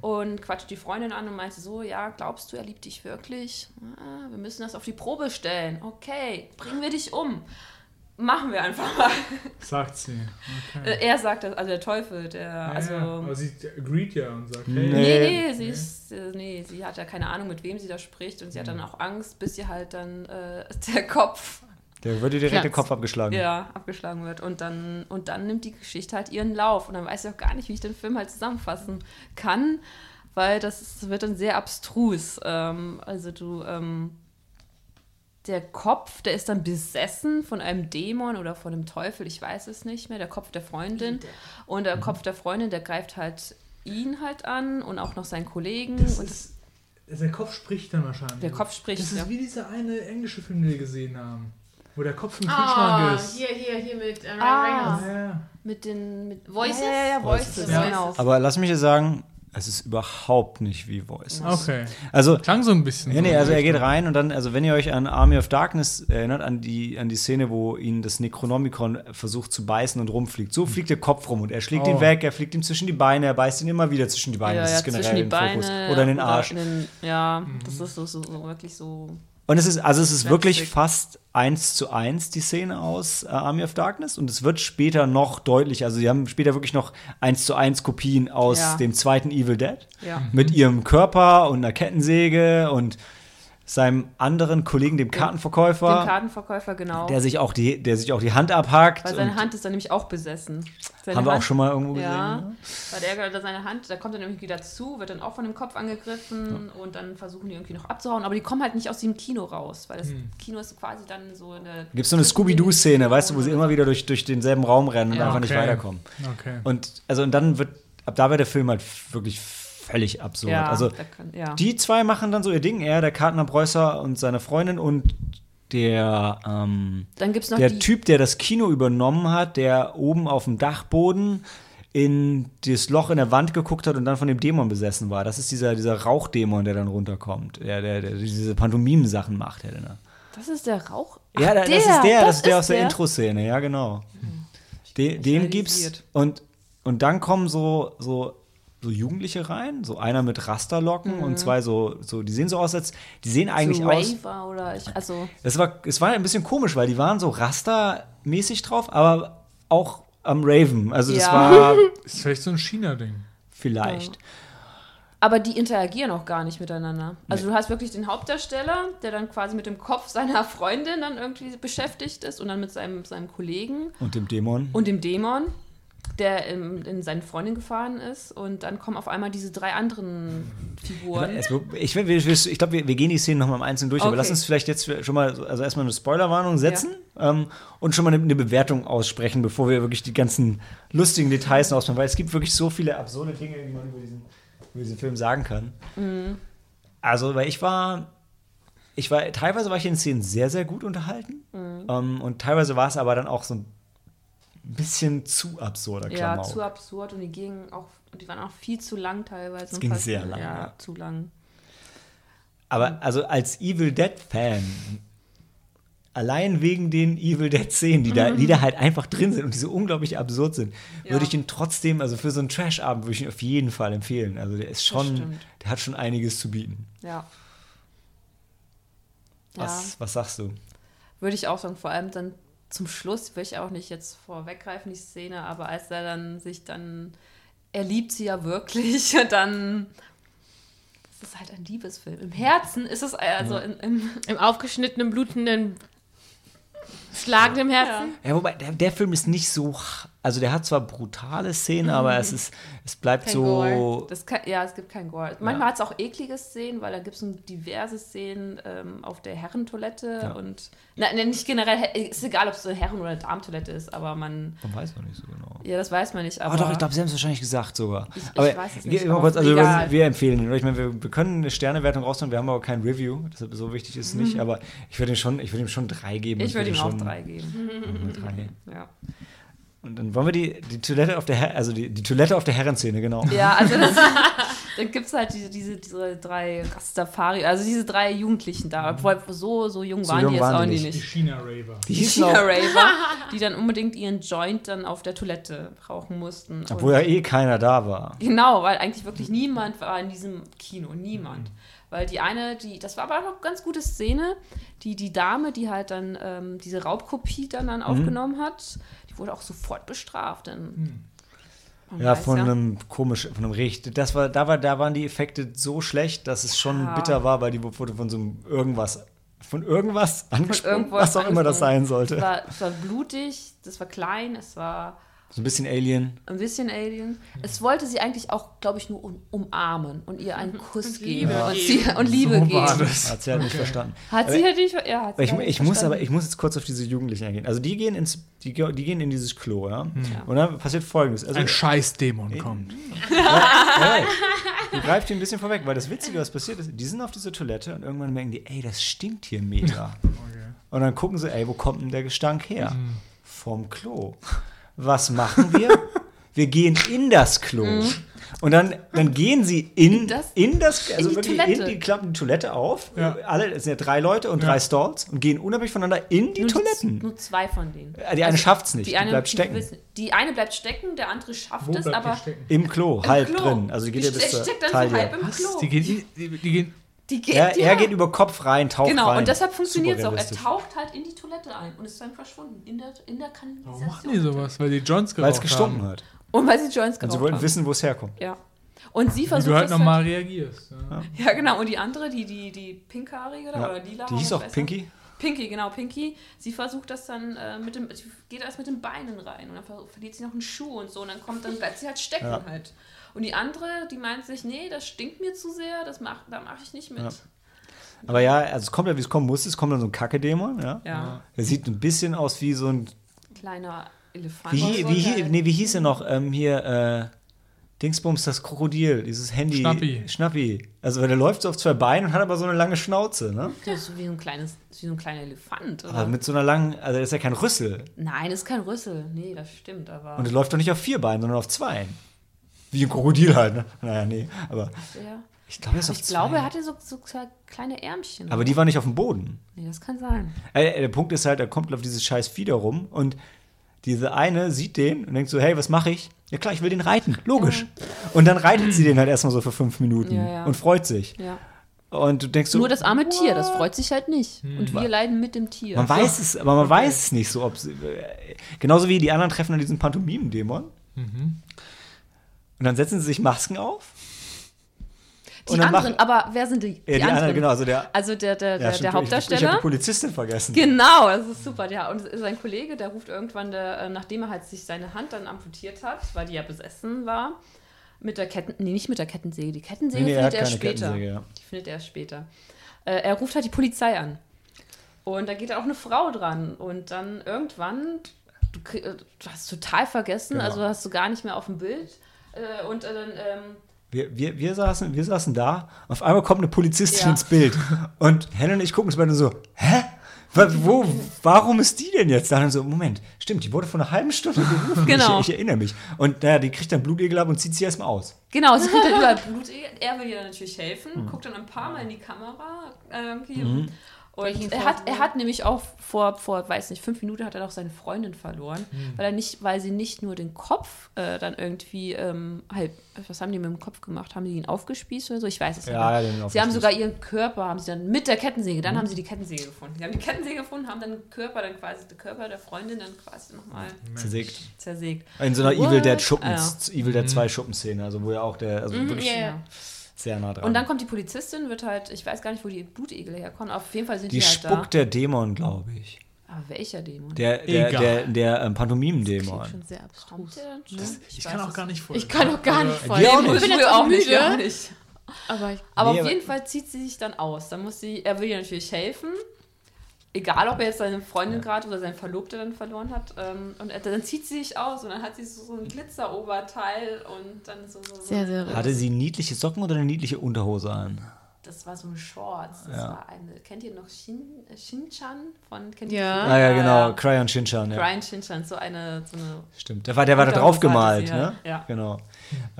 und quatscht die Freundin an und meinte so, ja, glaubst du, er liebt dich wirklich? Ah, wir müssen das auf die Probe stellen. Okay, bringen wir dich um. Machen wir einfach mal. Sagt sie. Okay. Äh, Er sagt das, also der Teufel, der, Ja, also... ja. Aber sie agreed ja und sagt, hey, Nee. Nee, nee, sie ist, äh, nee, sie hat ja keine Ahnung, mit wem sie da spricht und sie hat dann auch Angst, bis ihr halt dann äh, der Kopf Der würde direkt Platz. den Kopf abgeschlagen. ja, abgeschlagen wird. Und dann, und dann nimmt die Geschichte halt ihren Lauf. Und dann weiß ich auch gar nicht, wie ich den Film halt zusammenfassen kann, weil das ist, wird dann sehr abstrus. Ähm, also du, ähm, der Kopf, der ist dann besessen von einem Dämon oder von einem Teufel, ich weiß es nicht mehr, der Kopf der Freundin. Und der Kopf der Freundin, der greift halt ihn halt an und auch noch seinen Kollegen. Das und ist, der Kopf spricht dann wahrscheinlich. der Kopf spricht. Das ist ja. wie dieser eine englische Film, den wir gesehen haben. Wo der Kopf im Ah, Kühlschrank ist. hier, hier, hier mit äh, Ryan Ah. Reynolds. Ja, ja. Mit den mit Voices? Ja, ja, ja, Voices, Voices, ja. genau. Aber lass mich dir sagen, es ist überhaupt nicht wie Voice. Okay. Also, Klang so ein bisschen. nee, nee, so also er geht rein und dann, also wenn ihr euch an Army of Darkness erinnert, an die, an die Szene, wo ihn das Necronomicon versucht zu beißen und rumfliegt. So fliegt der Kopf rum und er schlägt Oh. ihn weg, er fliegt ihm zwischen die Beine, er beißt ihn immer wieder zwischen die Beine. Ja, das ja, ist generell zwischen die ein Fokus. Beine Oder in den Arsch. in den, ja, das ist so, so wirklich so. Und es ist, also es ist wirklich fast eins zu eins die Szene aus äh, Army of Darkness und es wird später noch deutlich, also sie haben später wirklich noch eins zu eins Kopien aus Ja. dem zweiten Evil Dead Ja. mit ihrem Körper und einer Kettensäge und seinem anderen Kollegen, dem Kartenverkäufer, Kartenverkäufer, genau. der sich auch die, der sich auch die Hand abhackt. weil seine und Hand ist dann nämlich auch besessen. Seine haben wir Hand, auch schon mal irgendwo Ja, gesehen. ne? weil der da seine Hand, da kommt er nämlich wieder zu, wird dann auch von dem Kopf angegriffen und dann versuchen die irgendwie noch abzuhauen, aber die kommen halt nicht aus dem Kino raus, weil das Kino ist quasi dann so in der. Gibt es so eine Scooby-Doo-Szene, weißt du, wo sie immer wieder durch, durch denselben Raum rennen und Ja. einfach nicht Okay. weiterkommen. Okay. Und also und dann wird ab da wird der Film halt wirklich völlig absurd. Ja, also kann, ja. die zwei machen dann so ihr Ding, er, der Kartner Preußer und seine Freundin und der ähm, der. Typ, der das Kino übernommen hat, der oben auf dem Dachboden in das Loch in der Wand geguckt hat und dann von dem Dämon besessen war. Das ist dieser, dieser Rauchdämon, der dann runterkommt, der, der, der diese Pantomimen-Sachen macht, Helena. Das ist der Rauch. Ja, Ach, da, das ist der, das, ist der aus der der. Intro-Szene, ja, genau. Den, den gibt's und, und dann kommen so, so so Jugendliche rein, so einer mit Rasterlocken und zwei so, so, die sehen so aus, als die sehen eigentlich so aus. Raver oder ich, also Es war, es war ein bisschen komisch, weil die waren so rastermäßig drauf, aber auch am Raven. Also das Ja. war Ist vielleicht so ein China-Ding. vielleicht. Aber die interagieren auch gar nicht miteinander. Also du hast wirklich den Hauptdarsteller, der dann quasi mit dem Kopf seiner Freundin dann irgendwie beschäftigt ist und dann mit seinem, seinem Kollegen Und dem Dämon. und dem Dämon, der in, in seine Freundin gefahren ist. Und dann kommen auf einmal diese drei anderen Figuren. Es- Ich, wir- ich glaube, wir, wir gehen die Szenen nochmal im Einzelnen durch, aber Okay. lass uns vielleicht jetzt schon mal, also erstmal eine Spoilerwarnung setzen ähm, und schon mal eine, eine Bewertung aussprechen, bevor wir wirklich die ganzen lustigen Details noch ausmachen, weil es gibt wirklich so viele absurde Dinge, die man über diesen, über diesen Film sagen kann. Mhm. Also, weil ich war, ich war, teilweise war ich in den Szenen sehr, sehr gut unterhalten Mhm. ähm, und teilweise war es aber dann auch so ein bisschen zu absurder Ja, Klamauk. zu absurd und die gingen auch, die waren auch viel zu lang teilweise. Es ging sehr lang, Ja, ja. zu lang. Aber also als Evil Dead-Fan, allein wegen den Evil Dead-Szenen, die, da, die da halt einfach drin sind und die so unglaublich absurd sind, Ja. würde ich ihn trotzdem, also für so einen Trash-Abend würde ich ihn auf jeden Fall empfehlen. Also der ist schon, der hat schon einiges zu bieten. Ja. Was, was sagst du? Würde ich auch sagen, vor allem dann zum Schluss, will ich auch nicht jetzt vorweggreifen, die Szene, aber als er dann sich dann, er liebt sie ja wirklich und dann, es ist halt ein Liebesfilm. Im Herzen ist es, also in, im, Im aufgeschnittenen, blutenden, schlagenden Herzen. Ja, wobei, der, der Film ist nicht so, also der hat zwar brutale Szenen, aber es ist, es bleibt Kein so, kann, ja, es gibt kein Gore. Manchmal hat es auch eklige Szenen, weil da gibt es diverse Szenen ähm, auf der Herrentoilette Ja. und, na, nicht generell, ist egal, ob es eine Herren- oder eine Darmtoilette ist, aber man, man weiß noch nicht so genau. ja, das weiß man nicht, aber. Aber doch, ich glaube, sie haben es wahrscheinlich gesagt sogar. Ich- ich aber weiß es wir- nicht, aber kurz, also wir, egal. wir empfehlen ihn. oder? Ich meine, wir, wir können eine Sternewertung rausnehmen, wir haben aber kein Review, deshalb so wichtig ist es nicht. Aber ich würde ihm schon, ich würde ihm schon drei geben. ich würde ihm auch schon drei geben. drei. Ja. Und dann wollen wir die, die Toilette auf der Her also die, die Toilette auf der Herrenszene, genau. Ja, also das, dann gibt es halt diese, diese, diese drei Rastafari, also diese drei Jugendlichen da. Obwohl so, so jung So waren jung die jetzt waren auch die nicht. nicht. Die China-Raver. Die Die hießen auch, China-Raver, die dann unbedingt ihren Joint dann auf der Toilette rauchen mussten. obwohl ja eh keiner da war. Genau, weil eigentlich wirklich niemand war in diesem Kino, niemand. Weil die eine, die, das war aber auch eine ganz gute Szene, die, die Dame, die halt dann ähm, diese Raubkopie dann, Mhm. dann aufgenommen hat, die wurde auch sofort bestraft. Denn man Ja, weiß von einem komisch, von einem Richt. Das war, da war, da waren die Effekte so schlecht, dass es schon Ja. bitter war, weil die wurde von so einem irgendwas, von irgendwas angesprochen, was auch immer das sein sollte. Es war, es war blutig, das war klein, es war So ein bisschen Alien. ein bisschen Alien. Es wollte sie eigentlich auch, glaube ich, nur um, umarmen und ihr einen Kuss geben Liebe und, sie, und Liebe so geben. war das. Hat sie halt nicht verstanden. Hat sie halt nicht, ja, hat sie Ich, halt ich nicht muss verstanden. aber, ich muss jetzt kurz auf diese Jugendlichen eingehen. Also die gehen ins, die, die gehen in dieses Klo, ja. Ja. Und dann passiert folgendes. Also, Ein Scheißdämon kommt. ja, ihr greift hier ein bisschen vorweg, weil das Witzige, was passiert ist, die sind auf dieser Toilette und irgendwann merken die, ey, das stinkt hier mega. Und dann gucken sie, ey, wo kommt denn der Gestank her? Vom Klo. Was machen wir? wir gehen in das Klo. Und dann, dann gehen sie in, das- in das, also die wirklich Toilette. in die, klappen die Toilette auf. Ja. Alle, es sind ja drei Leute und Ja. drei Stalls und gehen unabhängig voneinander in die nur, Toiletten. Nur zwei von denen. Äh, Die eine schafft's nicht, die, eine, bleibt stecken. wissen- Die eine bleibt stecken, der andere schafft Wo es, aber die? Im Klo, im halb Klo. drin. Also die geht ja Die bis zur steckt dann Taille. so halb im Was? Klo. Die gehen, die, die gehen Die geht, er, ja. er geht über Kopf rein, taucht Genau, rein. und deshalb funktioniert es auch. Er taucht halt in die Toilette ein und ist dann verschwunden. In der, in der Kanalisation. Warum machen die sowas? Weil die Joints Weil es geraucht gestunken haben. hat. Und weil sie Joints Und geraucht sie wollten haben. wissen, wo es herkommt. Ja. Und sie Wie versucht du halt das normal reagierst. Ja. Ja, genau. Und die andere, die, die, die pinkhaarige Ja. oder lila. Die hieß auch Pinky. Pinky, genau, Pinky. Sie versucht das dann äh, mit dem, sie geht erst mit den Beinen rein und dann ver- verliert sie noch einen Schuh und so und dann kommt, dann bleibt sie halt stecken Ja. halt. Und die andere, die meint sich, nee, das stinkt mir zu sehr, das mach, da mache ich nicht mit. Ja. Aber ja, also es kommt ja, wie es kommen muss. Es kommt dann so ein Kacke-Dämon, ja. Ja. Der sieht ein bisschen aus wie so ein. Kleiner Elefant. Wie, hi- wie, nee, wie hieß er noch? Ähm, hier, äh, Dingsbums, das Krokodil, dieses Handy. Schnappi. Schnappi. Also, weil der läuft so auf zwei Beinen und hat aber so eine lange Schnauze, ne? Das ist so wie so ein kleines, wie so ein kleiner Elefant, oder? Aber mit so einer langen, also das ist ja kein Rüssel. Nein, das ist kein Rüssel. Nee, das stimmt, aber. Und er läuft doch nicht auf vier Beinen, sondern auf zwei. Wie ein Krokodil halt, ne? Naja, nee. Aber ja. ich glaube, er ist auf Ich zwei. glaube, er hatte so, so kleine Ärmchen. aber die war nicht auf dem Boden. nee, das kann sein. Äh, der Punkt ist halt, da kommt auf dieses scheiß Vieh da rum und diese eine sieht den und denkt so, hey, was mache ich? Ja klar, ich will den reiten, logisch. Und dann reitet sie den halt erstmal so für fünf Minuten Ja, ja. und freut sich. Ja. Und du denkst so, Nur das arme Tier, das freut sich halt nicht. Und wir leiden mit dem Tier. man weiß es, aber man weiß es nicht so, ob sie, äh, genauso wie die anderen treffen dann diesen Pantomimen-Dämon. Mhm. Und dann setzen sie sich Masken auf. Die anderen, machen- aber wer sind die, die, Ja, die anderen? anderen, genau, also der, Also der, der, ja, der, der Ich, ich habe Hauptdarsteller. die Polizistin vergessen. Genau, das ist super. Ja, und sein Kollege, der ruft irgendwann, der, äh, nachdem er halt sich seine Hand dann amputiert hat, weil die ja besessen war, mit der Ketten, nee, nicht mit der Kettensäge. Die Kettensäge Nee, er findet er keine später. Ja. Die findet er später. Äh, er ruft halt die Polizei an. Und da geht auch eine Frau dran. Und dann irgendwann, du, krieg- äh, du hast total vergessen, Genau. also hast du gar nicht mehr auf dem Bild. Äh, und äh, dann, ähm, Wir, wir, wir, saßen, wir saßen da, auf einmal kommt eine Polizistin Ja. ins Bild. Und Helen und ich gucken uns beide so, hä? Wo, warum ist die denn jetzt da? Und so, Moment, stimmt, die wurde vor einer halben Stunde gerufen. Genau. Ich, ich erinnere mich. Und naja, die kriegt dann Blutegel ab und zieht sie erstmal aus. Genau, sie kriegt dann überall Blut. Er will ihr dann natürlich helfen, Mhm. guckt dann ein paar Mal in die Kamera. irgendwie. Und er hat, er hat nämlich auch vor, vor, weiß nicht, fünf Minuten hat er auch seine Freundin verloren, Mhm. weil er nicht, weil sie nicht nur den Kopf äh, dann irgendwie ähm, halb, was haben die mit dem Kopf gemacht? Haben die ihn aufgespießt oder so? Ich weiß es Ja, nicht. ja, Sie haben sogar ihren Körper, haben sie dann mit der Kettensäge, Mhm. dann haben sie die Kettensäge gefunden. Sie haben die Kettensäge gefunden, haben dann den Körper, dann quasi den Körper der Freundin dann quasi nochmal Zersägt. zersägt. In so einer What? Evil Dead Schuppen, Ah, Evil Dead 2 Schuppenszene, also wo ja auch der, also wirklich ja, ja. Sehr nah dran. Und dann kommt die Polizistin, wird halt, ich weiß gar nicht, wo die Blutegel herkommen, auf jeden Fall sind die, die halt spuckt der Dämon, glaube ich. da. Aber welcher Dämon? Der, der, Egal. der, der ähm, Klingt Pantomim-Dämon. schon sehr abstrus. Dann schon? Ich kann auch gar nicht folgen. Ich kann auch gar nicht Also, folgen. wir auch Ich nicht. bin Ich jetzt auch müde. gar nicht. Aber ich, Aber Nee, auf aber- jeden Fall zieht sie sich dann aus. Dann muss sie, er will ihr natürlich helfen. Egal, ob er jetzt seine Freundin gerade oder seinen Verlobter dann verloren hat. Ähm, und er, dann zieht sie sich aus und dann hat sie so, so ein Glitzeroberteil und dann so. so, so sehr, sehr Hatte sie niedliche Socken oder eine niedliche Unterhose an? Das war so ein Shorts. Das Ja. war eine. Kennt ihr noch Shin, äh, Shinchan von kennt ihr Ja. Ah ja, genau, Cryon Shinchan, ja. Brian Shinchan, so eine, so eine Stimmt, der war, der war da drauf gemalt, ne? ja. Genau.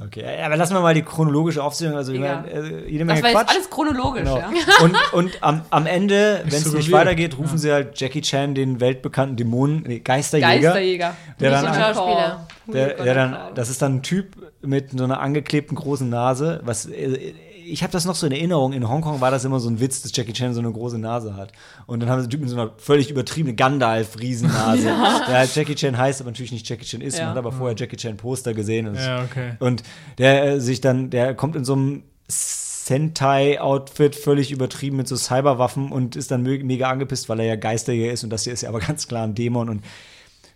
Okay, ja, aber lassen wir mal die chronologische Aufzählung, also ich Ja. meine, äh, jede Menge Das war jetzt Quatsch. alles chronologisch, Genau. ja. Und, und am, am Ende, wenn es so nicht weitergeht, rufen sie halt Jackie Chan, den weltbekannten Dämonen, nee, Geisterjäger. Geisterjäger. Der Nicht dann so ein ein- Schauspieler. Der, der dann, das ist dann ein Typ mit so einer angeklebten großen Nase. Was, äh, ich habe das noch so in Erinnerung. In Hongkong war das immer so ein Witz, dass Jackie Chan so eine große Nase hat. Und dann haben sie einen Typ mit so einer völlig übertriebenen Gandalf-Riesennase, der halt Jackie Chan heißt, aber natürlich nicht Jackie Chan ist. Ja. Man hat aber vorher Jackie Chan Poster gesehen. Und, Ja, okay. und der äh, sich dann, der kommt in so einem Sentai-Outfit völlig übertrieben mit so Cyberwaffen und ist dann mega angepisst, weil er ja Geisterjäger ist und das hier ist ja aber ganz klar ein Dämon und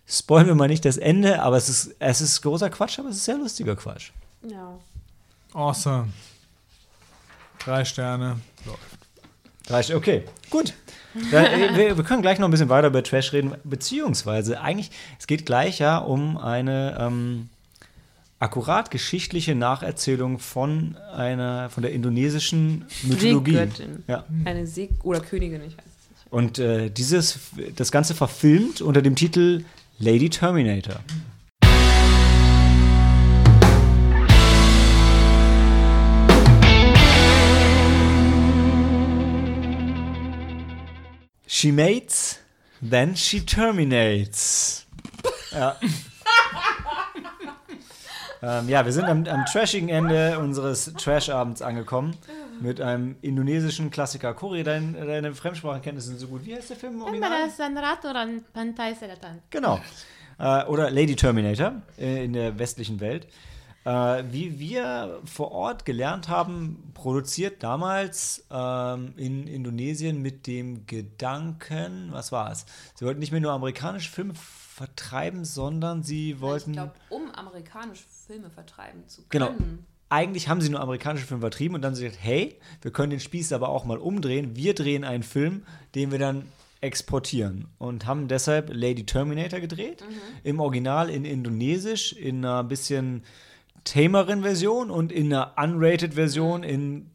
spoilen wir mal nicht das Ende, aber es ist, es ist großer Quatsch, aber es ist sehr lustiger Quatsch. Ja. Awesome. Drei Sterne. Reicht, okay, gut. Dann, äh, wir, wir können gleich noch ein bisschen weiter über Trash reden, beziehungsweise eigentlich, es geht gleich ja um eine ähm, akkurat geschichtliche Nacherzählung von einer, von der indonesischen Mythologie. Seegöttin. Ja. Eine See- oder Königin, ich weiß es nicht. Und äh, dieses, das Ganze verfilmt unter dem Titel Lady Terminator. She mates, then she terminates. Ja. ähm, ja, wir sind am, am trashigen Ende unseres Trash-Abends angekommen. Mit einem indonesischen Klassiker. Kori, dein, deine Fremdsprachenkenntnisse sind so gut. Wie heißt der Film. Genau. Äh, oder Lady Terminator äh, in der westlichen Welt. Äh, wie wir vor Ort gelernt haben, produziert damals ähm, in Indonesien mit dem Gedanken, was war es? Sie wollten nicht mehr nur amerikanische Filme vertreiben, sondern sie wollten. Ich glaube, um amerikanische Filme vertreiben zu Genau. können. Eigentlich haben sie nur amerikanische Filme vertrieben und dann sie gesagt, hey, wir können den Spieß aber auch mal umdrehen. Wir drehen einen Film, den wir dann exportieren und haben deshalb Lady Terminator gedreht. Im Original in Indonesisch, in einer bisschen tameren Version und in einer unrated Version, in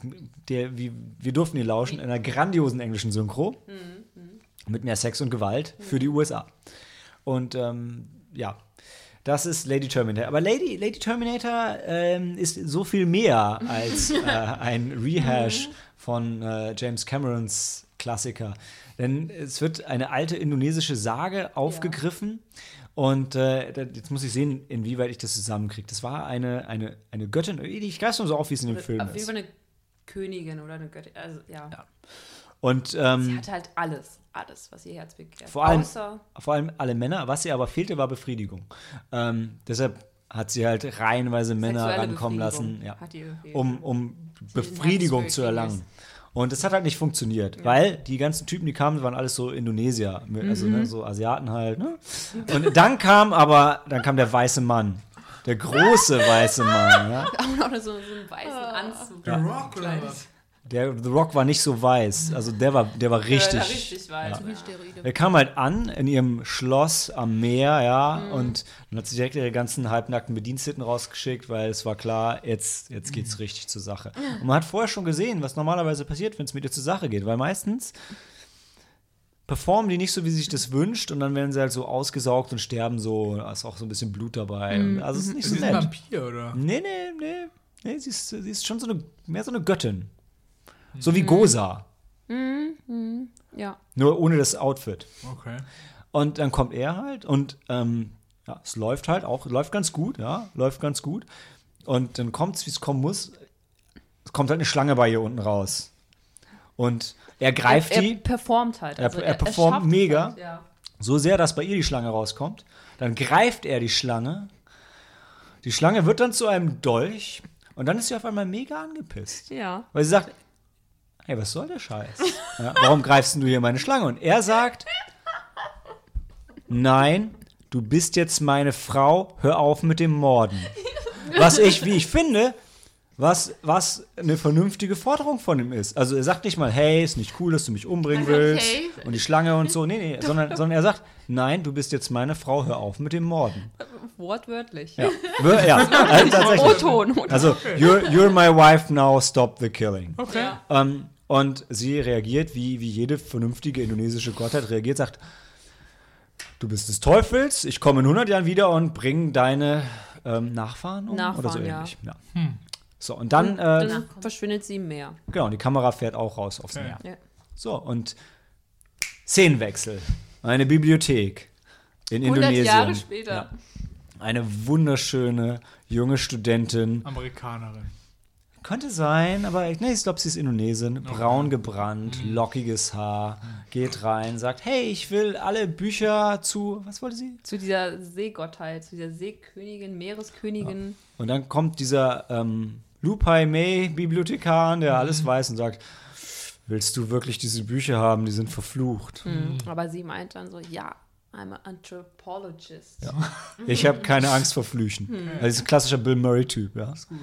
der, wie, wir durften die lauschen, in einer grandiosen englischen Synchro. Mit mehr Sex und Gewalt für die USA. Und ähm, ja, das ist Lady Terminator. Aber Lady, Lady Terminator ähm, ist so viel mehr als äh, ein Rehash von äh, James Camerons Klassiker. Denn es wird eine alte indonesische Sage aufgegriffen. Und äh, jetzt muss ich sehen, inwieweit ich das zusammenkriege. Das war eine, eine, eine Göttin, ich greife nur so auf, wie es in dem Film Auf jeden ist. Fall eine Königin oder eine Göttin. Also, ja. Und Sie ähm, hatte halt alles. Alles, was ihr Herz begehrt. Vor allem- Außer vor allem alle Männer. Was ihr aber fehlte, war Befriedigung. Ähm, deshalb hat sie halt reihenweise Männer rankommen lassen, ja, hat um, um Befriedigung zu erlangen. Und das hat halt nicht funktioniert, weil die ganzen Typen, die kamen, waren alles so Indonesier, also ne, so Asiaten halt. Ne? Und dann kam aber, dann kam der weiße Mann, der große weiße Mann. Ja? auch noch so, so einen weißen Anzug. The Rock oder was? Der The Rock war nicht so weiß, also der war, der war richtig. Ja, richtig weiß. Steroide. Er kam halt an in ihrem Schloss am Meer, ja, und dann hat sie direkt ihre ganzen halbnackten Bediensteten rausgeschickt, weil es war klar, jetzt, jetzt geht's richtig zur Sache. Und man hat vorher schon gesehen, was normalerweise passiert, wenn es mit ihr zur Sache geht, weil meistens performen die nicht so, wie sie sich das wünscht, und dann werden sie halt so ausgesaugt und sterben so, da ist auch so ein bisschen Blut dabei. Und Also es ist nicht Ist so sie ein nett. Vampir, oder? Nee, nee, nee. Nee, sie ist, sie ist schon so eine, mehr so eine Göttin. So wie Gosa. Ja. Nur ohne das Outfit. Okay. Und dann kommt er halt und ähm, ja, es läuft halt auch, läuft ganz gut, ja, läuft ganz gut. Und dann kommt es, wie es kommen muss. Es kommt halt eine Schlange bei ihr unten raus. Und er greift er, die Er performt halt. Er- Also er performt schafft es mega. Halt, ja. so sehr, dass bei ihr die Schlange rauskommt. Dann greift er die Schlange. Die Schlange wird dann zu einem Dolch. Und dann ist sie auf einmal mega angepisst. ja. Weil sie sagt, hey, was soll der Scheiß? Ja, warum greifst du hier meine Schlange? Und er sagt, nein, du bist jetzt meine Frau, hör auf mit dem Morden. Was ich, wie ich finde, was, was eine vernünftige Forderung von ihm ist. Also er sagt nicht mal, hey, ist nicht cool, dass du mich umbringen willst Okay. und die Schlange und so. Nee, nee, sondern, sondern er sagt, nein, du bist jetzt meine Frau, hör auf mit dem Morden. Wortwörtlich. Ja, ja also tatsächlich. O-Ton. Also, you're, you're my wife now, stop the killing. Okay. Ja. Ähm, und sie reagiert, wie, wie jede vernünftige indonesische Gottheit reagiert, sagt, du bist des Teufels, ich komme in 100 Jahren wieder und bring deine ähm, Nachfahren um oder so Nachfahren, ja. ähnlich. Ja. So, und dann, äh, Dann verschwindet sie im Meer. genau, die Kamera fährt auch raus aufs Okay. Meer. Ja. So, und Szenenwechsel. Eine Bibliothek in 100 Indonesien. Jahre später. Ja. Eine wunderschöne junge Studentin, Amerikanerin. Könnte sein, aber ich, nee, ich glaube, sie ist Indonesin. Braun gebrannt, lockiges Haar. Geht rein, sagt, hey, ich will alle Bücher zu, was wollte sie? Zu dieser Seegottheit, zu dieser Seekönigin, Meereskönigin. Und dann kommt dieser ähm, Lupai Mei Bibliothekar, an, der alles weiß und sagt, willst du wirklich diese Bücher haben? Die sind verflucht. Mhm. Aber sie meint dann so, ja, I'm an anthropologist. Ich habe keine Angst vor Flüchen. Also, das ist ein klassischer Bill Murray-Typ, ja. Ist gut.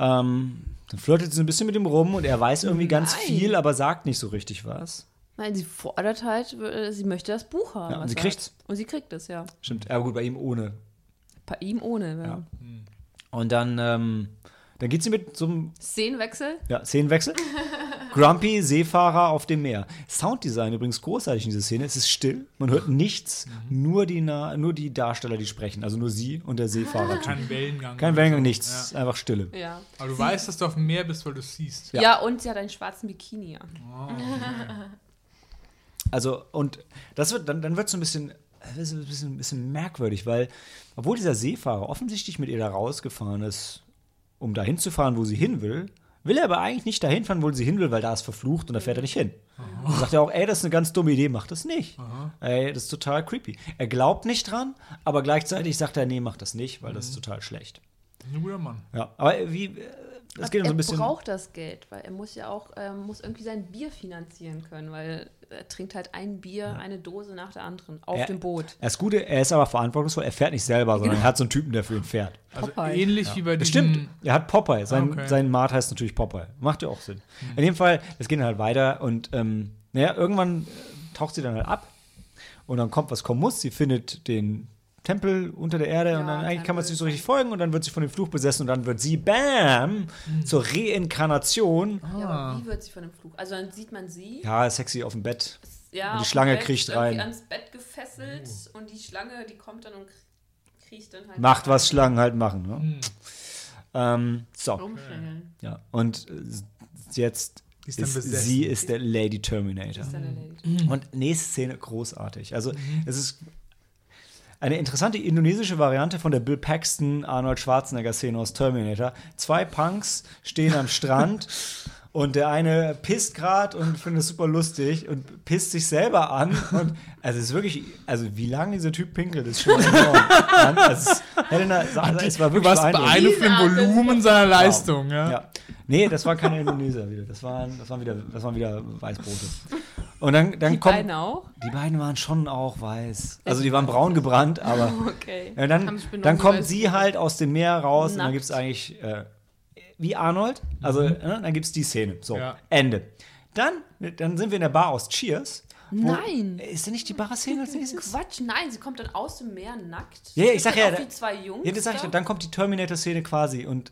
Ähm, dann flirtet sie ein bisschen mit ihm rum und er weiß irgendwie ganz Nein. viel, aber sagt nicht so richtig was. Nein, sie fordert halt, äh, sie möchte das Buch haben. Ja, und sie kriegt's. hat. Und sie kriegt es, ja. Stimmt, ja gut, bei ihm ohne. Bei ihm ohne. Ja. Ja. Und dann, ähm, dann geht sie mit so einem Szenenwechsel. ja, Szenenwechsel. Grumpy, Seefahrer auf dem Meer. Sounddesign übrigens großartig in dieser Szene. Es ist still, man hört nichts, nur, die, Na nur die Darsteller, die sprechen. Also nur sie und der Seefahrer. Kein Wellengang. Kein Wellengang, so. nichts. Es ist einfach Stille. Ja. Aber du weißt, dass du auf dem Meer bist, weil du es siehst. Ja. ja. und sie hat einen schwarzen Bikini an. Also, und das wird, dann, dann wird es so ein bisschen, das ist ein bisschen, ein bisschen merkwürdig, weil, obwohl dieser Seefahrer offensichtlich mit ihr da rausgefahren ist, um dahin zu fahren, wo sie hin will, will er aber eigentlich nicht dahin fahren, wo sie hin will, weil da ist verflucht und da fährt er nicht hin. Und sagt er auch, ey, das ist eine ganz dumme Idee, mach das nicht. Ey, das ist total creepy. Er glaubt nicht dran, aber gleichzeitig sagt er, nee, mach das nicht, weil das ist total schlecht. Ein guter Mann. Ja, aber wie, äh, es geht dann so er ein bisschen. braucht das Geld, weil er muss ja auch, ähm, muss irgendwie sein Bier finanzieren können, weil er trinkt halt ein Bier, eine Dose nach der anderen auf Er- dem Boot. Er ist gut, er ist aber verantwortungsvoll, er fährt nicht selber, sondern er hat so einen Typen, der für ihn fährt. Also Popeye. ähnlich wie bei diesem... stimmt. Er hat Popeye. Sein, Okay. sein Mart heißt natürlich Popeye. Macht ja auch Sinn. In dem Fall, es geht dann halt weiter und ähm, naja, irgendwann äh, taucht sie dann halt ab und dann kommt, was kommen muss. Sie findet den Tempel unter der Erde und Ja, dann eigentlich kann man es nicht so richtig folgen und dann wird sie von dem Fluch besessen und dann wird sie, bam, zur Reinkarnation. Ja, Ah. aber wie wird sie von dem Fluch? Also dann sieht man sie. Ja, sexy auf dem Bett. Ja, Und die Schlange Bett, kriecht rein. ans Bett gefesselt und die Schlange, die kommt dann und krie- kriecht dann halt. Macht, was. Schlangen halt machen. Ne? Ähm, so. Rumschlängeln. Ja, und äh, jetzt ist ist, sie ist der Lady Terminator. Ist dann erledigt. Und nächste Szene großartig. Also es ist eine interessante indonesische Variante von der Bill Paxton Arnold Schwarzenegger Szene aus Terminator. Zwei Punks stehen am Strand und der eine pisst gerade und findet es super lustig und pisst sich selber an und also es ist wirklich also wie lange dieser Typ pinkelt ist schon enorm. Also es, Helena, es war Du wirklich warst beeindruckend. beeindruckt Volumen seiner Leistung, ja. Ja. Nee, das war keine Indoneser wieder. Das waren, das waren wieder, das waren wieder Weißbrote. Und dann, dann Die kommt. beiden auch? Die beiden waren schon auch weiß. Also die waren braun gebrannt, aber. Okay. Ja, dann, dann kommt sie halt aus dem Meer raus und dann Nackt. gibt es eigentlich. Äh, wie Arnold. Also ne, dann gibt es die Szene. So, Ja. Ende. Dann, dann sind wir in der Bar aus Cheers. Wo, Nein. Ist denn nicht die Bar-Szene als nächstes? Quatsch, nein, sie kommt dann aus dem Meer nackt. Ja, ja, ich sag ja, auch da- wie zwei Jungs. Ja, das sag ich. Dann kommt die Terminator-Szene quasi und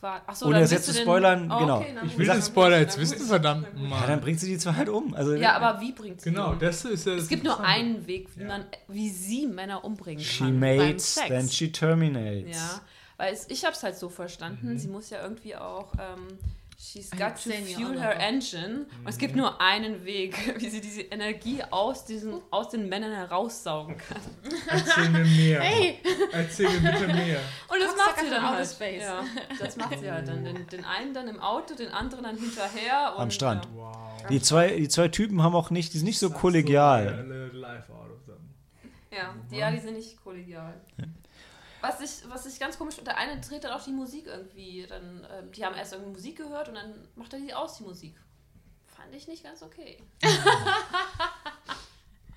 Qua- Achso, Ohne das jetzt du zu den- spoilern, Oh, genau. okay, Ich will den Spoiler jetzt wissen, verdammt ja, dann bringt sie die zwei halt um. Also, Ja, aber wie bringt sie Genau, die um? das ist ja Es gibt nur einen Weg, wie, man, wie sie Männer umbringen She kann. beim mates, Sex. then she terminates. Ja, weil es, ich habe es halt so Mhm. verstanden, sie muss ja irgendwie auch, ähm, she's got to fuel her engine. Und es Mhm. gibt nur einen Weg, wie sie diese Energie aus, diesen, aus den Männern heraussaugen kann. Erzähl mir mehr. Hey! Erzähl mir bitte mehr. Und das Cocksucker macht sie dann halt. space. Ja, das macht sie halt dann. Den, den einen dann im Auto, den anderen dann hinterher. Und, Am Strand. Ja. Wow. Die zwei, die zwei Typen haben auch nicht, die sind nicht so kollegial. Them. Ja, die, ja, die sind nicht kollegial. Was ich, was ich ganz komisch finde, der eine dreht dann auch die Musik irgendwie. Dann, ähm, die haben erst irgendwie Musik gehört und dann macht er die aus, die Musik. Fand ich nicht ganz okay.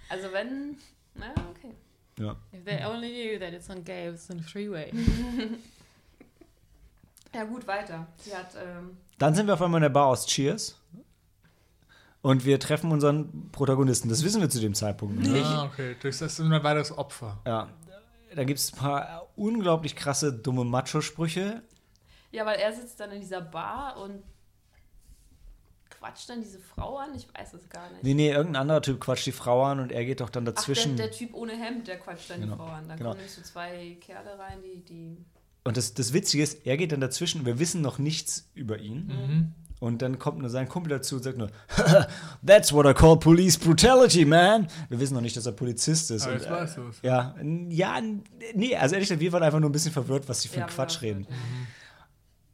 also wenn. Na, okay. Ja. If they only knew that it's on gay, it's on freeway. Ja, gut, weiter. Sie hat. Ähm, Dann sind wir auf einmal in der Bar aus Cheers. Und wir treffen unseren Protagonisten. Das wissen wir zu dem Zeitpunkt noch nicht. Ah, okay. Das ist ein weiteres Opfer. Ja. Da gibt es ein paar unglaublich krasse, dumme Macho-Sprüche. ja, weil er sitzt dann in dieser Bar und quatscht dann diese Frau an. Ich weiß es gar nicht. Nee, nee, irgendein anderer Typ quatscht die Frau an und er geht doch dann Ach, dazwischen. der, der Typ ohne Hemd, der quatscht dann Genau, die Frau an. Dann genau. kommen nämlich so zwei Kerle rein, die. die und das, das Witzige ist, er geht dann dazwischen wir wissen noch nichts über ihn. Und dann kommt nur sein Kumpel dazu und sagt nur, That's what I call police brutality, man. Wir wissen noch nicht, dass er Polizist ist. Aber und, jetzt weißt du's. Ja, ja, nee, also ehrlich gesagt, wir waren einfach nur ein bisschen verwirrt, was die für Ja, einen Quatsch reden. verwirrt,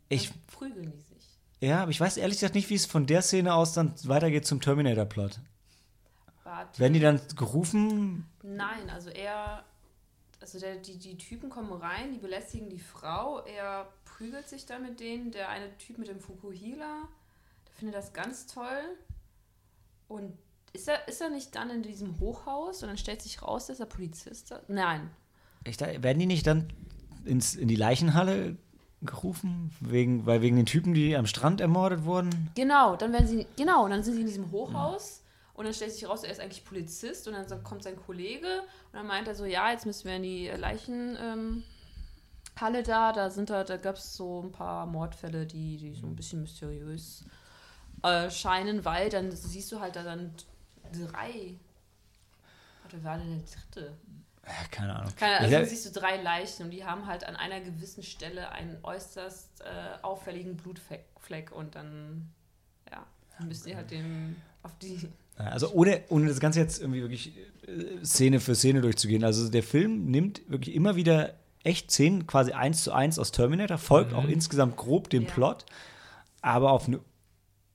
Ich, prügeln die sich. ja, aber ich weiß ehrlich gesagt nicht, wie es von der Szene aus dann weitergeht zum Terminator-Plot. Warte. Werden die dann gerufen? Nein, also er. Also der, die, die Typen kommen rein, die belästigen die Frau, er prügelt sich dann mit denen. Der eine Typ mit dem Fukuhila, der findet das ganz toll. Und ist er, ist er nicht dann in diesem Hochhaus und dann stellt sich raus, dass er Polizist ist? Nein. Ich, werden die nicht dann ins, in die Leichenhalle gerufen? Wegen, weil wegen den Typen, die am Strand ermordet wurden? Genau, dann werden sie, genau, und dann sind sie in diesem Hochhaus und dann stellt sich raus, er ist eigentlich Polizist und dann kommt sein Kollege und dann meint er so, ja, jetzt müssen wir in die Leichenhalle ähm, da, da sind da, da gab es so ein paar Mordfälle, die, die so ein bisschen mysteriös äh, scheinen, weil dann siehst du halt da dann drei, warte, wer war denn der dritte? Ja, keine Ahnung. Keine, also dann siehst du drei Leichen und die haben halt an einer gewissen Stelle einen äußerst äh, auffälligen Blutfleck Fleck und dann, ja, müsst ihr halt dem auf die. Also ohne, ohne das Ganze jetzt irgendwie wirklich äh, Szene für Szene durchzugehen. Also der Film nimmt wirklich immer wieder echt Szenen quasi eins zu eins aus Terminator, folgt auch insgesamt grob dem Ja. Plot, aber auf eine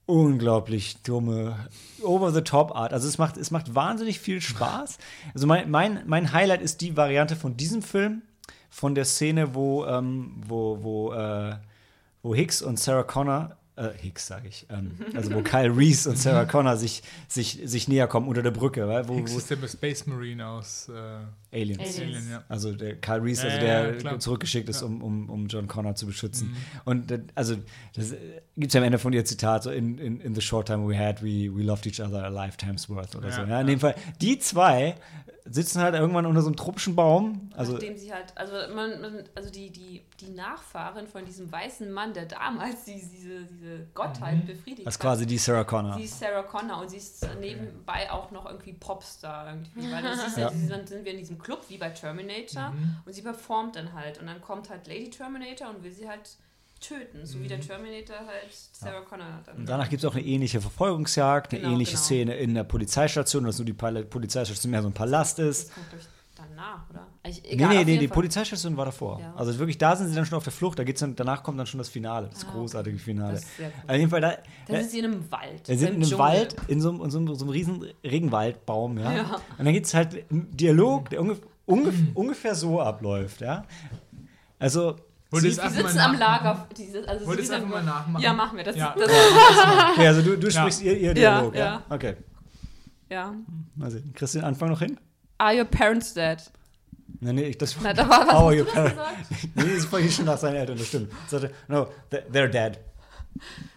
unglaublich dumme, over-the-top-Art. Also es macht, es macht wahnsinnig viel Spaß. Also mein, mein, mein Highlight ist die Variante von diesem Film, von der Szene, wo, ähm, wo, wo, äh, wo Hicks und Sarah Connor, äh, Hicks sage ich, ähm, also wo Kyle Reese und Sarah Connor sich, sich, sich näher kommen unter der Brücke, weil, wo, Hicks wo ist der Space Marine aus äh, Aliens. Aliens. Alien, ja. Also der Kyle Reese, also Ja, ja, der ja, klar. zurückgeschickt ist, Ja. um, um, um John Connor zu beschützen. Mhm. Und äh, also das gibt es ja am Ende von ihr Zitat, so in, in, in the short time we had, we, we loved each other a lifetime's worth oder Ja, so. Ja, ja. in dem Fall, die zwei sitzen halt irgendwann unter so einem tropischen Baum. Also nachdem sie halt, also man, man also die, die, die Nachfahren von diesem weißen Mann, der damals die, diese, diese Gottheit befriedigt das ist hat. quasi die Sarah Connor. Sie ist Sarah Connor und sie ist nebenbei auch noch irgendwie Popstar irgendwie. Weil das ist ja, Ja. sie- dann sind wir in diesem Club wie bei Terminator und sie performt dann halt. Und dann kommt halt Lady Terminator und will sie halt töten, so wie der Terminator halt Sarah Connor dann. Und danach gibt es auch eine ähnliche Verfolgungsjagd, eine Genau, ähnliche genau. Szene in der Polizeistation, dass nur die Polizeistation mehr so ein Palast ist. Das kommt ich, danach, oder? Ich, Nee, egal, nee, nee, jeden die Fall. Polizeistation war davor. Ja. Also wirklich, da sind sie dann schon auf der Flucht, da geht's dann, danach kommt dann schon das Finale, das Ah, großartige Finale. Das ist sehr cool. Auf jeden Fall, da, Da da, sind sie in einem Wald. wir sind in einem Dschungel. Wald, in so, einem- in so, einem- so einem riesen Regenwaldbaum, ja. Ja. Und dann gibt es halt einen Dialog, der ungef ungef ungefähr so abläuft, ja. Also, Ihr Die mal sitzen am? Lager. Diese, also Wollt ihr es einfach mal nachmachen? Ja, machen wir. Das, Ja. das, okay, also du, du sprichst ihr, ihr Ja, Dialog, ja, ja. Okay. ja. Mal sehen. Kriegst du den Anfang noch hin? Are your parents dead? Nee, nee, ich, das Na, da war was. How are hast you du das parents? Nee, das war hier schon nach seinen Eltern, das stimmt. Sagte, no, th- they're dead.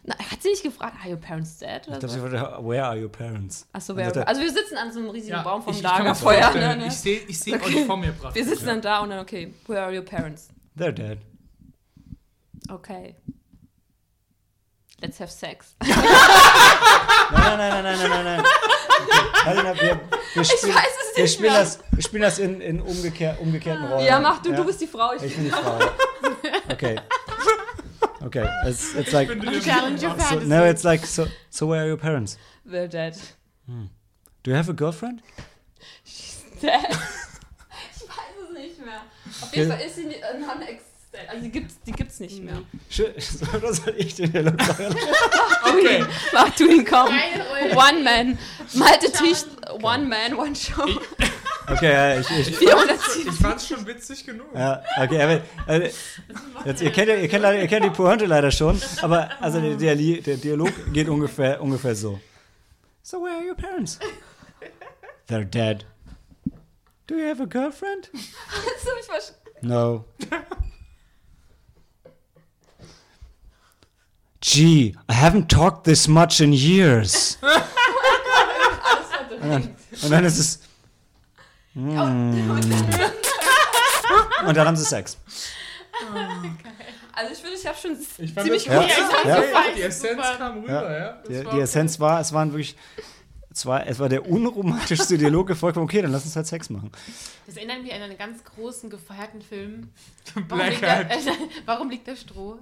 Na, hat sie nicht gefragt, are your parents dead? Ich Oder so? sie fragte, where are your parents? Achso, Und sagte, also wir sitzen an so einem riesigen Baum vom ich, ich Lagerfeuer. vorstellen, Ne, ne? Ich sehe ich seh euch vor mir praktisch. Wir sitzen dann da und dann, okay, where are your parents? They're dead. Okay. Let's have sex. Nein, nein, nein, nein, nein, nein, nein, nein. Okay. Alina, wir, wir spielen, weiß es wir nicht spielen mehr. das, wir spielen das in, in umgekehr, umgekehrten Rollen. Ja, mach du, du bist die Frau. Ich Ich bin die Frau. Okay. Okay, it's, it's like, Challenge your so, fantasy. no, it's like, so, so where are your parents? They're dead. Do you have a girlfriend? Dead. ich weiß es nicht mehr. Auf jeden Fall ist sie nicht- äh, non-existent. Also die gibt's, die gibt's nicht mehr. Schön, oder soll ich den Dialog sagen? Okay. Mach du ihn kaum. One Man. Malte Tisch. One Man, One Show. Okay, ja, ich, ich, 407. Ich fand's schon witzig genug. Ja, okay, aber also, jetzt, ihr, kennt, ihr, kennt, ihr kennt die Pointe leider schon, aber also der, der, Dialog geht ungefähr, ungefähr so. So where are your parents? They're dead. Do you have a girlfriend? Ich. No. Gee, I haven't talked this much in years. Und dann, und dann ist es. Mm. Und dann haben sie Sex. Also ich finde, ich habe schon Ich fand ziemlich das Ja, gut. ja. Die Essenz Super. kam rüber, ja. Das Die, die Essenz war, es waren wirklich. Es war, es war der unromantischste Dialog gefolgt von, okay, dann lass uns halt Sex machen. Das erinnert mich an einen ganz großen, gefeierten Film. Warum liegt, da, äh, warum liegt da Stroh?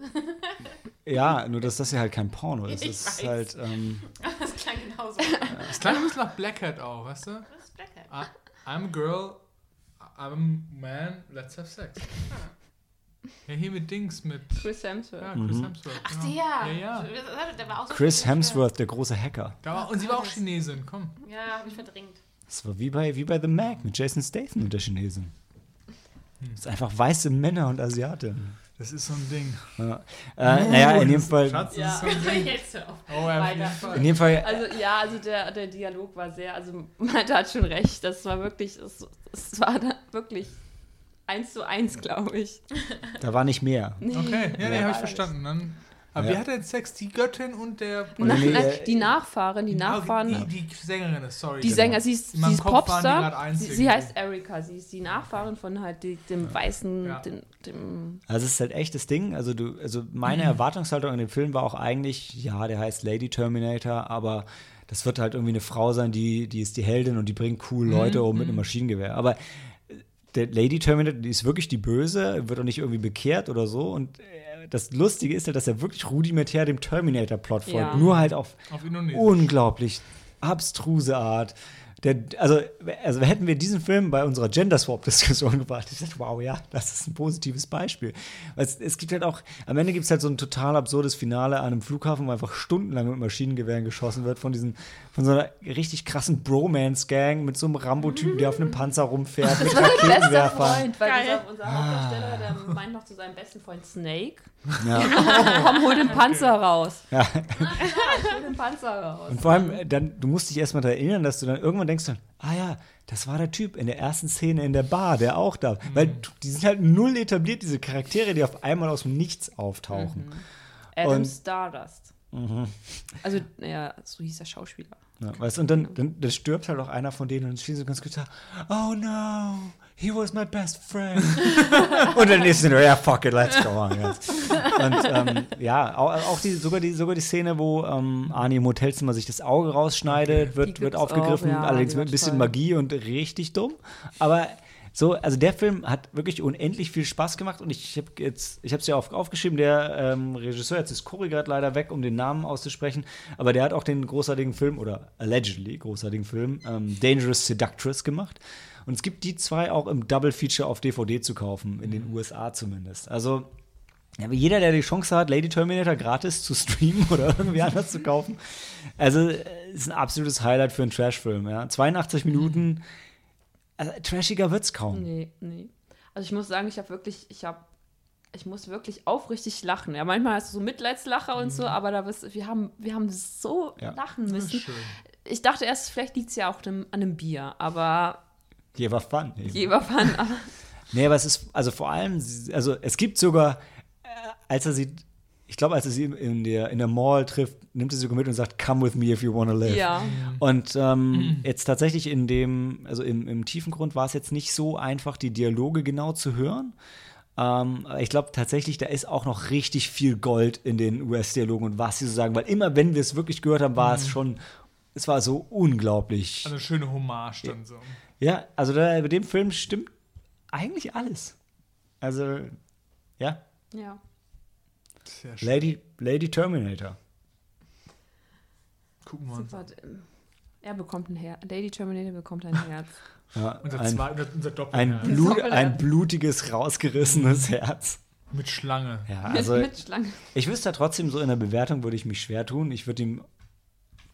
Ja, nur dass das ja halt kein Porno ist. Ich Das ist weiß. halt. Ähm, Das klang genauso. Das klang ein bisschen nach Black Hat auch, weißt du? Das ist Black Hat. I'm a girl, I'm a man, let's have sex. Ja, hier mit Dings, mit Chris Hemsworth. ja, Chris Hemsworth. Ach, genau. der. Ja, ja. Der war auch so Chris Hemsworth, der große Hacker. Da war, und sie war auch Chinesin, komm. Ja, hab ich verdrängt. Das war wie bei, wie bei The Mac mit Jason Statham und der Chinesin. Das ist einfach weiße Männer und Asiaten. Das ist so ein Ding. Ja. Äh, naja, in jedem Fall. Schatz, das Ja. ist so. Jetzt auf. Oh, ja. In jedem Fall. Also ja, also der, der Dialog war sehr, also Malte hat schon recht, das war wirklich, es, es war da wirklich eins zu eins, glaube ich. Da war nicht mehr. Okay, ja, nee, habe ich verstanden. Dann, aber Ja. wer hat denn Sex? Die Göttin und der. Na, nee, nein, äh, die Nachfahren, die Nachfahren, Die, die Sängerin ist, sorry. die genau. Sänger, sie ist, sie ist die Popstar, sie, sie heißt Erika, sie ist die Nachfahrin von halt die, dem weißen, Ja. dem, dem Also es ist halt echt das Ding. Also du, also meine Mhm. Erwartungshaltung an dem Film war auch eigentlich, ja, der heißt Lady Terminator, aber das wird halt irgendwie eine Frau sein, die, die ist die Heldin und die bringt cool Leute um Mhm. mit einem Maschinengewehr. Aber der Lady Terminator, die ist wirklich die Böse, wird auch nicht irgendwie bekehrt oder so. Und äh, das Lustige ist halt, dass er wirklich rudimentär dem Terminator-Plot folgt. Ja. Nur halt auf Auf unglaublich abstruse Art. Der, also, also hätten wir diesen Film bei unserer Gender Swap-Diskussion gebracht, ich dachte, wow, ja, das ist ein positives Beispiel. Weil es, es gibt halt auch, am Ende gibt es halt so ein total absurdes Finale an einem Flughafen, wo einfach stundenlang mit Maschinengewehren geschossen wird von diesen, von so einer richtig krassen Bromance-Gang mit so einem Rambo-Typen, der auf einem Panzer rumfährt, mit Raketenwerfern. Freund, weil Geil. unser, unser Hauptdarsteller, der meint noch zu seinem besten Freund Snake, Ja. komm, hol den Panzer raus. Ja. Hol den Panzer raus. Und vor allem, äh, dann, du musst dich erstmal daran erinnern, dass du dann irgendwann denkst, dann, ah ja, das war der Typ in der ersten Szene in der Bar, der auch da. Weil du- die sind halt null etabliert, diese Charaktere, die auf einmal aus dem Nichts auftauchen. Adam Und- Stardust. Also, ja, so hieß der Schauspieler. Ja, weißt, du, und dann, dann, dann stirbt halt auch einer von denen und dann stehen sie ganz gut da, oh no, he was my best friend. und dann ist es nur, ja, fuck it, let's go on. Yes. Und ähm, ja, auch, auch die, sogar, die, sogar die Szene, wo ähm, Arnie im Hotelzimmer sich das Auge rausschneidet, wird, wird auch, aufgegriffen, ja, allerdings mit ein bisschen toll. Magie und richtig dumm. Aber So, also der Film hat wirklich unendlich viel Spaß gemacht und ich habe jetzt, ich habe es ja auf, aufgeschrieben, der ähm, Regisseur, jetzt ist Cory gerade leider weg, um den Namen auszusprechen, aber der hat auch den großartigen Film oder allegedly großartigen Film ähm, Dangerous Seductress gemacht. Und es gibt die zwei auch im Double Feature auf DVD zu kaufen, in den USA zumindest. Also ja, jeder, der die Chance hat, Lady Terminator gratis zu streamen oder irgendwie anders zu kaufen, also ist ein absolutes Highlight für einen Trashfilm. Ja. 82 Minuten, also, trashiger wird's kaum. Nee, nee. Also ich muss sagen, ich habe wirklich, ich habe, ich muss wirklich aufrichtig lachen. Ja, manchmal hast du so Mitleidslacher und so, aber da bist, wir haben, wir haben so Ja. lachen ist müssen. Ich dachte erst, vielleicht liegt es ja auch dem, an einem Bier, aber Hier war Fun. eben. Jeber Fun. Aber Nee, aber es ist, also vor allem, also es gibt sogar, äh, als er sie, ich glaube, als er sie in der, in der Mall trifft, nimmt er sie sogar mit und sagt, come with me if you wanna live. ja. Und ähm, jetzt tatsächlich in dem, also im, im tiefen Grund war es jetzt nicht so einfach, die Dialoge genau zu hören. Ähm, aber ich glaube tatsächlich, da ist auch noch richtig viel Gold in den US-Dialogen und was sie so sagen, weil immer wenn wir es wirklich gehört haben, war es schon, es war so unglaublich. Also eine schöne Hommage dann so. Ja, also da, bei dem Film stimmt eigentlich alles. Also, ja, ja. Sehr schön. Lady, Lady Terminator. Gucken wir uns. Super. Er bekommt ein Herz. Lady Terminator bekommt ein Herz. Ja, Unser, ein, zwei, unser, unser ein, Doppelherz. Blut, Doppelherz. ein blutiges, rausgerissenes Herz. Mit Schlange. Ja, Mit, also mit Schlange. ich wüsste trotzdem, so in der Bewertung würde ich mich schwer tun. Ich würde ihm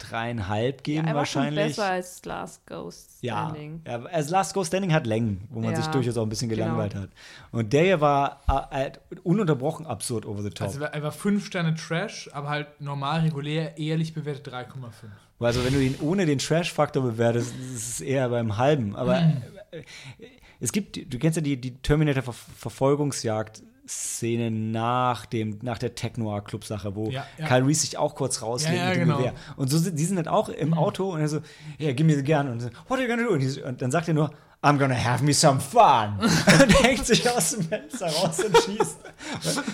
dreieinhalb geben schon wahrscheinlich. besser als Last Ghost ja, Standing. ja, also Last Ghost Standing hat Längen, wo man Ja, sich durchaus auch ein bisschen genau. gelangweilt hat. Und der hier war äh, äh, ununterbrochen absurd over the top. Also er war 5 Sterne Trash, aber halt normal, regulär, ehrlich bewertet 3,5. Also wenn du ihn ohne den Trash-Faktor bewertest, ist es eher beim halben. Aber Mhm. äh, es gibt, du kennst ja die, die Terminator-Verfolgungsjagd-Szene nach, dem, nach der Tech-Noir-Club-Sache, wo Ja, ja. Kyle Reese sich auch kurz rauslegt Ja, ja, mit dem genau. Gewehr. Und so sind, die sind dann auch im Auto und er so, ja, give me the gun. Und so, what are you gonna do? Und, die, und dann sagt er nur, I'm gonna have me some fun. und hängt sich aus dem Fenster raus und schießt.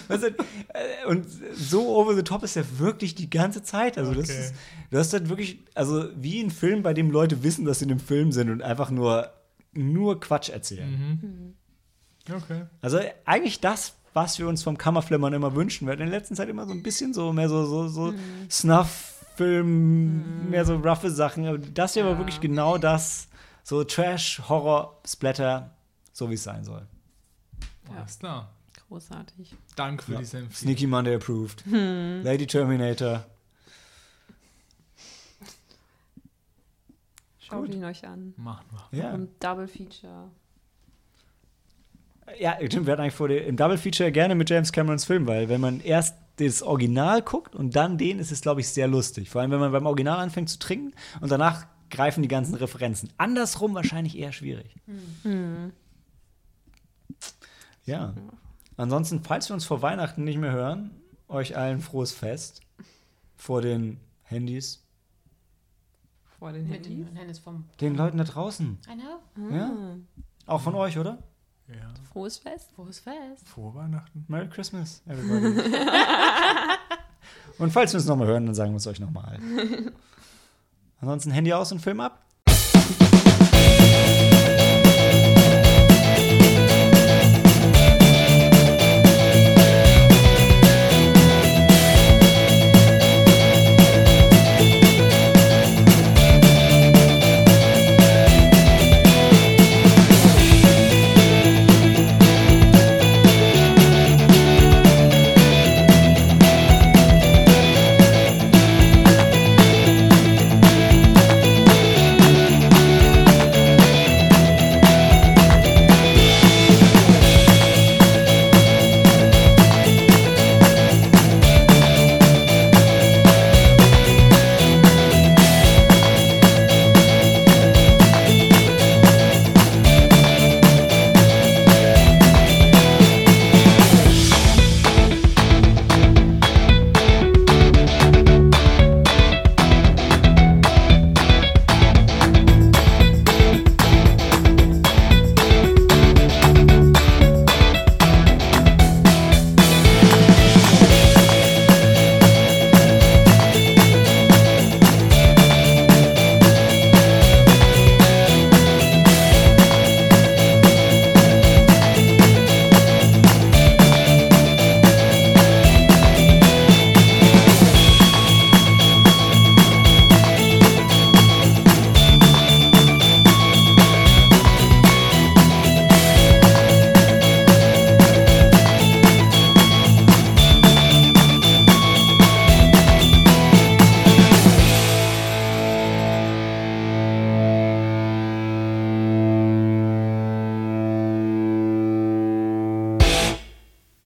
Äh, und so over the top ist er wirklich die ganze Zeit. Also das Okay. ist, du hast halt wirklich, also wie ein Film, bei dem Leute wissen, dass sie in einem Film sind und einfach nur, nur Quatsch erzählen. Okay. Also eigentlich das, was wir uns vom Kammerflimmern immer wünschen. Wir hatten in der letzten Zeit immer so ein bisschen so mehr so, so, so Snuff-Film, mehr so roughe Sachen. Aber das hier war Ja. wirklich genau das, so Trash, Horror, Splatter, so wie es sein soll. Ja. Alles klar. Großartig. Danke für Ja. diese Empfehlung. Sneaky Monday approved. Lady Terminator. Schaut Gut. ihn euch an. Machen wir. Ja. Double Feature. Ja, stimmt, wir hatten eigentlich vor, im Double Feature gerne mit James Camerons Film, weil wenn man erst das Original guckt und dann den, ist es, glaube ich, sehr lustig. Vor allem, wenn man beim Original anfängt zu trinken und danach greifen die ganzen Referenzen. Andersrum wahrscheinlich eher schwierig. Ja. Ansonsten, falls wir uns vor Weihnachten nicht mehr hören, euch allen frohes Fest vor den Handys, Vor den Handys. den Leuten da draußen. I know. Ja? Auch von euch, oder? Ja. Frohes Fest. Frohes Fest. Vor Weihnachten. Merry Christmas, everybody. und falls wir uns nochmal hören, dann sagen wir es euch nochmal. Ansonsten Handy aus und Film ab.